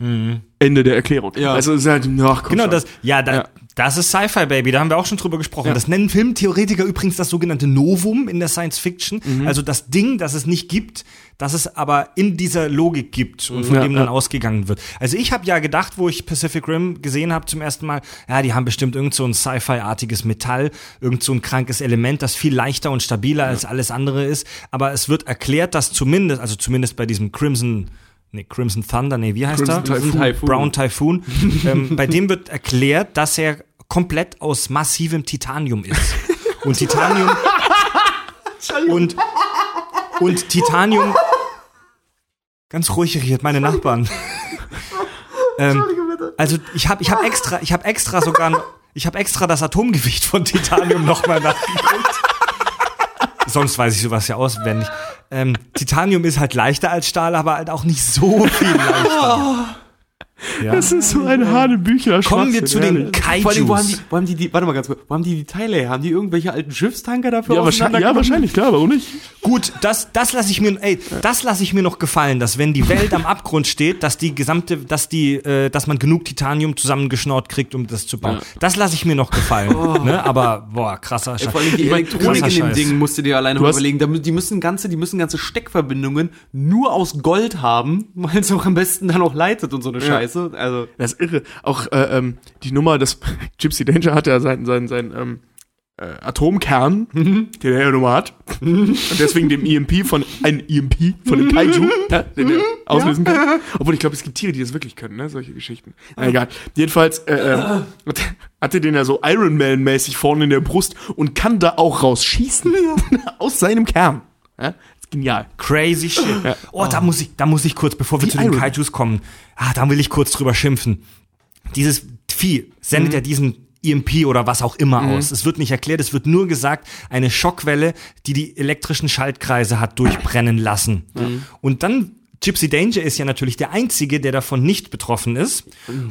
Ende der Erklärung. Ja. Also, ist halt, ach, komm Genau, das, ja, da, Ja. Das ist Sci-Fi, Baby, da haben wir auch schon drüber gesprochen. Ja. Das nennen Filmtheoretiker übrigens das sogenannte Novum in der Science Fiction. Mhm. Also das Ding, das es nicht gibt, das es aber in dieser Logik gibt und von Ja, dem dann ja. ausgegangen wird. Also ich habe ja gedacht, wo ich Pacific Rim gesehen habe zum ersten Mal, ja, die haben bestimmt irgend so ein Sci-Fi-artiges Metall, irgend so ein krankes Element, das viel leichter und stabiler als alles andere ist. Aber es wird erklärt, dass zumindest, also zumindest bei diesem Crimson Nee, Crimson Thunder, nee, wie heißt Crimson er? Typhoon. Typhoon. Brown Typhoon. <laughs> ähm, bei dem wird erklärt, dass er komplett aus massivem Titanium ist. Und Titanium. und, und Titanium. Ganz ruhig hier, meine Nachbarn. <laughs> ähm, also ich habe ich hab extra, ich habe extra sogar, ich habe extra das Atomgewicht von Titanium nochmal nachgeguckt. Sonst weiß ich sowas ja auswendig. Ähm, Titanium ist halt leichter als Stahl, aber halt auch nicht so viel leichter. <laughs> Ja. Das ist so ein Hanebüchler Kommen wir zu den Vor allem, wo haben, die, Kaijus. wo haben die, die, warte mal ganz kurz, wo haben die die Teile her? Haben die irgendwelche alten Schiffstanker dafür Ja, wahrscheinlich, ja, wahrscheinlich, klar, warum nicht? Gut, das, das lasse ich mir, ey, das lasse ich mir noch gefallen, dass wenn die Welt am Abgrund steht, dass die gesamte, dass die, äh, dass man genug Titanium zusammengeschnort kriegt, um das zu bauen. Ja. Das lasse ich mir noch gefallen. Ne? Aber boah, krasser Ey, Scheiß. vor allem die Elektronik in dem. Ding musst du dir alleine Du mal überlegen. Die müssen ganze, die müssen ganze Steckverbindungen nur aus Gold haben, weil es auch am besten dann auch leitet und so eine Scheiße. Du? Also, Das ist irre. Auch äh, ähm, die Nummer, das <laughs> Gypsy Danger hat ja seinen, seinen, seinen ähm, äh, Atomkern, <laughs> den er ja nun hat. Und deswegen dem EMP von, ein EMP von dem Kaiju, ja, den er auslösen kann. Obwohl ich glaube, es gibt Tiere, die das wirklich können, ne? Solche Geschichten. Na, egal. Jedenfalls äh, äh, hat- hat er den ja so Iron Man-mäßig vorne in der Brust und kann da auch rausschießen. <laughs> Aus seinem Kern. Ja? Genial. Crazy shit. Oh, da muss ich, da muss ich kurz, bevor wir Wie zu den Iron. Kaijus kommen, ah, da will ich kurz drüber schimpfen. Dieses Vieh sendet Mhm. ja diesen EMP oder was auch immer aus. Es wird nicht erklärt, es wird nur gesagt, eine Schockwelle, die die elektrischen Schaltkreise hat durchbrennen lassen. Mhm. Und dann Gypsy Danger ist ja natürlich der Einzige, der davon nicht betroffen ist.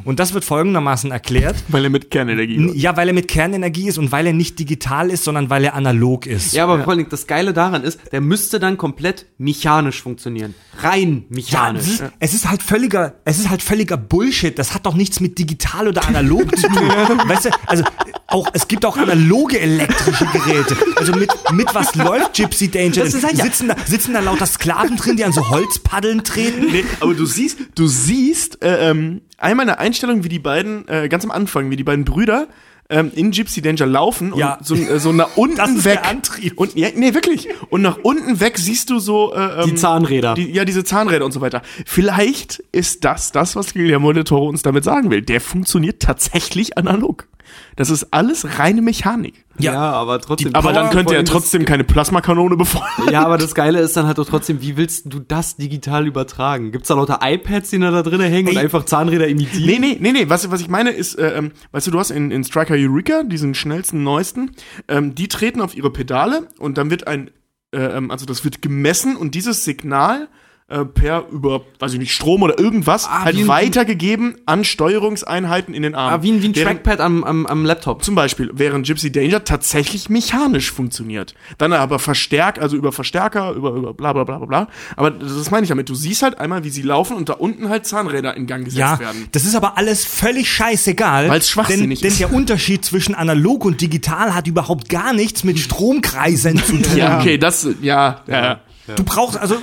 Und das wird folgendermaßen erklärt. <laughs> Weil er mit Kernenergie Ja, weil er mit Kernenergie ist und weil er nicht digital ist, sondern weil er analog ist. ja, aber vor allem das Geile daran ist, der müsste dann komplett mechanisch funktionieren. Rein Ja, mechanisch. es ist, es ist halt völliger, es ist halt völliger Bullshit. Das hat doch nichts mit digital oder analog zu tun. <laughs> weißt du, also auch es gibt auch analoge elektrische Geräte. Also mit mit was läuft Gypsy Danger? Das ist halt ja- sitzen da sitzen da lauter Sklaven drin, die an so Holzpaddeln treten? Nee, aber du siehst, du siehst äh, ähm, einmal eine Einstellung, wie die beiden, äh, ganz am Anfang, wie die beiden Brüder ähm, in Gypsy Danger laufen Ja. und so, äh, so nach <laughs> unten Das ist weg. der Antrieb. Und, ja, nee, wirklich. Und nach unten weg siehst du so äh, ähm, Die Zahnräder. Die, ja, diese Zahnräder und so weiter. Vielleicht ist das das, was Guillermo del Toro uns damit sagen will. Der funktioniert tatsächlich analog. Das ist alles reine Mechanik. Ja, aber trotzdem. Aber dann könnte er trotzdem keine Plasmakanone befeuern. Ja, aber das Geile ist dann halt doch trotzdem, wie willst du das digital übertragen? Gibt's da lauter iPads, die da, da drin hängen und Ey. einfach Zahnräder imitieren? Nee, nee, nee, nee. Was, was ich meine ist, äh, ähm, weißt du, du hast in, in Striker Eureka, diesen schnellsten, neuesten, ähm, die treten auf ihre Pedale und dann wird ein, äh, ähm, also das wird gemessen und dieses Signal äh, per über, weiß ich nicht, Strom oder irgendwas Ah, halt weitergegeben an Steuerungseinheiten in den Armen. Ah, wie ein, wie ein Während- Trackpad am, am, am Laptop. Zum Beispiel, während Gypsy Danger tatsächlich mechanisch funktioniert. Dann aber verstärkt, also über Verstärker, über, über bla bla bla bla bla. Aber das meine ich damit. Du siehst halt einmal, wie sie laufen und da unten halt Zahnräder in Gang gesetzt Ja, werden. das ist aber alles völlig scheißegal. Weil's schwachsinnig denn, ist. Denn der Unterschied zwischen analog und digital hat überhaupt gar nichts mit Stromkreisen zu <laughs> tun. Ja, okay, das, ja, ja. ja. Du brauchst also.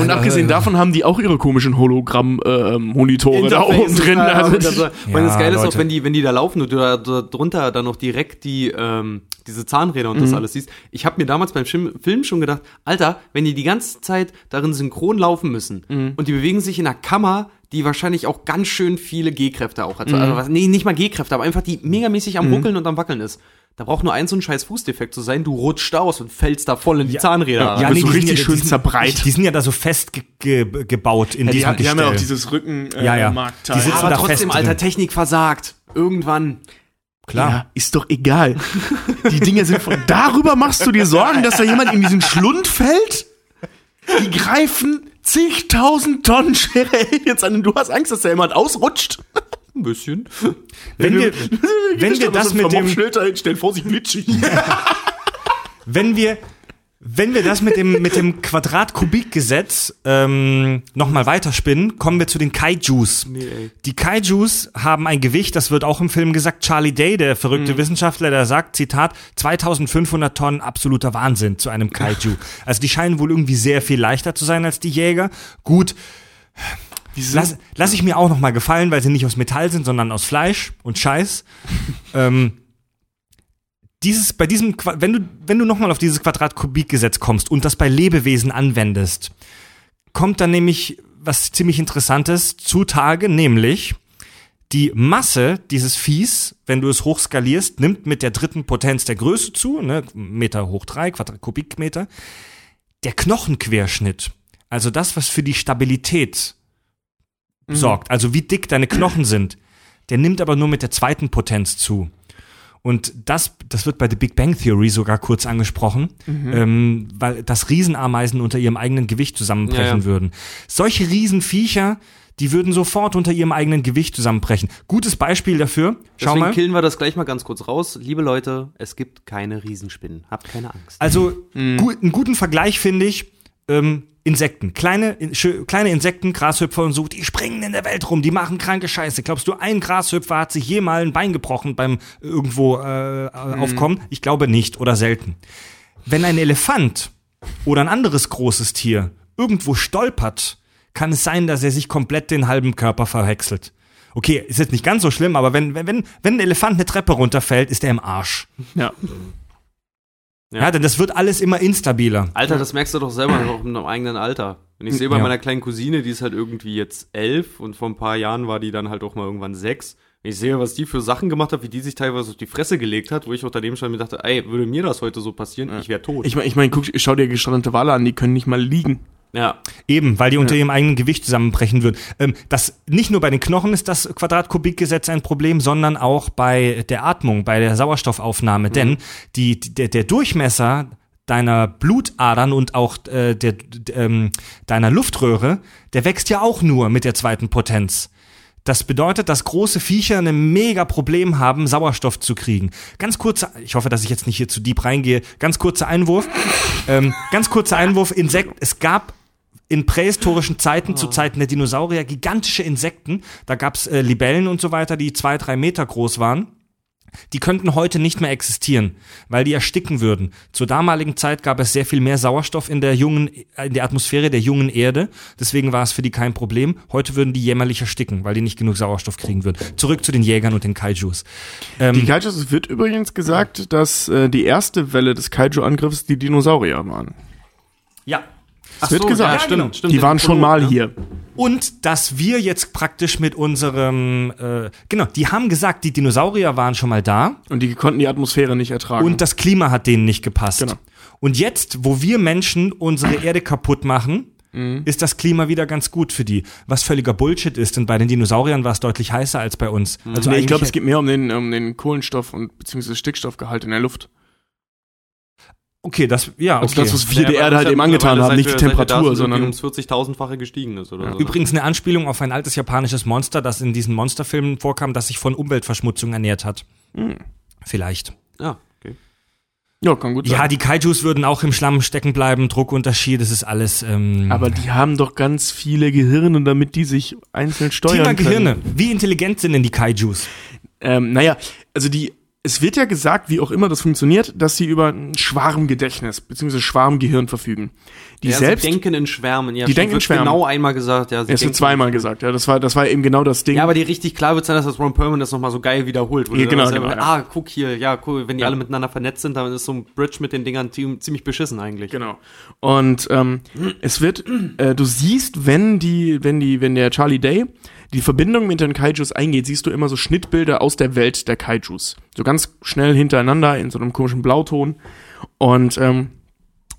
Und abgesehen davon haben die auch ihre komischen Hologramm-Monitore da oben drin. Ja, Also, ich meine, das Ja, Geile ist auch, wenn die, wenn die da laufen und du da, da drunter dann noch direkt die, ähm, diese Zahnräder und das alles siehst. Ich habe mir damals beim Film, schon gedacht, Alter, wenn die die ganze Zeit darin synchron laufen müssen und die bewegen sich in einer Kammer, die wahrscheinlich auch ganz schön viele G-Kräfte auch hat. Also, was, nee, nicht mal G-Kräfte, aber einfach die megamäßig am Ruckeln und am Wackeln ist. Da braucht nur ein so ein scheiß Fußdefekt zu sein, du rutscht aus und fällst da voll in die Zahnräder. rein. Ja, bist du die sind richtig schön die sind- zerbreit. Die sind ja da so fest ge in die, diesem haben- die haben ja auch dieses Rücken äh, Ja, ja. Die sitzen aber da trotzdem, fest Alter. Technik versagt. Irgendwann. Klar. Ja, ist doch egal. Die Dinge sind von. <laughs> Darüber machst du dir Sorgen, dass da jemand in diesen Schlund fällt? Die greifen zigtausend Tonnen schwere Aliens an und du hast Angst, dass da jemand ausrutscht. Ein bisschen. <laughs> Wenn wir, <laughs> wenn wir das mit dem, Stell vor sich glitschig. <laughs> wenn wir, wenn wir das mit dem, mit dem Quadrat-Kubik-Gesetz ähm, nochmal weiterspinnen, kommen wir zu den Kaijus. ey. Die Kaijus haben ein Gewicht, das wird auch im Film gesagt, Charlie Day, der verrückte Wissenschaftler, der sagt, Zitat, 2500 Tonnen absoluter Wahnsinn zu einem Kaiju. Also die scheinen wohl irgendwie sehr viel leichter zu sein als die Jäger. Gut, lass, lass ich mir auch nochmal gefallen, weil sie nicht aus Metall sind, sondern aus Fleisch und Scheiß. <laughs> ähm, dieses, bei diesem, wenn du, wenn du nochmal auf dieses Quadrat-Kubik-Gesetz kommst und das bei Lebewesen anwendest, kommt dann nämlich was ziemlich Interessantes zutage, nämlich die Masse dieses Viehs, wenn du es hochskalierst, nimmt mit der dritten Potenz der Größe zu, ne, Meter hoch drei, Quadrat Kubikmeter. Der Knochenquerschnitt, also das, was für die Stabilität sorgt, also wie dick deine Knochen sind, der nimmt aber nur mit der zweiten Potenz zu. Und das, das wird bei The Big Bang Theory sogar kurz angesprochen, ähm, weil das Riesenameisen unter ihrem eigenen Gewicht zusammenbrechen Ja, ja. würden. Solche Riesenviecher, die würden sofort unter ihrem eigenen Gewicht zusammenbrechen. Gutes Beispiel dafür. Schau Deswegen mal. killen wir das gleich mal ganz kurz raus. Liebe Leute, es gibt keine Riesenspinnen. Habt keine Angst. Also Mhm. gu einen guten Vergleich finde ich ähm, Insekten, kleine in, kleine Insekten, Grashüpfer und so, die springen in der Welt rum, die machen kranke Scheiße. Glaubst du, ein Grashüpfer hat sich je mal ein Bein gebrochen beim irgendwo äh, Mhm. aufkommen? Ich glaube nicht oder selten. Wenn ein Elefant oder ein anderes großes Tier irgendwo stolpert, kann es sein, dass er sich komplett den halben Körper verwechselt. Okay, ist jetzt nicht ganz so schlimm, aber wenn, wenn, wenn wenn ein Elefant eine Treppe runterfällt, ist er im Arsch. Ja. Ja, denn das wird alles immer instabiler. Alter, das merkst du doch selber auch in deinem eigenen Alter. Wenn ich sehe bei Ja. meiner kleinen Cousine, die ist halt irgendwie jetzt elf und vor ein paar Jahren war die dann halt auch mal irgendwann sechs. Wenn ich sehe, was die für Sachen gemacht hat, wie die sich teilweise auf die Fresse gelegt hat, wo ich auch daneben stand und mir dachte, ey, würde mir das heute so passieren, ich wäre tot. Ich meine, ich mein, guck, schau dir gestrandete Wale an, die können nicht mal liegen. Ja. Eben, weil die unter ihrem eigenen Gewicht zusammenbrechen würden. Ähm, das nicht nur bei den Knochen ist das Quadratkubikgesetz ein Problem, sondern auch bei der Atmung, bei der Sauerstoffaufnahme. Denn die, der, der Durchmesser deiner Blutadern und auch äh, der, ähm, deiner Luftröhre, der wächst ja auch nur mit der zweiten Potenz. Das bedeutet, dass große Viecher ein mega Problem haben, Sauerstoff zu kriegen. Ganz kurzer, ich hoffe, dass ich jetzt nicht hier zu deep reingehe. Ganz kurzer Einwurf. ähm, ganz kurzer Einwurf. Insekt. Es gab in prähistorischen Zeiten, zu Zeiten der Dinosaurier, gigantische Insekten. Da gab's äh, Libellen und so weiter, die zwei, drei Meter groß waren. Die könnten heute nicht mehr existieren, weil die ersticken würden. Zur damaligen Zeit gab es sehr viel mehr Sauerstoff in der jungen, äh, in der Atmosphäre der jungen Erde. Deswegen war es für die kein Problem. Heute würden die jämmerlich ersticken, weil die nicht genug Sauerstoff kriegen würden. Zurück zu den Jägern und den Kaijus. Ähm, Die Kaijus, es wird übrigens gesagt, dass äh, die erste Welle des Kaiju-Angriffs die Dinosaurier waren. ja. Es wird gesagt, ja, stimmt, stimmt. die waren schon mal ne? hier. Und dass wir jetzt praktisch mit unserem, äh, genau, die haben gesagt, die Dinosaurier waren schon mal da Und die konnten die Atmosphäre nicht ertragen. und das Klima hat denen nicht gepasst. Genau. Und jetzt, wo wir Menschen unsere Erde kaputt machen, Mhm. ist das Klima wieder ganz gut für die. Was völliger Bullshit ist, denn bei den Dinosauriern war es deutlich heißer als bei uns. Also nee, ich glaube, es geht mehr um den, um den Kohlenstoff und beziehungsweise Stickstoffgehalt in der Luft. Okay, das, ja, okay. Also das, was wir Ja, der Erde ist halt ja eben angetan haben, nicht die Temperatur, sondern ums 40.000-fache gestiegen ist oder so. Übrigens eine Anspielung auf ein altes japanisches Monster, das in diesen Monsterfilmen vorkam, das sich von Umweltverschmutzung ernährt hat. Hm. Vielleicht. Ja, okay. ja, kann gut Ja, sein. die Kaijus würden auch im Schlamm stecken bleiben, Druckunterschied, das ist alles. Ähm, Aber die haben doch ganz viele Gehirne, damit die sich einzeln steuern Thema können. Gehirne. Wie intelligent sind denn die Kaijus? Ähm, naja, also die, es wird ja gesagt, wie auch immer das funktioniert, dass sie über ein Schwarmgedächtnis bzw. Schwarmgehirn verfügen. Die ja, selbst, denken in Schwärmen. Ja, Die denken in Schwärmen. genau einmal gesagt. Ja, sie es denken wird zweimal gesagt, ja, das war, das war eben genau das Ding. Ja, aber die richtig klar wird sein, dass das Ron Perlman das nochmal so geil wiederholt. Ja, genau, selber, genau, ja. Ah, guck hier, ja, cool, wenn die Ja. alle miteinander vernetzt sind, dann ist so ein Bridge mit den Dingern zi- ziemlich beschissen eigentlich. Genau. Und ähm, es wird, äh, du siehst, wenn die, wenn die, wenn der Charlie Day die Verbindung mit den Kaijus eingeht, siehst du immer so Schnittbilder aus der Welt der Kaijus. So ganz schnell hintereinander in so einem komischen Blauton. Und ähm,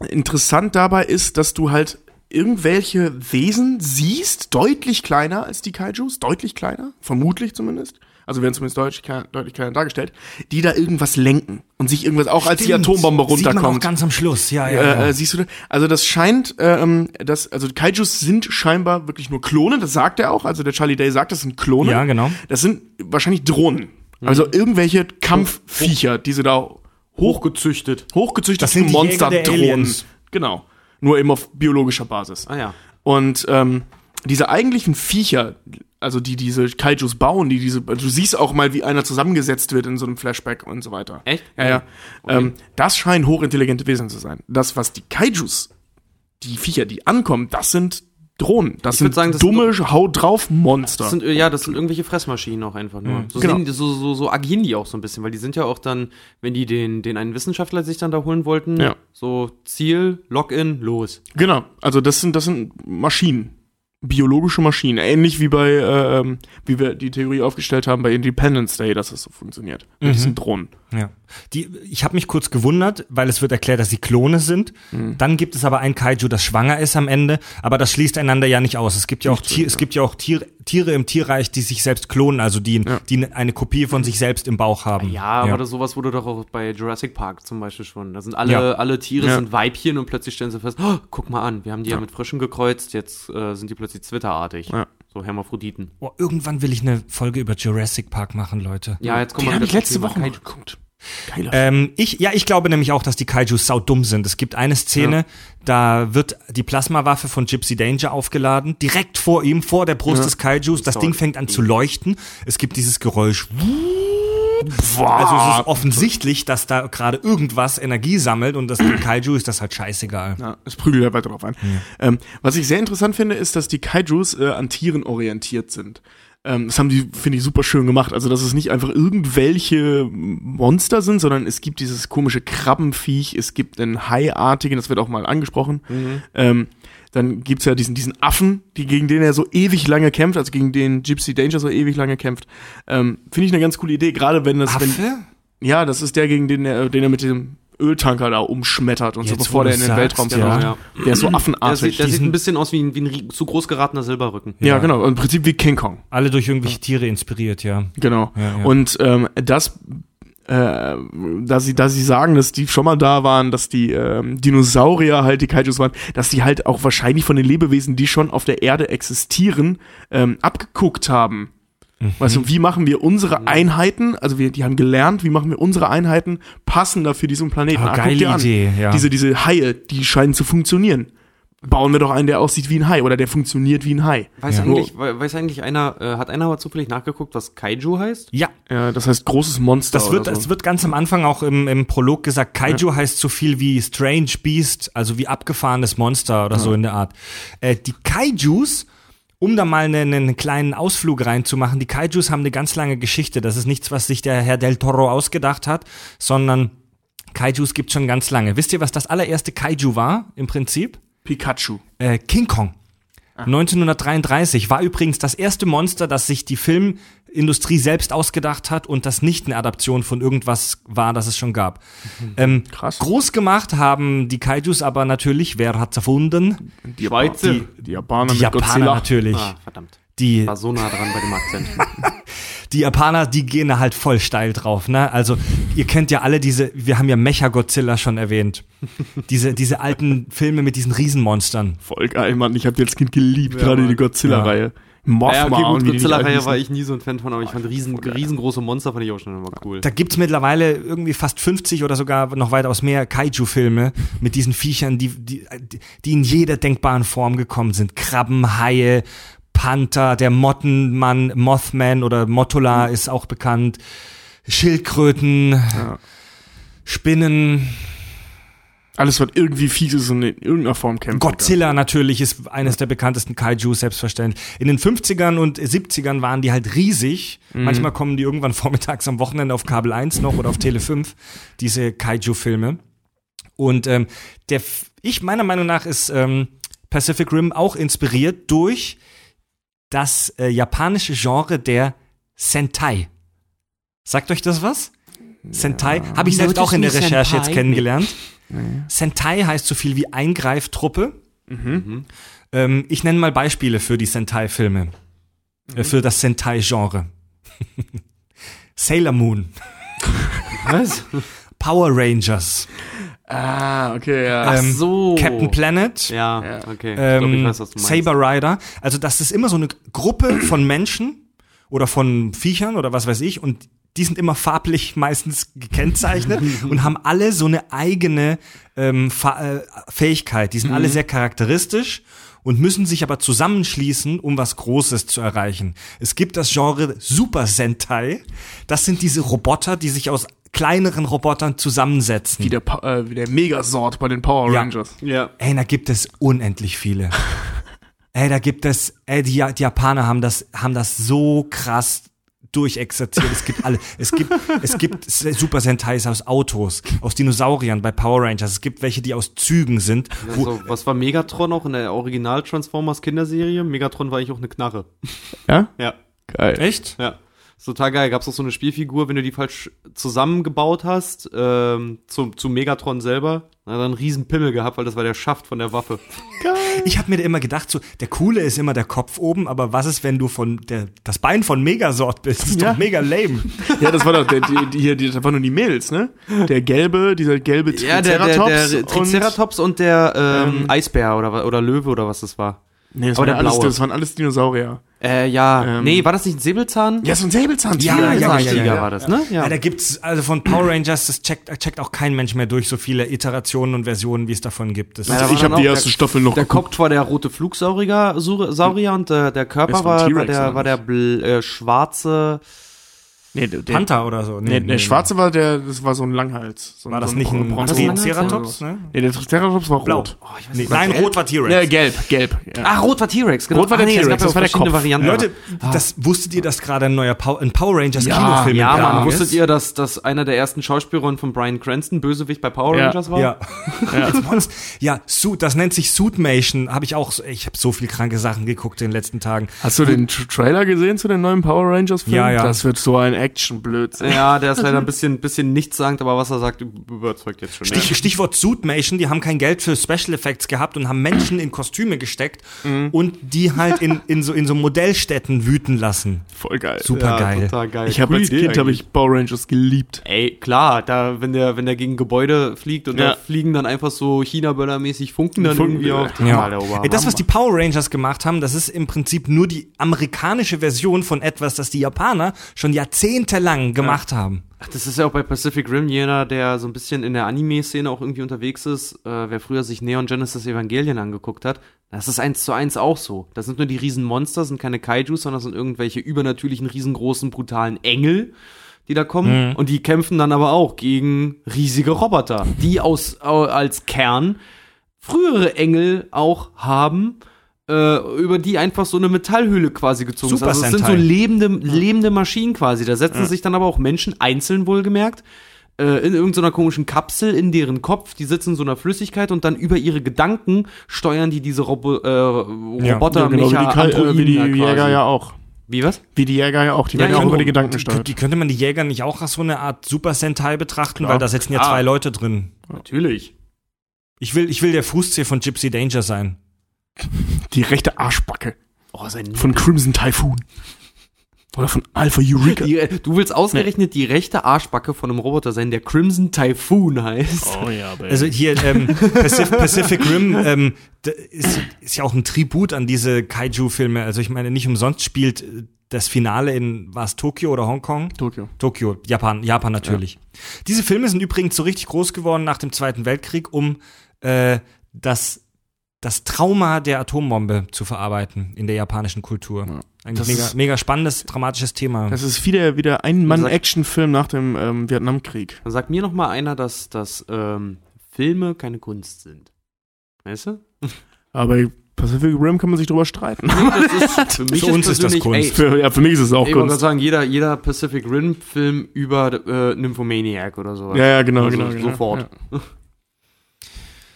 interessant dabei ist, dass du halt irgendwelche Wesen siehst, deutlich kleiner als die Kaijus, deutlich kleiner, vermutlich zumindest. Also werden zumindest deutlich, deutlich kleiner dargestellt, die da irgendwas lenken und sich irgendwas, auch als die Stimmt. Atombombe Sieht man auch runterkommt. ganz am Schluss, ja, ja. Äh, ja. äh, siehst du, also das scheint, ähm, das, also Kaijus sind scheinbar wirklich nur Klone, das sagt er auch, also der Charlie Day sagt, das sind Klone. Ja, genau. Das sind wahrscheinlich Drohnen. Also irgendwelche Kampfviecher, die sie da hochgezüchtet, hochgezüchtete Das sind Monsterdrohnen. Genau. Nur eben auf biologischer Basis. Ah ja. Und ähm, diese eigentlichen Viecher, also die diese Kaijus bauen, die diese, du siehst auch mal, wie einer zusammengesetzt wird in so einem Flashback und so weiter. Echt? Ja, ja. Ähm, das scheinen hochintelligente Wesen zu sein. Das, was die Kaijus, die Viecher, die ankommen, das sind Drohnen. Das Ich sind sagen, das dumme Haut drauf Monster. Das sind, ja, das sind irgendwelche Fressmaschinen auch einfach nur. So, Genau. sehen, so, so, so agieren die auch so ein bisschen, weil die sind ja auch dann, wenn die den, den einen Wissenschaftler sich dann da holen wollten, Ja. so Ziel, Login, los. Genau, also das sind, das sind Maschinen. Biologische Maschinen. Ähnlich wie bei, äh, ähm, wie wir die Theorie aufgestellt haben bei Independence Day, dass das so funktioniert. Mit diesen Drohnen. Ja. Die, ich habe mich kurz gewundert, weil es wird erklärt, dass sie Klone sind. Mhm. Dann gibt es aber ein Kaiju, das schwanger ist am Ende, aber das schließt einander ja nicht aus. Es gibt ja auch, Tier, es gibt ja auch Tier, Tiere im Tierreich, die sich selbst klonen, also die, die eine Kopie von sich selbst im Bauch haben. Ja, aber das sowas wurde doch auch bei Jurassic Park zum Beispiel schon. Da sind alle, Ja. alle Tiere Ja. sind Weibchen und plötzlich stellen sie fest, oh, guck mal an, wir haben die ja, mit Frischen gekreuzt, jetzt äh, sind die plötzlich zwitterartig. Ja. So Hermaphroditen. Oh, irgendwann will ich eine Folge über Jurassic Park machen, Leute. Ja, jetzt kommen wir habe ich letzte zum Woche Thema mal geguckt. Ähm, ich, ja, ich glaube nämlich auch, dass die Kaijus saudumm sind. Es gibt eine Szene, da wird die Plasmawaffe von Gypsy Danger aufgeladen, direkt vor ihm, vor der Brust des Kaijus. Das Ding fängt an zu leuchten. Es gibt dieses Geräusch. Also es ist offensichtlich, dass da gerade irgendwas Energie sammelt und das Kaiju ist das halt scheißegal. Ja, es prügelt halt weiter drauf ein. Ähm, was ich sehr interessant finde, ist, dass die Kaijus äh, an Tieren orientiert sind. Ähm, das haben die, finde ich, super schön gemacht. Also, dass es nicht einfach irgendwelche Monster sind, sondern es gibt dieses komische Krabbenviech, es gibt einen Haiartigen, das wird auch mal angesprochen. Ähm, dann gibt's ja diesen, diesen Affen, die, gegen den er so ewig lange kämpft, also gegen den Gypsy Danger so ewig lange kämpft. Ähm, finde ich eine ganz coole Idee, gerade wenn das, wenn, Affe? ja, das ist der, gegen den er, den er mit dem Öltanker da umschmettert und so, Jetzt, wo bevor der in den sagst, Weltraum ja. fliegt. Ja. Der ist so Der affenartig. sieht, der sieht diesen- ein bisschen aus wie ein, wie ein zu groß geratener Silberrücken. ja, genau. Im Prinzip wie King Kong. Alle durch irgendwelche Tiere inspiriert, ja. Genau. Ja, ja. Und ähm, das, äh, da sie, da sie sagen, dass die schon mal da waren, dass die ähm, Dinosaurier halt die Kaijus waren, dass die halt auch wahrscheinlich von den Lebewesen, die schon auf der Erde existieren, ähm, abgeguckt haben. Mhm. Weißt du, wie machen wir unsere Einheiten, also wir, die haben gelernt, wie machen wir unsere Einheiten passender für diesen Planeten. Ah, guck geile an. Idee, ja. Diese, diese Haie, die scheinen zu funktionieren. Bauen wir doch einen, der aussieht wie ein Hai oder der funktioniert wie ein Hai. Weiß, Ja. eigentlich, we- weiß eigentlich einer, äh, hat einer mal zufällig nachgeguckt, was Kaiju heißt? Ja, Ja, das heißt großes Monster. das wird, oder so. das wird ganz am Anfang auch im, im Prolog gesagt. Kaiju heißt so viel wie Strange Beast, also wie abgefahrenes Monster oder so in der Art. Äh, die Kaijus, um da mal einen, einen kleinen Ausflug reinzumachen, die Kaijus haben eine ganz lange Geschichte. Das ist nichts, was sich der Herr Del Toro ausgedacht hat, sondern Kaijus gibt schon ganz lange. Wisst ihr, was das allererste Kaiju war im Prinzip? Pikachu. Äh, King Kong. 1933 war übrigens das erste Monster, das sich die Filmindustrie selbst ausgedacht hat und das nicht eine Adaption von irgendwas war, das es schon gab. Ähm, Krass. Groß gemacht haben die Kaijus aber natürlich, wer hat's erfunden? Die Schweizer. Die, die Japaner Die mit Japaner Godzilla. natürlich. Ah, verdammt. Die, War so nah dran bei dem Akzent. <laughs> die Japaner, die gehen da halt voll steil drauf, ne? Also, ihr kennt ja alle diese, wir haben ja Mecha-Godzilla schon erwähnt. diese, diese alten Filme mit diesen Riesenmonstern. Voll geil, Mann. Ich habe als Kind geliebt, gerade Mann. die Godzilla-Reihe. Mothma ja, okay, gut, Godzilla-Reihe war ich nie so ein Fan von, aber ich fand riesen, riesengroße Monster fand ich auch schon immer cool. Da gibt's mittlerweile irgendwie fast 50 oder sogar noch weitaus mehr Kaiju-Filme mit diesen Viechern, die, die, die in jeder denkbaren Form gekommen sind. Krabben, Haie, Panther, der Mottenmann, Mothman oder Mottula ist auch bekannt. Schildkröten, Spinnen, Alles, was irgendwie fies ist und in irgendeiner Form kämpft. Godzilla natürlich ist eines der bekanntesten Kaiju, selbstverständlich. In den 50ern und 70ern waren die halt riesig. Manchmal kommen die irgendwann <laughs> vormittags am Wochenende auf Kabel 1 noch oder auf Tele 5, diese Kaiju-Filme. Und ähm, der, ich meiner Meinung nach ist ähm, Pacific Rim auch inspiriert durch das äh, japanische Genre der Sentai. Sagt euch das was? Sentai? Habe ich selbst auch in der Recherche jetzt Sentai? kennengelernt. Sentai heißt so viel wie Eingreiftruppe. Ähm, ich nenne mal Beispiele für die Sentai-Filme. Äh, für das Sentai-Genre. <laughs> Sailor Moon, Was? Power Rangers, Ah, okay, ja. Ach ähm, so. Captain Planet, Ja, okay. ich glaub, ich ähm, weiß, was du meinst. Saber Rider. Also das ist immer so eine Gruppe von Menschen oder von Viechern oder was weiß ich und die sind immer farblich <laughs> meistens gekennzeichnet <laughs> und haben alle so eine eigene ähm, Fa äh, Fähigkeit. Die sind alle sehr charakteristisch und müssen sich aber zusammenschließen, um was Großes zu erreichen. Es gibt das Genre Super Sentai. Das sind diese Roboter, die sich aus kleineren Robotern zusammensetzen. Wie der, Pa- äh, wie der Megasort bei den Power Ja. Rangers. Ja. Ey, da gibt es unendlich viele. <laughs> ey, da gibt es, ey, die, die Japaner haben das, haben das so krass durchexerziert. Es gibt alle, es gibt, es gibt Super Sentais aus Autos, aus Dinosauriern bei Power Rangers. Es gibt welche, die aus Zügen sind. Wo, Also, was war Megatron auch in der Original Transformers Kinderserie? Megatron war eigentlich auch eine Knarre. Ja? Ja. Geil. echt? Ja. Ist total geil. Gab's auch so eine Spielfigur, wenn du die falsch zusammengebaut hast, ähm, zu, zu Megatron selber, dann hat er einen riesen Pimmel gehabt, weil das war der Schaft von der Waffe. Ich habe mir immer gedacht, so, der Coole ist immer der Kopf oben, aber was ist, wenn du von der, das Bein von Megasort bist? Das ist Ja. doch mega lame. <laughs> Ja, das war doch, der, die, die, hier, die, das waren nur die Mädels, ne? Der gelbe, dieser gelbe Ja, der, der, Triceratops. der Triceratops und, der ähm, ähm, Eisbär oder, oder Löwe oder was das war. Nee, das, Aber waren der alles, blaue. das waren alles Dinosaurier. Äh, ja. Ähm, nee, war das nicht ein Säbelzahn? Ja, so ein Säbelzahntiger. Ja, ja, ja, ja, Tiger ja. war das, ne? Ja. da gibt's also von Power Rangers, das checkt, checkt auch kein Mensch mehr durch, so viele Iterationen und Versionen, wie es davon gibt. Das Ja, da Also ich habe die erste Staffel noch Der geguckt. Kopf war der rote Flugsaurier Saurier und äh, der Körper war war, der, war der bl äh, schwarze Nee, der, der, Panther oder so. nee, der schwarze war der, das war so ein Langhals. So War das so nicht ein Bronze- das ein? Triceratops? Ne? Nee, der Triceratops war Blau. rot. Nee, nein, rot war T-Rex. Ja, gelb, gelb. Ja. Ah, rot war T-Rex, genau. Rot war Ah, der nee, es T-Rex, ja das auch war der Kopf. Varianten. Leute, das wusstet ihr, dass gerade ein neuer Power, ein Power Rangers Ja, Kinofilm ja, Mann, ist? wusstet ihr, dass, dass einer der ersten Schauspielerinnen von Brian Cranston Bösewicht bei Power Ja, Rangers war? Ja. Ja, <laughs> Suit, das nennt sich Suitmation. Habe ich auch, ich habe so viel kranke Sachen geguckt in den letzten Tagen. Hast du den Tra- Trailer gesehen zu den neuen Power Rangers Film? Ja, ja. Das wird so ein Action-Blödsinn. Ja, der ist leider ein bisschen, bisschen nichtssagend, aber was er sagt, überzeugt jetzt schon. Stich, Stichwort Suitmation, die haben kein Geld für Special Effects gehabt und haben Menschen in Kostüme gesteckt Mhm. und die halt in, in, so, in so Modellstätten wüten lassen. Voll geil. Super geil. total geil. Ich habe als Idee Kind habe ich Power Rangers geliebt. Ey, klar, da, wenn der, wenn der gegen Gebäude fliegt und Ja. da fliegen dann einfach so China-Böller-mäßig Funken dann Funken, irgendwie ja. auf. Ja. Ey, das, was die Power Rangers gemacht haben, das ist im Prinzip nur die amerikanische Version von etwas, das die Japaner schon jahrzehntelang gemacht haben. Ach, das ist ja auch bei Pacific Rim jener, der so ein bisschen in der Anime-Szene auch irgendwie unterwegs ist. Äh, wer früher sich Neon Genesis Evangelion angeguckt hat, das ist eins zu eins auch so. Das sind nur die riesen Monster, sind keine Kaijus, sondern sind irgendwelche übernatürlichen, riesengroßen, brutalen Engel, die da kommen. Und die kämpfen dann aber auch gegen riesige Roboter, die aus, au- als Kern frühere Engel auch haben, äh, über die einfach so eine Metallhülle quasi gezogen ist. Super Also es sind so lebende, lebende Maschinen quasi. Da setzen sich dann aber auch Menschen einzeln wohlgemerkt äh, in irgendeiner komischen Kapsel in deren Kopf. Die sitzen in so einer Flüssigkeit und dann über ihre Gedanken steuern die diese Robo äh, Roboter, Ja, genau, wie die, äh, wie die Jäger ja auch. Wie was? Wie die Jäger ja auch. Die Ja, werden ja ja, auch über die genau. Gedanken Die, gesteuert. die könnte man die Jäger nicht auch als so eine Art Super Sentai betrachten, Klar. weil da sitzen ja Klar. zwei Leute drin. Natürlich. Ich will, ich will der Fußzeh von Gypsy Danger sein. Die rechte Arschbacke Oh, sein von Crimson Typhoon. Oder von Alpha Eureka. die, du willst ausgerechnet die rechte Arschbacke von einem Roboter sein, der Crimson Typhoon heißt. Oh ja, Baby. Also hier ähm, <laughs> Pacific, Pacific Rim ähm, ist, ist ja auch ein Tribut an diese Kaiju-Filme. Also ich meine, nicht umsonst spielt das Finale in was Tokio oder Hongkong? Tokio. Tokio, Japan, Japan natürlich. Diese Filme sind übrigens so richtig groß geworden nach dem Zweiten Weltkrieg, um äh, das das Trauma der Atombombe zu verarbeiten in der japanischen Kultur. Ein Das mega, mega spannendes, dramatisches Thema. Das ist wieder, wieder ein Mann-Action-Film nach dem ähm, Vietnamkrieg. Dann sagt mir noch mal einer, dass, dass ähm, Filme keine Kunst sind. Weißt du? <laughs> Aber bei Pacific Rim kann man sich drüber streiten. Das ist, <laughs> für mich Für uns ist das Kunst. Für, ja, für mich ist es auch Ey, ich wollte gerade Kunst. sagen, jeder, jeder Pacific Rim-Film über äh, Nymphomaniac oder so. Ja, ja, genau, Also genau, genau. sofort. Ja.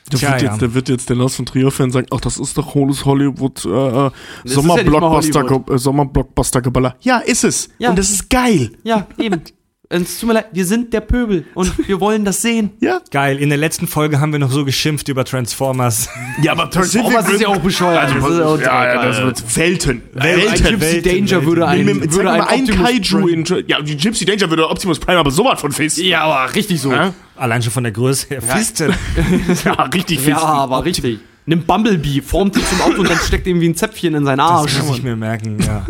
Da Tja, wird, ja. jetzt, da wird jetzt der Lars von Trier-Fan sagen, ach, das ist doch hohes Hollywood äh, äh, ja Sommerblockbuster, Hollywood. äh, Sommerblockbuster-Geballer. Ja, ist es. Ja. Und das ist geil. Ja, eben. <laughs> Es tut mir leid, wir sind der Pöbel und <laughs> wir wollen das sehen. Ja. Geil, in der letzten Folge haben wir noch so geschimpft über Transformers. <laughs> Ja, aber was ist ja auch bescheuert. Also, Das ist ja auch ja, ja, das wird Welten. Ein Gypsy Welten, Danger Welten. würde ein, Mit, mit, würde ein ein Optimus Kaiju Prime- in. Ja, die Gypsy Danger würde Optimus Prime aber sowas von fest. Ja, aber richtig so. Ja, Allein schon von der Größe her. Fisten. <laughs> ja richtig fest. Ja, aber richtig. Nimmt Bumblebee, formt ihn zum Auto und dann steckt ihm wie ein Zäpfchen in seinen Das Arsch. muss ich mir merken, ja.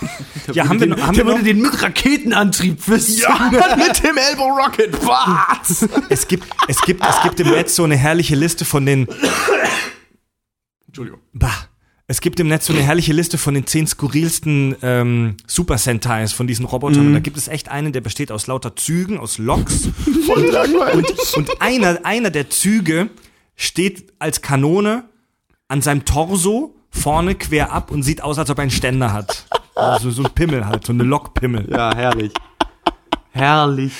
<laughs> ja, haben wir, noch- haben wir noch, den mit Raketenantrieb fisten. Ja, <laughs> mit dem Elbow Rocket. Was? <laughs> es gibt, es gibt, es gibt im Netz so eine herrliche Liste von den, <coughs> Entschuldigung. bah, es gibt im Netz so eine herrliche Liste von den zehn skurrilsten ähm, Super Sentais von diesen Robotern. Und da gibt es echt einen, der besteht aus lauter Zügen, aus Loks. Voll langweilig. Und einer, einer der Züge steht als Kanone an seinem Torso vorne quer ab und sieht aus, als ob er einen Ständer hat. Also so ein Pimmel halt, so eine Lokpimmel. Ja, herrlich. Herrlich.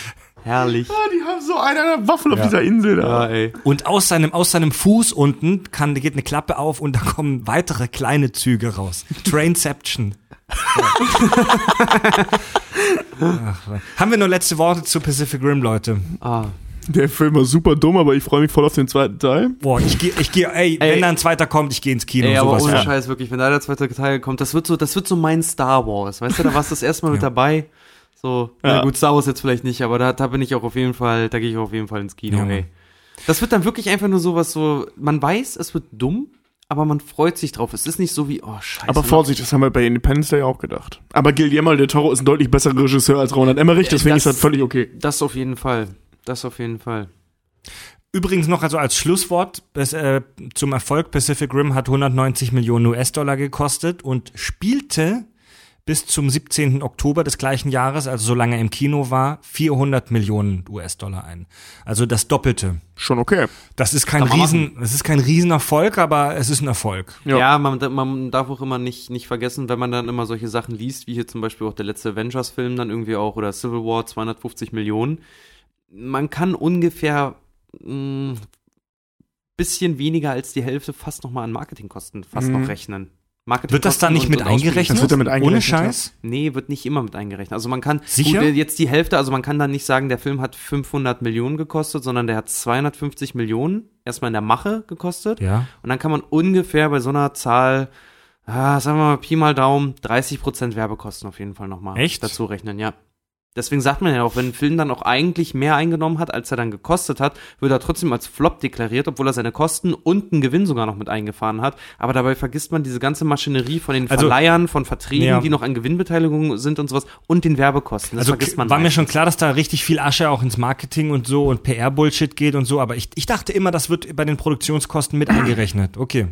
Herrlich. Ah, die haben so eine, eine Waffel auf dieser Insel da. Ja, ey. Und aus seinem, aus seinem Fuß unten kann, geht eine Klappe auf und da kommen weitere kleine Züge raus. Trainception. <laughs> Ach, haben wir nur letzte Worte zu Pacific Rim, Leute? Ah. Der Film war super dumm, aber ich freue mich voll auf den zweiten Teil. Boah, ich gehe, ich gehe, ey, Ey. wenn da ein zweiter kommt, ich gehe ins Kino. Ey, aber ohne von. Scheiß, wirklich, wenn da der zweite Teil kommt, das wird so, das wird so mein Star Wars. Weißt du, da warst du das erste Mal mit <laughs> Ja. dabei. So, Ja. na gut, Star Wars jetzt vielleicht nicht, aber da, da bin ich auch auf jeden Fall, da gehe ich auch auf jeden Fall ins Kino, Ja, ey. Das wird dann wirklich einfach nur sowas so, man weiß, es wird dumm, aber man freut sich drauf. Es ist nicht so wie, oh scheiße. Aber Vorsicht, das haben wir bei Independence Day auch gedacht. Aber Guillermo del Toro ist ein deutlich besserer Regisseur als Roland Emmerich, deswegen das- ist das völlig okay. Das auf jeden Fall. Das auf jeden Fall. Übrigens noch also als Schlusswort bis, äh, zum Erfolg Pacific Rim hat 190 Millionen US-Dollar gekostet und spielte bis zum 17. Oktober des gleichen Jahres, also solange er im Kino war, 400 Millionen US-Dollar ein. Also das Doppelte. Schon okay. Das ist kein Riesen, das ist kein Riesenerfolg, aber es ist ein Erfolg. Ja. Ja, man, man darf auch immer nicht, nicht vergessen, wenn man dann immer solche Sachen liest, wie hier zum Beispiel auch der letzte Avengers-Film dann irgendwie auch oder Civil War 250 Millionen. Man kann ungefähr mh, bisschen weniger als die Hälfte fast nochmal an Marketingkosten fast Mhm. noch rechnen. Marketingkosten Wird das da nicht mit eingerechnet? Wird damit Ohne eingerechnet, ja. Scheiß? Nee, wird nicht immer mit eingerechnet. Also man kann Sicher? Gut, jetzt die Hälfte, also man kann dann nicht sagen, der Film hat 500 Millionen gekostet, sondern der hat 250 Millionen erstmal in der Mache gekostet. Ja. Und dann kann man ungefähr bei so einer Zahl, ah, sagen wir mal Pi mal Daumen, 30% Werbekosten auf jeden Fall nochmal Echt? dazu rechnen, ja. Deswegen sagt man ja auch, wenn ein Film dann auch eigentlich mehr eingenommen hat, als er dann gekostet hat, wird er trotzdem als Flop deklariert, obwohl er seine Kosten und einen Gewinn sogar noch mit eingefahren hat. Aber dabei vergisst man diese ganze Maschinerie von den Also- Verleihern, von Verträgen, Ja. die noch an Gewinnbeteiligung sind und sowas und den Werbekosten. Das Also vergisst man war mir meistens. schon klar, dass da richtig viel Asche auch ins Marketing und so und PR-Bullshit geht und so, aber ich, ich dachte immer, das wird bei den Produktionskosten mit eingerechnet. Okay.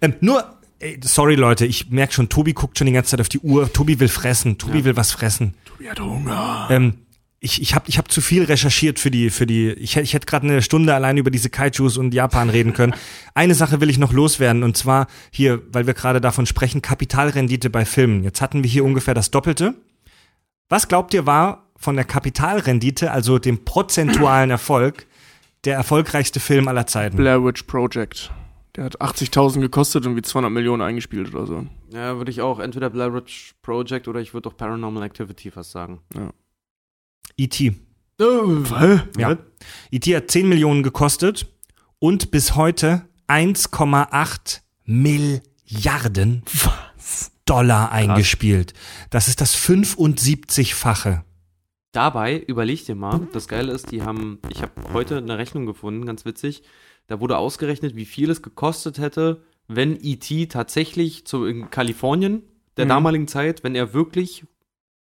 Ähm, nur, ey, sorry Leute, ich merke schon, Tobi guckt schon die ganze Zeit auf die Uhr. Tobi will fressen. Tobi will was fressen. Tobi hat Hunger. Ähm, ich ich habe ich hab zu viel recherchiert für die, für die, ich, ich hätte gerade eine Stunde allein über diese Kaijus und Japan reden können. <laughs> Eine Sache will ich noch loswerden und zwar hier, weil wir gerade davon sprechen, Kapitalrendite bei Filmen. Jetzt hatten wir hier ungefähr das Doppelte. Was glaubt ihr war von der Kapitalrendite, also dem prozentualen <clears throat> Erfolg, der erfolgreichste Film aller Zeiten? Blair Witch Project. Der hat 80.000 gekostet und wie 200 Millionen eingespielt oder so. Ja, würde ich auch entweder Blair Witch Project oder ich würde auch Paranormal Activity fast sagen. E.T. Was? Ja. E.T. hat 10 Millionen gekostet und bis heute 1,8 Milliarden Dollar eingespielt. Das ist das 75-fache. Dabei, überleg dir mal, das Geile ist, die haben, ich habe heute eine Rechnung gefunden, ganz witzig, da wurde ausgerechnet, wie viel es gekostet hätte, wenn E.T. tatsächlich zu, in Kalifornien der Mhm. damaligen Zeit, wenn er wirklich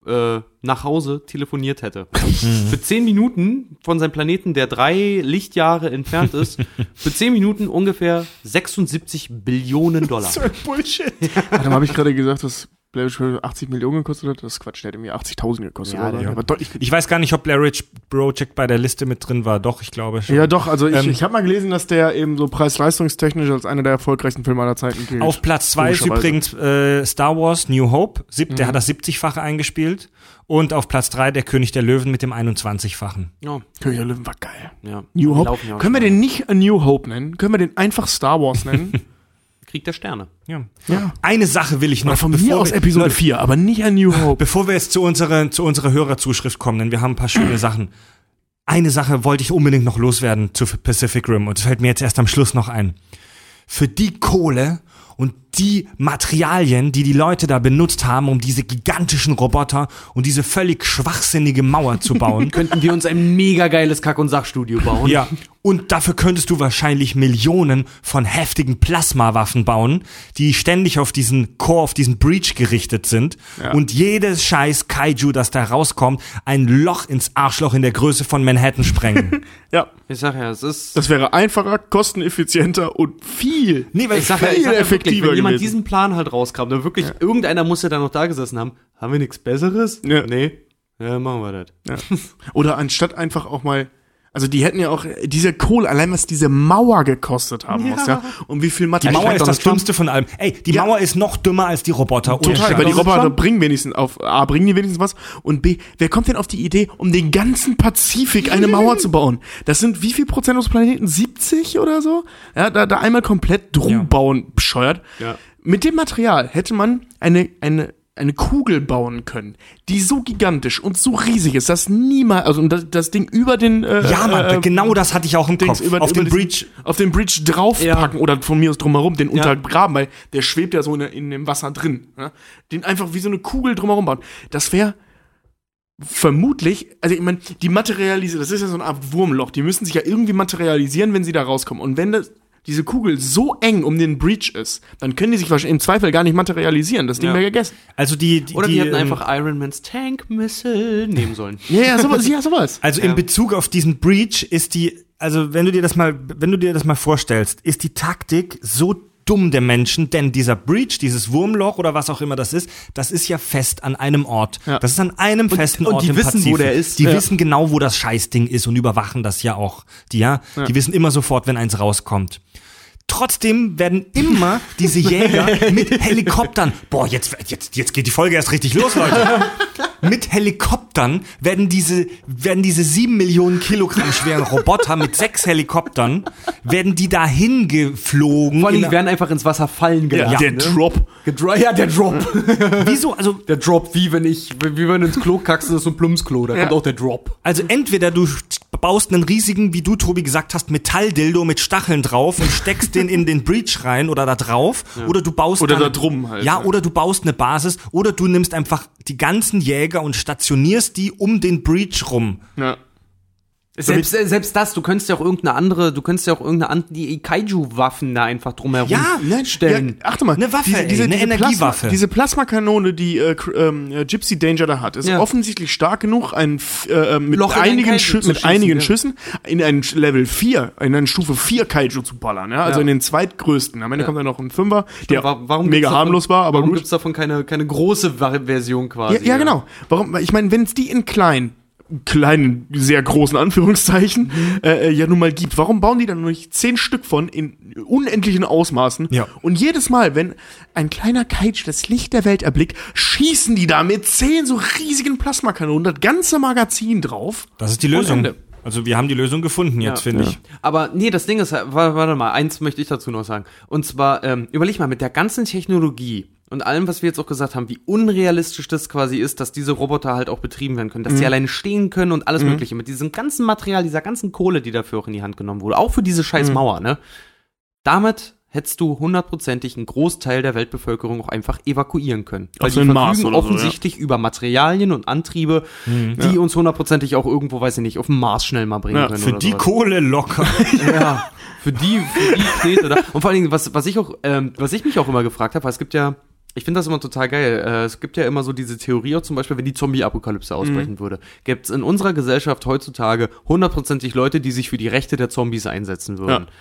äh, nach Hause telefoniert hätte. Für 10 Minuten von seinem Planeten, der drei Lichtjahre entfernt ist, <laughs> für 10 Minuten ungefähr 76 Billionen Dollar. <laughs> ein Bullshit. Warte mal, habe ich gerade gesagt, dass Blair Witch Project 80 Millionen gekostet hat? Das ist Quatsch, der hat irgendwie 80.000 gekostet. Ja, der- aber deutlich Ich weiß gar nicht, ob Blair Witch Project bei der Liste mit drin war. Doch, ich glaube schon. Ja, doch, also ich, Ähm, ich habe mal gelesen, dass der eben so preis-leistungstechnisch als einer der erfolgreichsten Filme aller Zeiten gilt. Auf Platz zwei ist Logischerweise. übrigens äh, Star Wars New Hope. Sieb, Der Mhm. hat das 70-fache eingespielt. Und auf Platz drei der König der Löwen mit dem 21-fachen. Ja, König der Löwen war geil. ja. New Hope. ja Können wir den nicht A New Hope nennen? Können wir den einfach Star Wars nennen? <laughs> Krieg der Sterne. Ja. ja. Eine Sache will ich noch. Oder von mir bevor aus wir- Episode Leute, 4, aber nicht A New Hope. Bevor wir jetzt zu unserer, zu unserer Hörerzuschrift kommen, denn wir haben ein paar schöne Sachen. Eine Sache wollte ich unbedingt noch loswerden zu Pacific Rim und es fällt mir jetzt erst am Schluss noch ein. Für die Kohle und die Materialien, die die Leute da benutzt haben, um diese gigantischen Roboter und diese völlig schwachsinnige Mauer zu <laughs> bauen. Könnten wir uns ein mega geiles Kack- und Sachstudio bauen? Ja, und dafür könntest du wahrscheinlich Millionen von heftigen Plasmawaffen bauen, die ständig auf diesen Core, auf diesen Breach gerichtet sind. Ja. Und jedes scheiß Kaiju, das da rauskommt, ein Loch ins Arschloch in der Größe von Manhattan sprengen. <laughs> Ja, Ich sag ja, es ist. das wäre einfacher, kosteneffizienter und viel, nee, weil ich sag ja, viel ich sag ja effektiver wirklich, gewesen. diesen Plan halt rauskam, dann wirklich, irgendeiner muss ja da noch da gesessen haben. Haben wir nichts Besseres? Ja. Nee. Ja, machen wir das. Ja. Oder anstatt einfach auch mal, also die hätten ja auch diese Kohle, allein was diese Mauer gekostet haben muss, ja. Und wie viel die Material. Mauer ist das Trump- dümmste von allem. Ey, die Ja. Mauer ist noch dümmer als die Roboter. Total, weil die Roboter Trump? bringen wenigstens auf A, bringen die wenigstens was und B, wer kommt denn auf die Idee, um den ganzen Pazifik eine Mauer zu bauen? Das sind wie viel Prozent des Planeten? 70 oder so? Ja, da, da einmal komplett drum Ja. bauen, bescheuert. Ja. Mit dem Material hätte man eine, eine, eine Kugel bauen können, die so gigantisch und so riesig ist, dass niemals, also das, das Ding über den äh, Ja, Mann, äh, genau das hatte ich auch im Dings Kopf. über, auf über den Breach. auf den Bridge draufpacken oder von mir aus drumherum den untergraben, weil der schwebt ja so in, in dem Wasser drin. Ja? Den einfach wie so eine Kugel drumherum bauen. Das wäre vermutlich, also ich meine, die materialisieren, das ist ja so eine Art Wurmloch, die müssen sich ja irgendwie materialisieren, wenn sie da rauskommen. Und wenn das, diese Kugel so eng um den Breach ist, dann können die sich wahrscheinlich im Zweifel gar nicht materialisieren. Das Ding Ja. wäre gegessen. Also die, die, Oder die, die hätten ähm, einfach Iron Mans Tank Missile nehmen sollen. <laughs> Ja, ja, sowas. ja, sowas. Also in Bezug auf diesen Breach ist die, also wenn du dir das mal, wenn du dir das mal vorstellst, ist die Taktik so dumm der Menschen, denn dieser Breach, dieses Wurmloch oder was auch immer das ist, das ist ja fest an einem Ort. Ja. Das ist an einem festen und Ort die im wissen, wo Pazifik. der ist. Die Ja. wissen genau, wo das Scheißding ist und überwachen das ja auch. Die, ja, die wissen immer sofort, wenn eins rauskommt. Trotzdem werden immer diese Jäger <laughs> mit Helikoptern, boah, jetzt, jetzt, jetzt geht die Folge erst richtig los, Leute. <laughs> Mit Helikoptern werden diese, werden diese sieben Millionen Kilogramm schweren Roboter mit sechs Helikoptern, werden die dahin geflogen. Vor allem, die werden einfach ins Wasser fallen gelassen. der ne? Drop. Gedro ja, der Drop. <laughs> Wieso? Also, der Drop, wie wenn ich, wie wenn du ins Klo kackst, das ist so ein Plumpsklo, da kommt auch der Drop. Also entweder du baust einen riesigen, wie du Tobi gesagt hast, Metalldildo mit Stacheln drauf und steckst den in den Breach rein oder da drauf, oder du baust Oder dann- da drum halt, Ja, ja. oder du baust eine Basis, oder du nimmst einfach die ganzen Jäger und stationierst die um den Breach rum. Ja. Selbst, selbst das, du könntest ja auch irgendeine andere, du könntest ja auch irgendeine Anti-Kaiju-Waffen da einfach drumherum Ja, Nein, stellen. Ja, achte mal, Eine Waffe, ey, eine Energiewaffe. Plasma, diese Plasmakanone, die äh, ähm, äh, Gypsy Danger da hat, ist Ja. offensichtlich stark genug, ein, äh, äh, mit Loch einigen, Schü mit schießen, einigen ja. Schüssen in ein Level 4, in eine Stufe 4 Kaiju zu ballern. Ja? Also in den zweitgrößten. Am Ende kommt dann noch ein Fünfer, der Wa- warum mega davon- harmlos war, aber warum gut. gibt's davon keine, keine große Version quasi? Ja, ja, genau. Warum? Ich meine, wenn es die in klein, kleinen, sehr großen Anführungszeichen, Mhm. äh, äh, ja nun mal gibt, warum bauen die dann nur nicht zehn Stück von in unendlichen Ausmaßen? Ja. Und jedes Mal, wenn ein kleiner Kaiju das Licht der Welt erblickt, schießen die da mit zehn so riesigen Plasmakanonen das ganze Magazin drauf. Das ist die Lösung. Also wir haben die Lösung gefunden jetzt, finde ich. Aber nee, das Ding ist, wa- warte mal, eins möchte ich dazu noch sagen. Und zwar, ähm, überleg mal, mit der ganzen Technologie und allem, was wir jetzt auch gesagt haben, wie unrealistisch das quasi ist, dass diese Roboter halt auch betrieben werden können, dass Mhm. sie alleine stehen können und alles Mögliche. Mit diesem ganzen Material, dieser ganzen Kohle, die dafür auch in die Hand genommen wurde, auch für diese Mhm. scheiß Mauer, ne? Damit hättest du hundertprozentig einen Großteil der Weltbevölkerung auch einfach evakuieren können. Weil Auf so die verfügen oder so, offensichtlich über Materialien und Antriebe, Mhm. die uns hundertprozentig auch irgendwo, weiß ich nicht, auf den Mars schnell mal bringen Ja, können. Für die sowas. Kohle locker. <laughs> Ja, für die, für die Knete da. Und vor allen Dingen, was, was ich auch, ähm, was ich mich auch immer gefragt habe, weil es gibt ja, ich finde das immer total geil. Äh, es gibt ja immer so diese Theorie, auch zum Beispiel, wenn die Zombie-Apokalypse ausbrechen würde, gäbe es in unserer Gesellschaft heutzutage hundertprozentig Leute, die sich für die Rechte der Zombies einsetzen würden. Ja.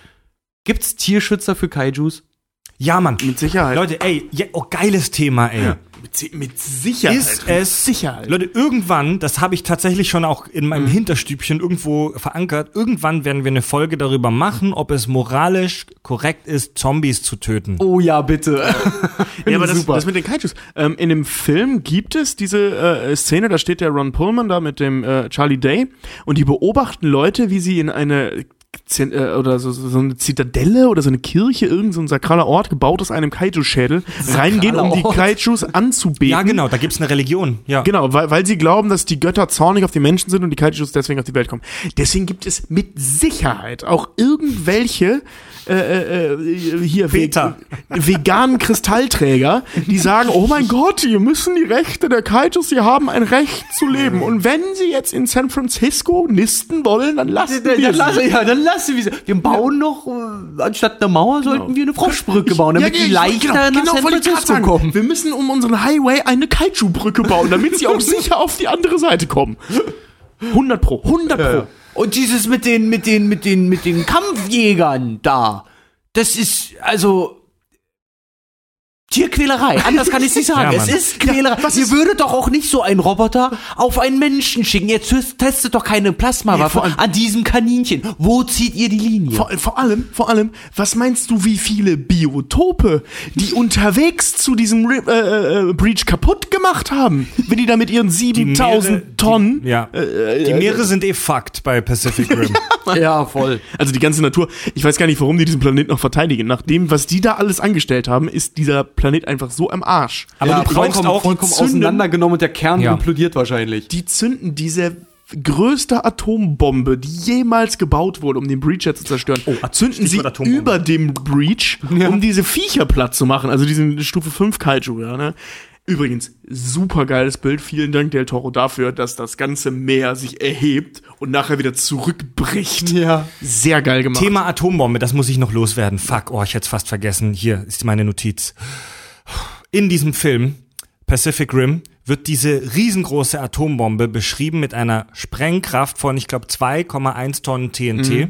Gibt es Tierschützer für Kaijus? Ja, Mann. Mit Sicherheit. Leute, ey, ja, oh, geiles Thema, ey. Mit, mit Sicherheit. Ist es, Sicherheit. Leute, irgendwann, das habe ich tatsächlich schon auch in meinem Hinterstübchen irgendwo verankert, irgendwann werden wir eine Folge darüber machen, ob es moralisch korrekt ist, Zombies zu töten. Oh ja, bitte. Ja, <laughs> aber das, das mit den Kaijus. Ähm, in dem Film gibt es diese äh, Szene, da steht der Ron Pullman da mit dem äh, Charlie Day und die beobachten Leute, wie sie in eine Äh, oder so, so eine Zitadelle oder so eine Kirche, irgend so ein sakraler Ort, gebaut aus einem Kaiju-Schädel, <laughs> reingehen, um die. Kaijus anzubeten. Ja, genau, da gibt's eine Religion. Ja. Genau, weil, weil sie glauben, dass die Götter zornig auf die Menschen sind und die Kaijus deswegen auf die Welt kommen. Deswegen gibt es mit Sicherheit auch irgendwelche äh, äh, äh, hier Peter. ve- veganen Kristallträger, die sagen, oh mein Gott, hier müssen die Rechte der Kaijus, sie haben ein Recht zu leben. Und wenn sie jetzt in San Francisco nisten wollen, dann lassen wir Dann sie. lasse, ja, dann lassen wir sie. Wir bauen noch, äh, anstatt einer Mauer, sollten wir eine Froschbrücke bauen, damit Ja, die ja, leichter genau, nach genau, San ich Francisco kommen. Wir müssen um unseren Highway eine Kaiju-Brücke bauen, damit sie auch <laughs> sicher auf die andere Seite kommen. 100 pro, 100 pro. Und dieses mit den, mit den, mit den, mit den Kampfjägern da, das ist, also, Tierquälerei. Anders kann ich nicht sagen. Ja, es ist Quälerei. was Ihr würdet doch auch nicht so einen Roboter auf einen Menschen schicken. Ihr test- testet doch keine Plasmawaffe Nee, an diesem Kaninchen. Wo zieht ihr die Linie? Vor, vor allem, vor allem, was meinst du, wie viele Biotope, die unterwegs zu diesem Ri- äh, äh, Breach kaputt gemacht haben, wenn die da mit ihren 7000 Meere- Tonnen, Die, ja. äh, die Meere sind eh fucked bei Pacific Rim. <laughs> ja, voll. also die ganze Natur, ich weiß gar nicht, warum die diesen Planeten noch verteidigen. Nach dem, was die da alles angestellt haben, ist dieser Planet einfach so am Arsch. Aber ja, du brauchst vollkommen, auch vollkommen Zünden- auseinandergenommen und der Kern Ja. implodiert wahrscheinlich. Die zünden diese größte Atombombe, die jemals gebaut wurde, um den Breacher zu zerstören, Oh, zünden sie Atombombe. über dem Breach, um diese Viecher platt zu machen, also diesen Stufe 5 Kaiju, ja, ne? Übrigens, super geiles Bild. Vielen Dank, Del Toro, dafür, dass das ganze Meer sich erhebt und nachher wieder zurückbricht. Ja. Sehr geil gemacht. Thema Atombombe, das muss ich noch loswerden. Fuck, oh, ich hätte es fast vergessen. Hier ist meine Notiz. In diesem Film, Pacific Rim, wird diese riesengroße Atombombe beschrieben mit einer Sprengkraft von, ich glaube, 2,1 Tonnen TNT.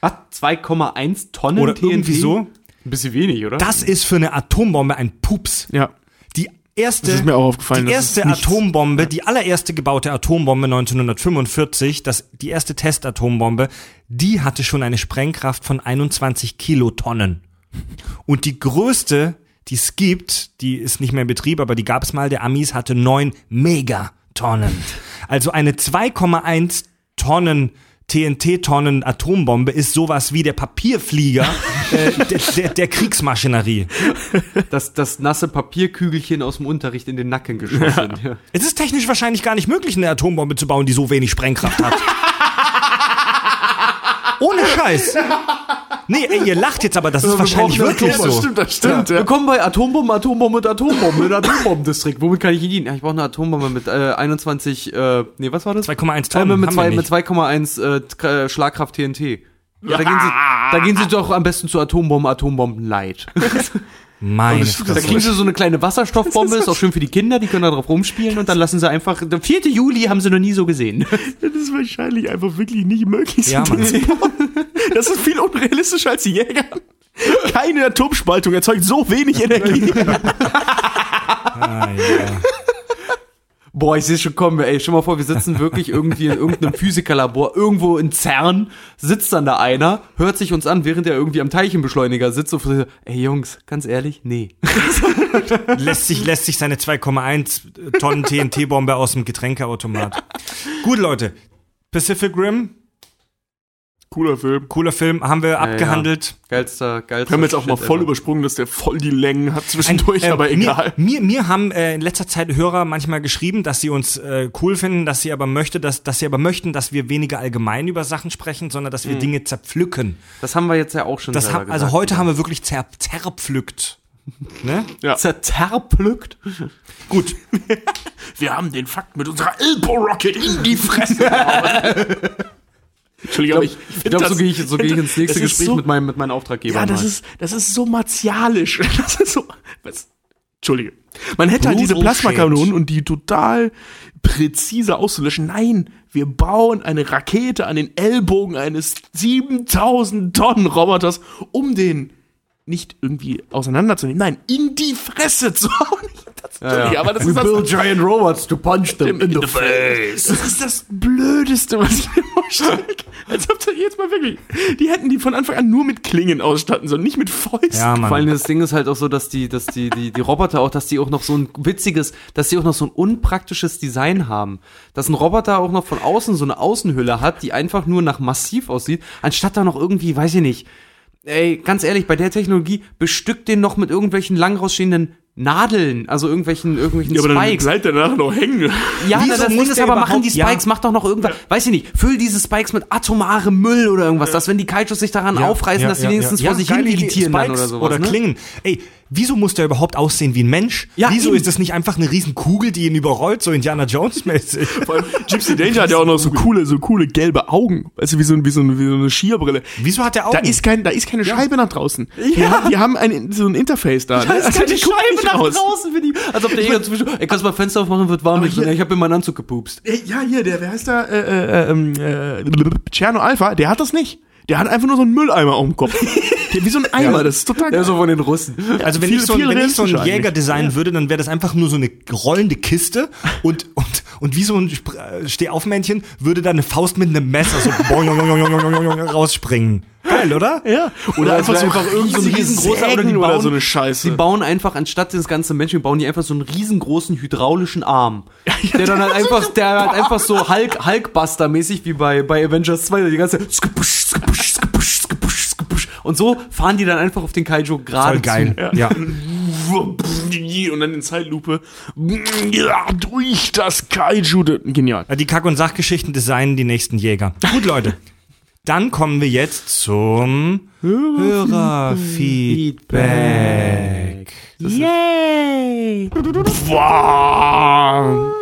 Was? 2,1 Tonnen Oder TNT? irgendwie so. Ein bisschen wenig, oder? Das ist für eine Atombombe ein Pups. Ja. Erste, Das ist mir auch aufgefallen, die erste. Atombombe, die allererste gebaute Atombombe 1945, das, die erste Testatombombe, die hatte schon eine Sprengkraft von 21 Kilotonnen. Und die größte, die es gibt, die ist nicht mehr in Betrieb, aber die gab es mal, der Amis hatte 9 Megatonnen. Also eine 2,1 Tonnen TNT-Tonnen Atombombe ist sowas wie der Papierflieger <laughs> äh, der, der, der Kriegsmaschinerie. Das, das nasse Papierkügelchen aus dem Unterricht in den Nacken geschossen. Ja. Es ist technisch wahrscheinlich gar nicht möglich, eine Atombombe zu bauen, die so wenig Sprengkraft hat. <laughs> Ohne Scheiß. Nee, ey, ihr lacht jetzt, aber das ist wir wahrscheinlich wirklich das so. stimmt, das stimmt. Ja. Willkommen bei Atombomben, Atombomben und Atombomben in Atombombendistrikt. Womit kann ich Ihnen dienen? Ja, ich brauche eine Atombombe mit äh, 21, äh, nee, was war das? 2,1 Äh, Tonnen. wir mit nicht. 2,1 äh, K- äh, Schlagkraft TNT. Ja, da, gehen Sie, da gehen Sie doch am besten zu Atombomben, Atombomben Light. <laughs> Meine Da Fresse. kriegen Sie so eine kleine Wasserstoffbombe, ist auch schön für die Kinder, die können da drauf rumspielen und dann lassen Sie einfach, der 4. Juli haben Sie noch nie so gesehen. <laughs> Das ist wahrscheinlich einfach wirklich nicht möglich. Ja, Mann. Das ist viel unrealistischer als die Jäger. Keine Atomspaltung erzeugt so wenig <laughs> Energie. Ah, ja. Boah, ich sehe schon kommen, ey, stell mal vor, wir sitzen wirklich irgendwie in irgendeinem Physikerlabor, irgendwo in CERN, sitzt dann da einer, hört sich uns an, während er irgendwie am Teilchenbeschleuniger sitzt und so, ey Jungs, ganz ehrlich, nee. <laughs> lässt, sich, lässt sich seine 2,1 Tonnen TNT-Bombe aus dem Getränkeautomat. Gut, Leute. Pacific Rim, Cooler Film. cooler Film, haben wir abgehandelt. Geilster, geilster. Wir haben jetzt auch mal Shit voll ever. übersprungen, dass der voll die Längen hat zwischendurch, Äh, aber egal. Mir, mir, mir haben äh, in letzter Zeit Hörer manchmal geschrieben, dass sie uns äh, cool finden, dass sie aber möchte, dass, dass sie aber möchten, dass wir weniger allgemein über Sachen sprechen, sondern dass wir Dinge zerpflücken. Das haben wir jetzt ja auch schon Das selber hab, also heute haben wir wirklich zer, zerpflückt. Ne? <laughs> Ja. Zerterplückt. Gut. <laughs> Wir haben den Fakt mit unserer Elbow Rocket in die Fresse gehauen. <laughs> Entschuldigung, aber ich, Ich find glaube, so gehe ich, so gehe ich ins nächste Gespräch so, mit, meinem, mit meinen Auftraggebern. Ja, das mal. ist, das ist so martialisch. <laughs> Das ist so. Was? Entschuldige. Man hätte halt diese Plasmakanonen und die total präzise auszulöschen. Nein, wir bauen eine Rakete an den Ellbogen eines 7000 Tonnen Roboters, um den nicht irgendwie auseinanderzunehmen. Nein, in die Fresse zu hauen. Das, Entschuldige, aber das We ist das, build giant robots to punch them in the face. das ist das Blödeste, was ich mir vorstelle. Als ob da jetzt mal wirklich. Die hätten die von Anfang an nur mit Klingen ausstatten sollen, nicht mit Fäusten. Ja, Vor allem Mann. das Ding ist halt auch so, dass die, dass die, die, die Roboter auch, dass die auch noch so ein witziges, dass die auch noch so ein unpraktisches Design haben. Dass ein Roboter auch noch von außen so eine Außenhülle hat, die einfach nur nach massiv aussieht, anstatt da noch irgendwie, weiß ich nicht. Ey, ganz ehrlich, bei der Technologie bestückt den noch mit irgendwelchen lang rausstehenden Nadeln, also irgendwelchen, irgendwelchen Ja, aber dann Spikes. bleibt er danach noch hängen. Ja, Wieso na, das muss Ding ist aber, machen die überhaupt- ja. Spikes, mach doch noch irgendwas, weiß ich nicht, füll diese Spikes mit atomarem Müll oder irgendwas, dass wenn die Kaijus sich daran aufreißen, dass die wenigstens vor sich hin vegetieren dann Spikes oder sowas. Oder ne? Klingen. Ey, wieso muss der überhaupt aussehen wie ein Mensch? Ja, wieso eben. ist das nicht einfach eine riesen Kugel, die ihn überrollt, so Indiana Jones-mäßig? <laughs> Vor allem Gypsy Danger hat ja auch noch so coole, so coole gelbe Augen. Weißt du, wie so, ein- wie so, eine, wie so eine Skierbrille. Wieso hat der Augen? Da ist, kein, da ist keine Scheibe nach draußen. Die, haben, die haben ein, so ein Interface da. Da ist Also, keine Scheibe nach aus. draußen für die. Als ob der Jäger zwischen. Ey, kannst du mal Fenster aufmachen, wird warm. Ich, ich hab in meinen Anzug gepupst. Ja, hier, der, wer heißt da? Äh, äh, ähm, äh, Cherno Alpha, der hat das nicht. Der hat einfach nur so einen Mülleimer auf dem Kopf. <laughs> Der, wie so ein Eimer, das ist total Der so von den Russen. Also wenn Viel- ich so, viel wenn ich so einen Jäger designen würde, dann wäre das einfach nur so eine rollende Kiste und und und wie so ein äh, Stehaufmännchen würde da eine Faust mit einem Messer so <laughs> boing, boing, boing, boing, boing, boing, rausspringen. Geil, oder? Ja. Oder, Oder einfach so einfach irgend so riesengroßer- Sägen oder bauen- so eine Scheiße. Die bauen einfach, anstatt das ganze Menschen, bauen die einfach so einen riesengroßen hydraulischen Arm. der dann halt <laughs> einfach, der halt einfach so Hulk, Hulkbuster-mäßig wie bei, bei Avengers 2, die ganze <laughs> Und so fahren die dann einfach auf den Kaiju gerade Voll geil. zu. Ja. Und <laughs> dann in Zeitlupe. Ja, durch das Kaiju. Genial. Die Kack- und Sachgeschichten designen die nächsten Jäger. Gut, Leute. Dann kommen wir jetzt zum Hörerfeedback. Yay! Wow.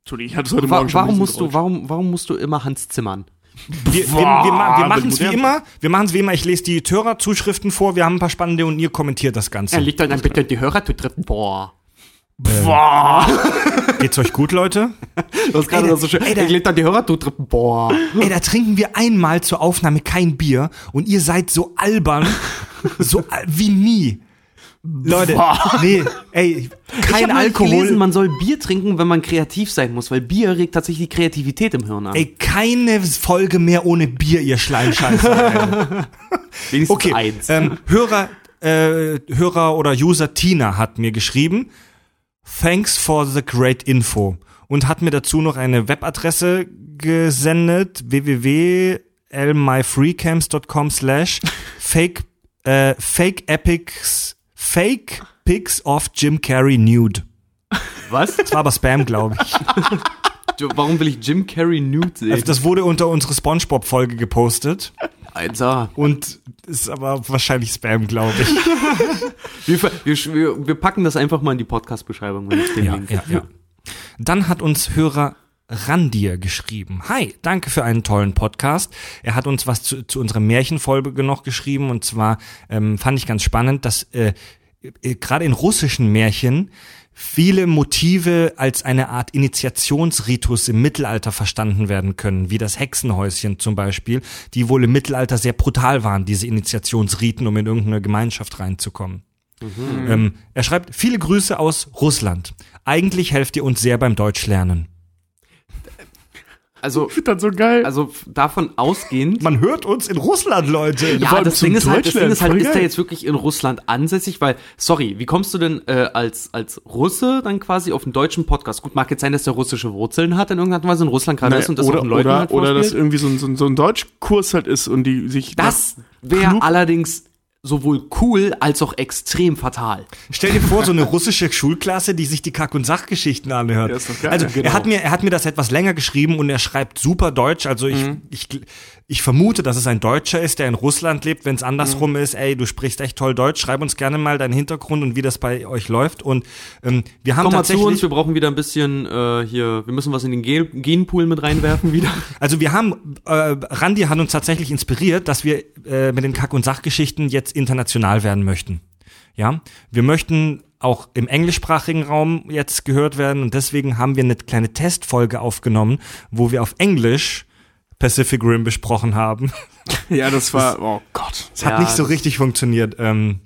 Entschuldigung, ich hatte es heute Wa Morgen warum musst du, warum, warum musst du immer Hans zimmern? Wir, wir, wir, wir machen es wie immer. Wir machen es wie immer. Ich lese die Hörerzuschriften vor. Wir haben ein paar spannende und ihr kommentiert das Ganze. liegt dann bitte die Hörer zu dritten. Boah. <laughs> Geht's euch gut, Leute? Du hast gerade Ey, noch so schön. ey, Er legt dann die Hörer zu dritten. Boah. Ey, da trinken wir einmal zur Aufnahme kein Bier und ihr seid so albern So wie nie. Leute, nee, ey, ich kein mal Alkohol. gelesen, man soll Bier trinken, wenn man kreativ sein muss, weil Bier regt tatsächlich die Kreativität im Hirn an. Ey, keine Folge mehr ohne Bier, ihr Schleimscheiße. <laughs> Wenigstens okay, eins. ähm, Hörer, äh, Hörer oder User Tina hat mir geschrieben, thanks for the great info und hat mir dazu noch eine Webadresse gesendet, www.lmyfreecamps.com slash fake, äh, fake epics, fake pics of Jim Carrey nude. Was? Das war aber Spam, glaube ich. Warum will ich Jim Carrey nude sehen? Also das wurde unter unsere Spongebob-Folge gepostet Alter. und ist aber wahrscheinlich Spam, glaube ich. Wir, wir, wir, packen das einfach mal in die Podcast-Beschreibung. wenn es den Ja, Link ja, ja. Dann hat uns Hörer Randir geschrieben. Hi, danke für einen tollen Podcast. Er hat uns was zu, zu unserer Märchenfolge noch geschrieben und zwar ähm, fand ich ganz spannend, dass äh, äh, gerade in russischen Märchen viele Motive als eine Art Initiationsritus im Mittelalter verstanden werden können, wie das Hexenhäuschen zum Beispiel, die wohl im Mittelalter sehr brutal waren, diese Initiationsriten, um in irgendeine Gemeinschaft reinzukommen. Ähm, er schreibt, viele Grüße aus Russland. Eigentlich helft ihr uns sehr beim Deutschlernen. Also, Ich das so geil. also davon ausgehend. Man hört uns in Russland, Leute. Ja, das Ding ist halt, das Ding ist halt, ist er jetzt wirklich in Russland ansässig? Weil, sorry, wie kommst du denn äh, als, als Russe dann quasi auf einen deutschen Podcast? Gut, mag jetzt sein, dass der russische Wurzeln hat in irgendeiner Weise in Russland gerade ist und das oder, auch Leuten oder, halt oder dass irgendwie so ein, so ein, so ein Deutschkurs halt ist und die sich. Das wäre allerdings sowohl cool als auch extrem fatal. Stell dir vor, so eine russische Schulklasse, die sich die Kack- und Sachgeschichten anhört. Ja, ist doch geil. also Genau. er hat mir, er hat mir das etwas länger geschrieben und er schreibt super Deutsch. Also ich, ich, ich vermute, dass es ein Deutscher ist, der in Russland lebt. Wenn es andersrum ist, ey, du sprichst echt toll Deutsch. Schreib uns gerne mal deinen Hintergrund und wie das bei euch läuft. Und ähm, wir haben Komm mal zu tatsächlich uns, wir brauchen wieder ein bisschen äh, hier, wir müssen was in den Gen Genpool mit reinwerfen wieder. <laughs> Also wir haben, äh, Randi hat uns tatsächlich inspiriert, dass wir äh, mit den Kack- und Sachgeschichten jetzt international werden möchten. Ja, wir möchten auch im englischsprachigen Raum jetzt gehört werden und deswegen haben wir eine kleine Testfolge aufgenommen, wo wir auf Englisch Pacific Rim besprochen haben. <laughs> Ja, das war. Oh Gott. Es hat Ja, nicht so richtig funktioniert. Ähm,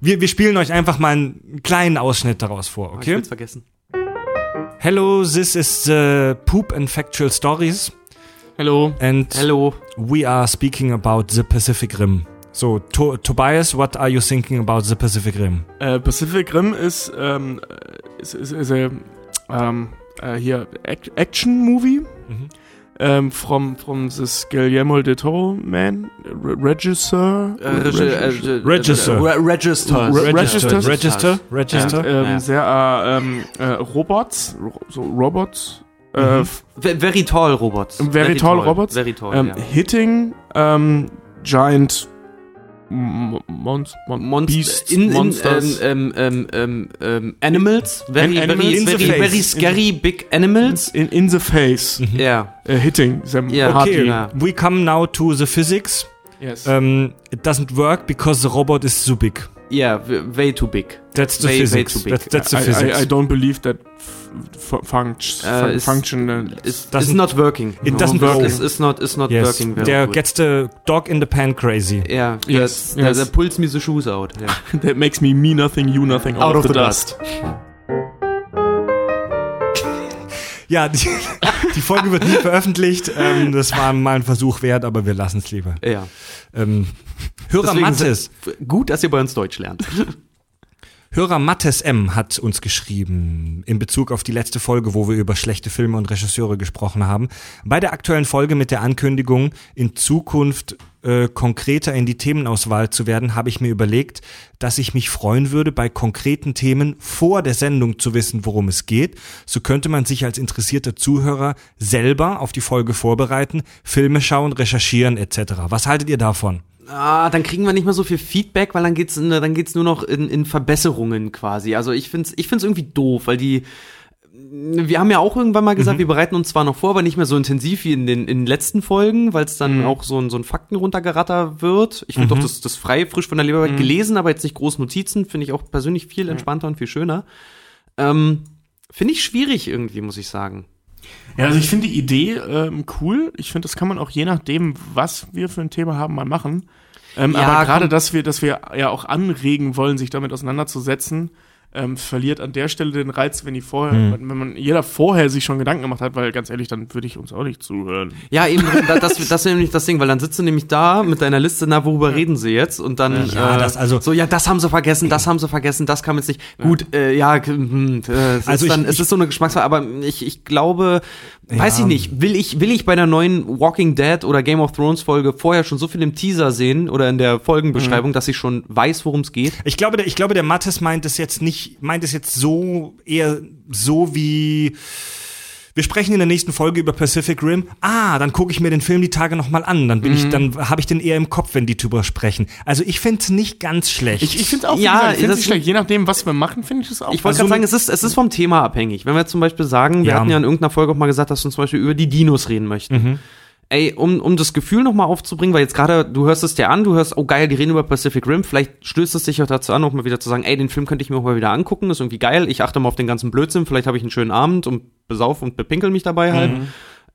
wir, wir spielen euch einfach mal einen kleinen Ausschnitt daraus vor, Ich okay? will's vergessen. Hello, this is the Poop and Factual Stories Hello. and Hello. we are speaking about the Pacific Rim. So, to Tobias, what are you thinking about the Pacific Rim? Äh, Pacific Rim ist, ähm, ist, ist, ist äh, ähm, äh, hier Ac Action Movie. Mhm. Ähm, from, from this Guillermo del Toro man, Register. Register, Registers? Register, Register. Ähm, Ja. Sehr äh, ähm, äh, Robots, ro so Robots. Ve- Very tall Robots. Very tall Robots? Very tall, ähm, ja. Hitting ähm, Giant M Mon Mon Monst Beasts, in, in, um, Monsters. ähm, ähm, ähm, ähm, Animals. Very, An- Animals very, in very, very scary big animals. in, in the face. Mhm. Ja. Äh, uh, hitting them Ja, hardly. Okay, Ja. we come now to the physics. Yes. Um, it doesn't work because the robot is so big. Ja, w- way too big. That's the Way- way physics. too big. That's, that's the I, physics. I, I don't believe that f- functions Äh, uh, fun ist- functional. Uh, it's, Doesn't- it's not working. it doesn't work. It's, it's not, it's not yes, working very there good. gets the dog in the pan crazy. Yeah. Yes, der, yes. der, der pulls me the shoes out. Ja. <laughs> that makes me me nothing, you nothing out, of, the, dust. Ja, <laughs> die, <laughs> die Folge wird nie veröffentlicht. Ähm, das war mal ein Versuch wert, aber wir lassen es lieber. ja. Ähm, Hörer Deswegen sind- Gut, dass ihr bei uns Deutsch lernt. Hörer Mattes M. hat uns geschrieben, in Bezug auf die letzte Folge, wo wir über schlechte Filme und Regisseure gesprochen haben. Bei der aktuellen Folge mit der Ankündigung, in Zukunft äh, konkreter in die Themenauswahl zu werden, habe ich mir überlegt, dass ich mich freuen würde, bei konkreten Themen vor der Sendung zu wissen, worum es geht. So könnte man sich als interessierter Zuhörer selber auf die Folge vorbereiten, Filme schauen, recherchieren etc. Was haltet ihr davon? Ah, dann kriegen wir nicht mehr so viel Feedback, weil dann geht's, in, dann geht's nur noch in, in Verbesserungen quasi. Also ich find's, ich find's irgendwie doof, weil die, wir haben ja auch irgendwann mal gesagt, wir bereiten uns zwar noch vor, aber nicht mehr so intensiv wie in den, in den letzten Folgen, weil es dann auch so ein, so ein Fakten runtergeratter wird. Ich finde auch das, das frei, frisch von der Leber weg gelesen, aber jetzt nicht groß Notizen, finde ich auch persönlich viel entspannter und viel schöner. Ähm, finde ich schwierig irgendwie, muss ich sagen. Ja, also ich finde die Idee ähm, cool. Ich finde, das kann man auch je nachdem, was wir für ein Thema haben, mal machen. Ähm, Ja, aber gerade, dass wir, dass wir ja auch anregen wollen, sich damit auseinanderzusetzen, ähm, verliert an der Stelle den Reiz, wenn die vorher, Hm. wenn man jeder vorher sich schon Gedanken gemacht hat, weil ganz ehrlich, dann würde ich uns auch nicht zuhören. Ja, eben, <laughs> da- das, das ist nämlich das Ding, weil dann sitzt du nämlich da mit deiner Liste, na, worüber reden sie jetzt? Und dann, Ja, das also- so, ja, das haben sie vergessen, das haben sie vergessen, das kam jetzt nicht. Gut, äh, ja, hm, äh, es Also ist dann, ich- es ist so eine Geschmacksfrage, aber ich, ich glaube, weiß Ja. ich nicht, will ich, will ich bei einer neuen Walking Dead oder Game of Thrones Folge vorher schon so viel im Teaser sehen oder in der Folgenbeschreibung, dass ich schon weiß, worum es geht? Ich glaube, der, ich glaube, der Mattes meint es jetzt nicht, meint es jetzt so, eher so wie, wir sprechen in der nächsten Folge über Pacific Rim. Ah, dann gucke ich mir den Film die Tage nochmal an. Dann bin ich, dann habe ich den eher im Kopf, wenn die drüber sprechen. Also ich fände es nicht ganz schlecht. Ich, ich finde es auch, Ja, gesagt, ich find's das- nicht schlecht. Je nachdem, was wir machen, finde ich es auch. Ich wollte Also gerade sagen, es ist, es ist vom Thema abhängig. Wenn wir zum Beispiel sagen, wir Ja. hatten ja in irgendeiner Folge auch mal gesagt, dass wir zum Beispiel über die Dinos reden möchten. Ey, um, um das Gefühl nochmal aufzubringen, weil jetzt gerade, du hörst es dir an, du hörst, oh geil, die reden über Pacific Rim, vielleicht stößt es dich auch dazu an, auch mal wieder zu sagen, ey, den Film könnte ich mir auch mal wieder angucken, ist irgendwie geil, ich achte mal auf den ganzen Blödsinn, vielleicht habe ich einen schönen Abend und besauf und bepinkel mich dabei halt.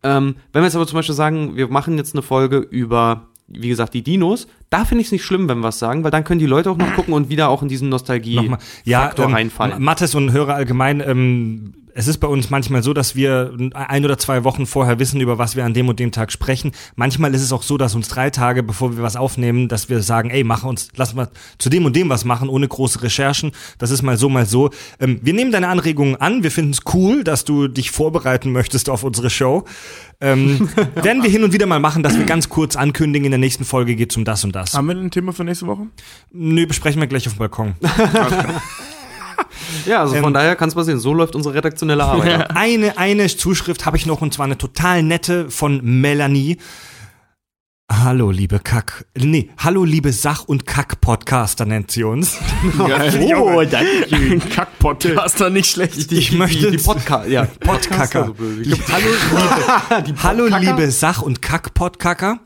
Ähm, wenn wir jetzt aber zum Beispiel sagen, wir machen jetzt eine Folge über, wie gesagt, die Dinos, da finde ich es nicht schlimm, wenn wir was sagen, weil dann können die Leute auch noch gucken und wieder auch in diesen Nostalgie Nochmal. Ja, ähm, reinfallen. Mattes und Hörer allgemein, ähm, es ist bei uns manchmal so, dass wir ein oder zwei Wochen vorher wissen, über was wir an dem und dem Tag sprechen. Manchmal ist es auch so, dass uns drei Tage, bevor wir was aufnehmen, dass wir sagen, ey, mach uns, lass mal zu dem und dem was machen, ohne große Recherchen. Das ist mal so, mal so. Ähm, wir nehmen deine Anregungen an. Wir finden es cool, dass du dich vorbereiten möchtest auf unsere Show. Ähm, <laughs> werden wir hin und wieder mal machen, dass wir ganz kurz ankündigen, in der nächsten Folge geht's um das und das. Haben wir ein Thema für nächste Woche? Nö, besprechen wir gleich auf dem Balkon. <laughs> Ja, also von Ähm, daher kann es passieren. So läuft unsere redaktionelle Arbeit. ab. Eine, eine Zuschrift habe ich noch und zwar eine total nette von Melanie. Hallo, liebe Kack. Nee, hallo, liebe Sach- und Kack-Podcaster nennt sie uns. <laughs> oh, danke. <laughs> Kack-Podcaster, nicht schlecht. Ich möchte die, die Podcast, ja. Podkacker. so blöd. Hallo, liebe, <laughs> hallo, liebe Sach- und Kack-Podkacker.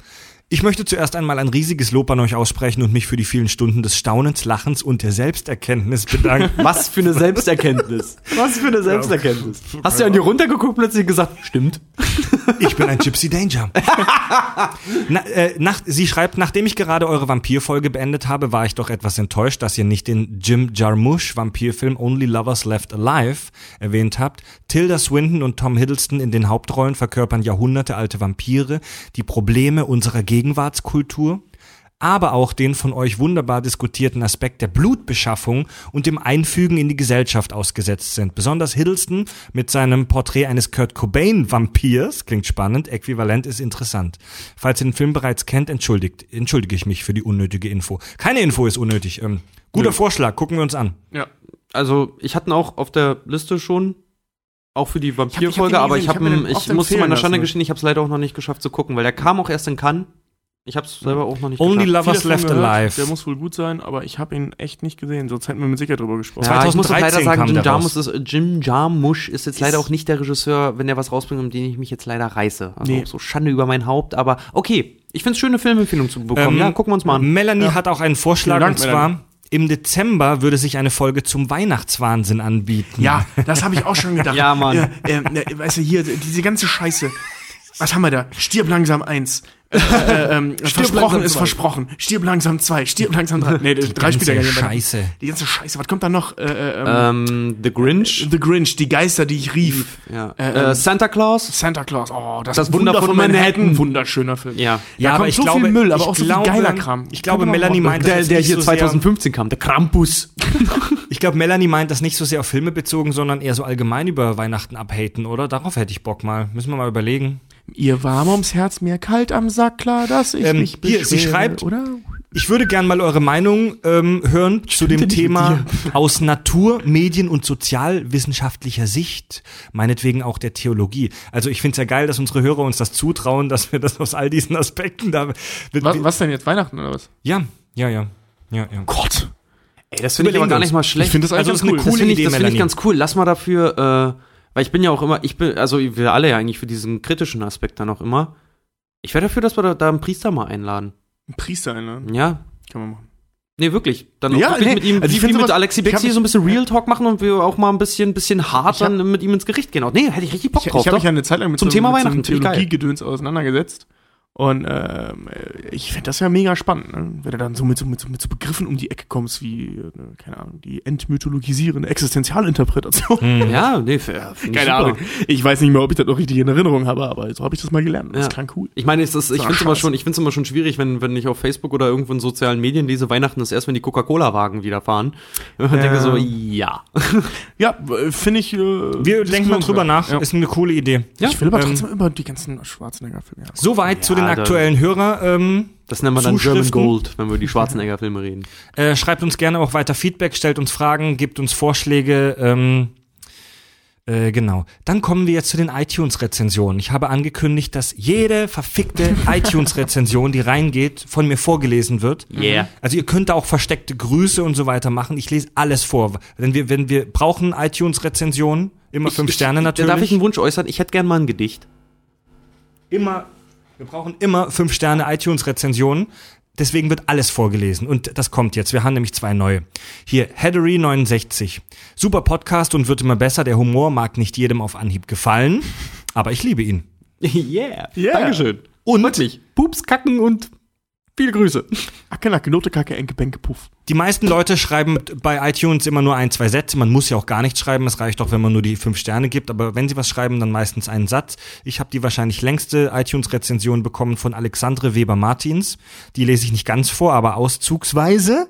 Ich möchte zuerst einmal ein riesiges Lob an euch aussprechen und mich für die vielen Stunden des Staunens, Lachens und der Selbsterkenntnis bedanken. <laughs> Was für eine Selbsterkenntnis. Was für eine Selbsterkenntnis. Hast du an dir runtergeguckt plötzlich gesagt, stimmt. Ich bin ein Gypsy Danger. <laughs> Na, äh, nach, sie schreibt, nachdem ich gerade eure Vampirfolge beendet habe, war ich doch etwas enttäuscht, dass ihr nicht den Jim Jarmusch Vampirfilm Only Lovers Left Alive erwähnt habt. Tilda Swinton und Tom Hiddleston in den Hauptrollen verkörpern jahrhundertealte Vampire, die Probleme unserer Gegenwartskultur aber auch den von euch wunderbar diskutierten Aspekt der Blutbeschaffung und dem Einfügen in die Gesellschaft ausgesetzt sind. Besonders Hiddleston mit seinem Porträt eines Kurt Cobain Vampirs, klingt spannend, äquivalent ist interessant. Falls ihr den Film bereits kennt, entschuldigt, entschuldige ich mich für die unnötige Info. Keine Info ist unnötig. Ähm, guter Vorschlag, gucken wir uns an. Ja. Also, ich hatte ihn auch auf der Liste schon. Auch für die ich hab Vampirfolge, aber ich ich hab habe mir ihn, den oft ich muss zu meiner Schande gestehen, ich habe es leider auch noch nicht geschafft zu gucken, weil der kam auch erst in Cannes. Ich habe es selber auch noch nicht Only geschafft. Lovers Left gehört. Alive. Der muss wohl gut sein, aber ich habe ihn echt nicht gesehen, sonst hätten wir mit Sicherheit drüber gesprochen. Ja, ich muss leider 2013 sagen, Jim Jarmusch ist, Jim Jarmusch ist jetzt leider auch nicht der Regisseur, wenn der was rausbringt, um den ich mich jetzt leider reiße. Also Nee. so Schande über mein Haupt, aber okay. Ich finde es schöne Filmempfehlung zu bekommen. Ähm, ja, gucken wir uns mal an. Melanie hat auch einen Vorschlag Dank, und zwar Melanie. im Dezember würde sich eine Folge zum Weihnachtswahnsinn anbieten. Ja, das habe ich auch schon gedacht. Ja, Mann. Ja, ähm, ne, weißt du, hier, diese ganze Scheiße. Was haben wir da? Stirb langsam eins. Äh, äh, ähm, versprochen langsam ist zwei. versprochen. Stirb langsam zwei. Stirb langsam drei. Nee, drei gar nicht. mehr. Scheiße. Die ganze Scheiße. Was kommt da noch? Äh, äh, ähm, Ähm, The Grinch. The Grinch, die Geister, die ich rief. Ja. Äh, Äh, ähm, Santa Claus. Santa Claus. Oh, das, Das Wunder, Wunder von Manhattan. Manhattan. Wunderschöner Film. Ja. Ja, Da aber ich so glaube, viel Müll, aber ich auch so glaube, viel geiler Kram. Ich glaube, Melanie meint, Der, das der hier so sehr- 2015 kam, der Krampus. <laughs> Ich glaube, Melanie meint das nicht so sehr auf Filme bezogen, sondern eher so allgemein über Weihnachten abhaten, oder? Darauf hätte ich Bock mal. Müssen wir mal überlegen. Ihr warm ums Herz, mir kalt am Sack, klar, dass ich Ähm, mich hier, sie beschwere, schreibt- oder? Ich würde gern mal eure Meinung ähm, hören zu dem Thema aus Natur-, Medien- und sozialwissenschaftlicher Sicht, meinetwegen auch der Theologie. Also ich finde es ja geil, dass unsere Hörer uns das zutrauen, dass wir das aus all diesen Aspekten da... Was, was denn jetzt, Weihnachten oder was? Ja, ja, ja. ja, ja. Gott. Ey, das finde ich aber gar nicht mal schlecht. Ich finde das Also eigentlich ist eine ganz coole das finde ich, Idee, das find ich ganz cool. Lass mal dafür, äh, weil ich bin ja auch immer, ich bin, also wir alle ja eigentlich für diesen kritischen Aspekt dann auch immer. Ich wäre dafür, dass wir da, da einen Priester mal einladen. Ein Priester einladen. Ja, Kann man machen. Nee, wirklich. Dann auch Ja, wirklich nee, mit ihm, also ich wie, wie mit Alexi Bexi so ein bisschen Real Talk machen und wir auch mal ein bisschen, bisschen hart hab- dann mit ihm ins Gericht gehen. Auch, nee, hätte ich richtig Bock Ich, drauf. ich habe mich ja eine Zeit lang mit Zum so, Thema mit Weihnachten, so. Theologiegedöns auseinandergesetzt. Und ähm, ich finde das ja mega spannend, ne? wenn du dann so mit, so mit, so mit so Begriffen um die Ecke kommst, wie, äh, keine Ahnung, die entmythologisierende Existenzialinterpretation. Ja, nee, f- ja, finde ich Keine super. Ahnung. Ich weiß nicht mehr, ob ich das noch richtig in Erinnerung habe, aber so habe ich das mal gelernt. Das Ja. klang cool. Ich meine, ich finde es immer schon, ich immer schon schwierig, wenn, wenn ich auf Facebook oder irgendwo in sozialen Medien lese, Weihnachten ist erst, wenn die Coca-Cola-Wagen wieder fahren. <laughs> Und ich denke so, ja. Ja, finde ich. Äh, Wir denken mal drüber nach, Ja. ist eine coole Idee. ich will aber Ähm, trotzdem über die ganzen Schwarzenegger-Filme. Ja. Soweit zu Ja, den da- aktuellen Hörer. Ähm, Das nennen wir dann German. Gold, wenn wir über die Schwarzenegger-Filme reden. äh, schreibt uns gerne auch weiter Feedback, stellt uns Fragen, gebt uns Vorschläge. Ähm, äh, genau. Dann kommen wir jetzt zu den iTunes-Rezensionen. Ich habe angekündigt, dass jede verfickte <laughs> iTunes-Rezension, die reingeht, von mir vorgelesen wird. Yeah. Also ihr könnt da auch versteckte Grüße und so weiter machen. Ich lese alles vor. Wenn wir, wenn wir brauchen iTunes-Rezensionen, immer fünf Sterne natürlich. darf ich einen Wunsch äußern? Ich hätte gern mal ein Gedicht. immer, wir brauchen immer fünf Sterne iTunes-Rezensionen. Deswegen wird alles vorgelesen. Und das kommt jetzt. Wir haben nämlich zwei neue. Hier, Heddery69. Super Podcast und wird immer besser. Der Humor mag nicht jedem auf Anhieb gefallen, aber ich liebe ihn. <laughs> yeah. Yeah. Dankeschön. Und Wirklich. Pups, Kacken und viele Grüße. Acke, Nacke, Note, Kacke, Enke, Benke, Puff. die meisten Leute schreiben bei iTunes immer nur ein, zwei Sätze. Man muss ja auch gar nichts schreiben. Es reicht auch, wenn man nur die fünf Sterne gibt. Aber wenn sie was schreiben, dann meistens einen Satz. Ich habe die wahrscheinlich längste iTunes-Rezension bekommen von Alexandre Weber-Martins. Die lese ich nicht ganz vor, aber auszugsweise.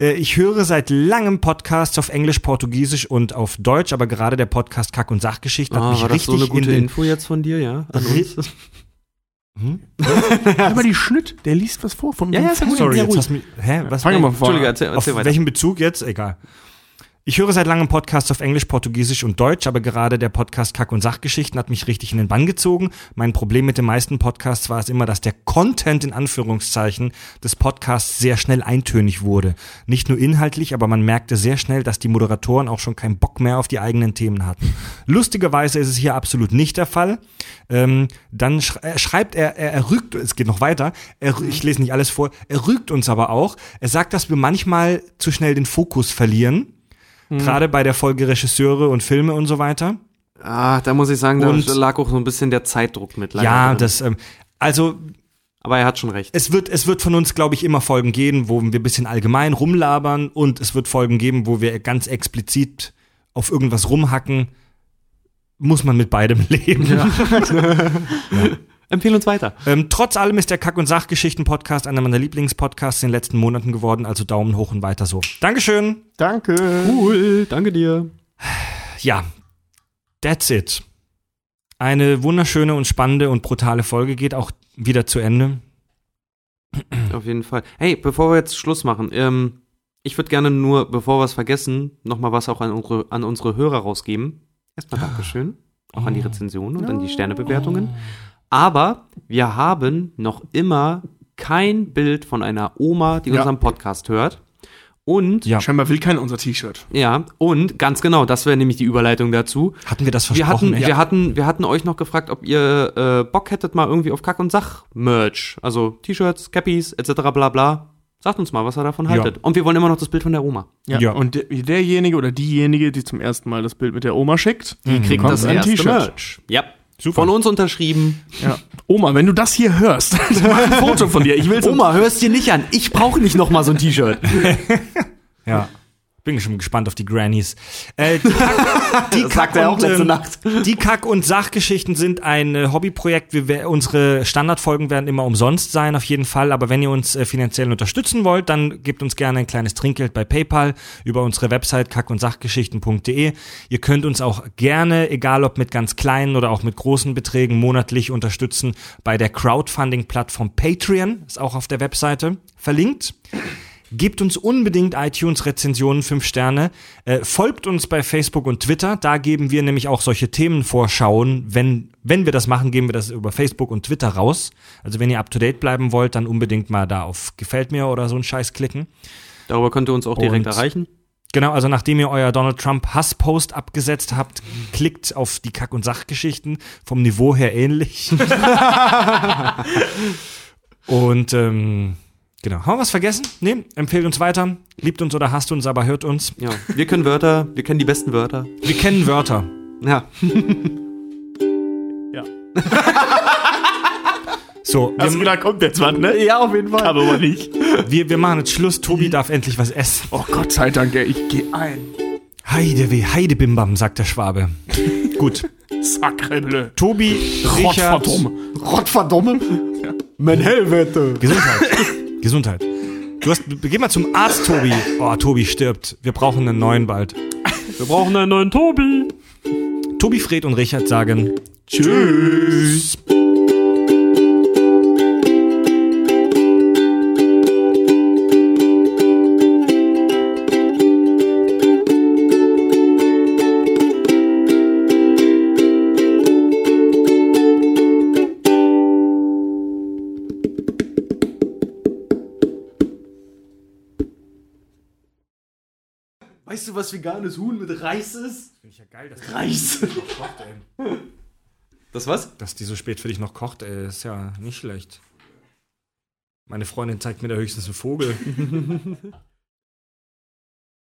Äh, Ich höre seit langem Podcasts auf Englisch, Portugiesisch und auf Deutsch, aber gerade der Podcast Kack- und Sachgeschichten hat Ah, mich war das richtig so eine gute in den Info jetzt von dir, ja? <laughs> Uns? Aber die Schnitt, der liest was vor von Ja, ja, Sorry, jetzt hast du mich. Hä? Was? Fangen wir mal vor. Entschuldige, erzähl, Auf erzähl weiter. welchem Bezug jetzt? Egal. Ich höre seit langem Podcasts auf Englisch, Portugiesisch und Deutsch, aber gerade der Podcast Kack- und Sachgeschichten hat mich richtig in den Bann gezogen. Mein Problem mit den meisten Podcasts war es immer, dass der Content in Anführungszeichen des Podcasts sehr schnell eintönig wurde. Nicht nur inhaltlich, aber man merkte sehr schnell, dass die Moderatoren auch schon keinen Bock mehr auf die eigenen Themen hatten. Lustigerweise ist es hier absolut nicht der Fall. Ähm, dann sch äh, schreibt er, er, er rügt, es geht noch weiter, er, ich lese nicht alles vor, er rügt uns aber auch. Er sagt, dass wir manchmal zu schnell den Fokus verlieren. Gerade bei der Folge Regisseure und Filme und so weiter. Ah, da muss ich sagen, da Und- lag auch so ein bisschen der Zeitdruck mit. ja, drin. das, ähm, also Aber er hat schon recht. es wird, es wird von uns, glaube ich, immer Folgen geben, wo wir ein bisschen allgemein rumlabern und es wird Folgen geben, wo wir ganz explizit auf irgendwas rumhacken. Muss man mit beidem <laughs> leben. <laughs> Empfehl uns weiter. Ähm, trotz allem ist der Kack- und Sachgeschichten-Podcast einer meiner Lieblingspodcasts in den letzten Monaten geworden, also Daumen hoch und weiter so. Dankeschön. Danke. Cool, danke dir. Ja, that's it. Eine wunderschöne und spannende und brutale Folge geht auch wieder zu Ende. Auf jeden Fall. Hey, bevor wir jetzt Schluss machen, ähm, ich würde gerne nur, bevor wir es vergessen, nochmal was auch an unsere, an unsere Hörer rausgeben. Erstmal Dankeschön. Auch an die Rezensionen und an die Sternebewertungen. Aber wir haben noch immer kein Bild von einer Oma, die Ja. unseren Podcast hört. Und Ja. Scheinbar will keiner unser T-Shirt. ja, und ganz genau, das wäre nämlich die Überleitung dazu. Hatten wir das Wir versprochen? hatten, wir hatten, wir hatten euch noch gefragt, ob ihr äh, Bock hättet mal irgendwie auf Kack und Sach Merch, also T-Shirts, Cappies etc. bla bla. Sagt uns mal, was ihr davon haltet. Und wir wollen immer noch das Bild von der Oma. Ja. Ja. Und der, derjenige oder diejenige, die zum ersten Mal das Bild mit der Oma schickt, Die kriegt bekommt das ein erste T-Shirt. Merch. Ja. Von uns unterschrieben. Ja. Oma, wenn du das hier hörst, <laughs> mach ein Foto von dir. Ich will Oma, hörst dir nicht an. Ich brauche nicht noch mal so ein T-Shirt. <laughs> Ja. Bin schon gespannt auf die Grannies. Äh, die Kack, <laughs> die Kack und, ähm, Nacht. Die Kack- und Sachgeschichten sind ein äh, Hobbyprojekt. Wir, unsere Standardfolgen werden immer umsonst sein, auf jeden Fall. Aber wenn ihr uns äh, finanziell unterstützen wollt, dann gebt uns gerne ein kleines Trinkgeld bei PayPal über unsere Website kack- und sachgeschichten.de. Ihr könnt uns auch gerne, egal ob mit ganz kleinen oder auch mit großen Beträgen, monatlich unterstützen bei der Crowdfunding-Plattform Patreon. Ist auch auf der Webseite verlinkt. Gebt uns unbedingt iTunes-Rezensionen, 5 Sterne. Äh, folgt uns bei Facebook und Twitter. Da geben wir nämlich auch solche Themenvorschauen. Wenn, wenn wir das machen, geben wir das über Facebook und Twitter raus. Also wenn ihr up-to-date bleiben wollt, dann unbedingt mal da auf Gefällt mir oder so einen Scheiß klicken. Darüber könnt ihr uns auch direkt Und- erreichen. Genau, also nachdem ihr euer Donald Trump Hasspost abgesetzt habt, klickt auf die Kack- und Sachgeschichten. Vom Niveau her ähnlich. <laughs> und ähm, Genau. Haben wir was vergessen? Nee, empfehlt uns weiter. Liebt uns oder hasst uns, aber hört uns. Ja. Wir können Wörter, wir kennen die besten Wörter. Wir kennen Wörter. Ja. <laughs> Ja. <laughs> So, Hast du wir, gedacht, kommt jetzt was, ne? Ja, auf jeden Fall. Aber mal nicht. wir, wir machen jetzt Schluss. Tobi darf endlich was essen. Oh Gott sei Dank, ey, ich geh ein. Heideweh, Heidebimbam, sagt der Schwabe. <laughs> Gut. Sacrebleu. Tobi, Richard. Rottverdumme. Rottverdomme. Mein Helvete. Gesundheit. Gesundheit. Du hast, geh mal zum Arzt, Tobi. Oh, Tobi stirbt. Wir brauchen einen neuen bald. Wir brauchen einen neuen Tobi. Tobi, Fred und Richard sagen Tschüss. Weißt was veganes Huhn mit Reis ist? Finde ich ja geil, dass Reis. kocht, ey. Das was? Dass die so spät für dich noch kocht, ey, ist ja nicht schlecht. Meine Freundin zeigt mir da höchstens einen Vogel. <laughs>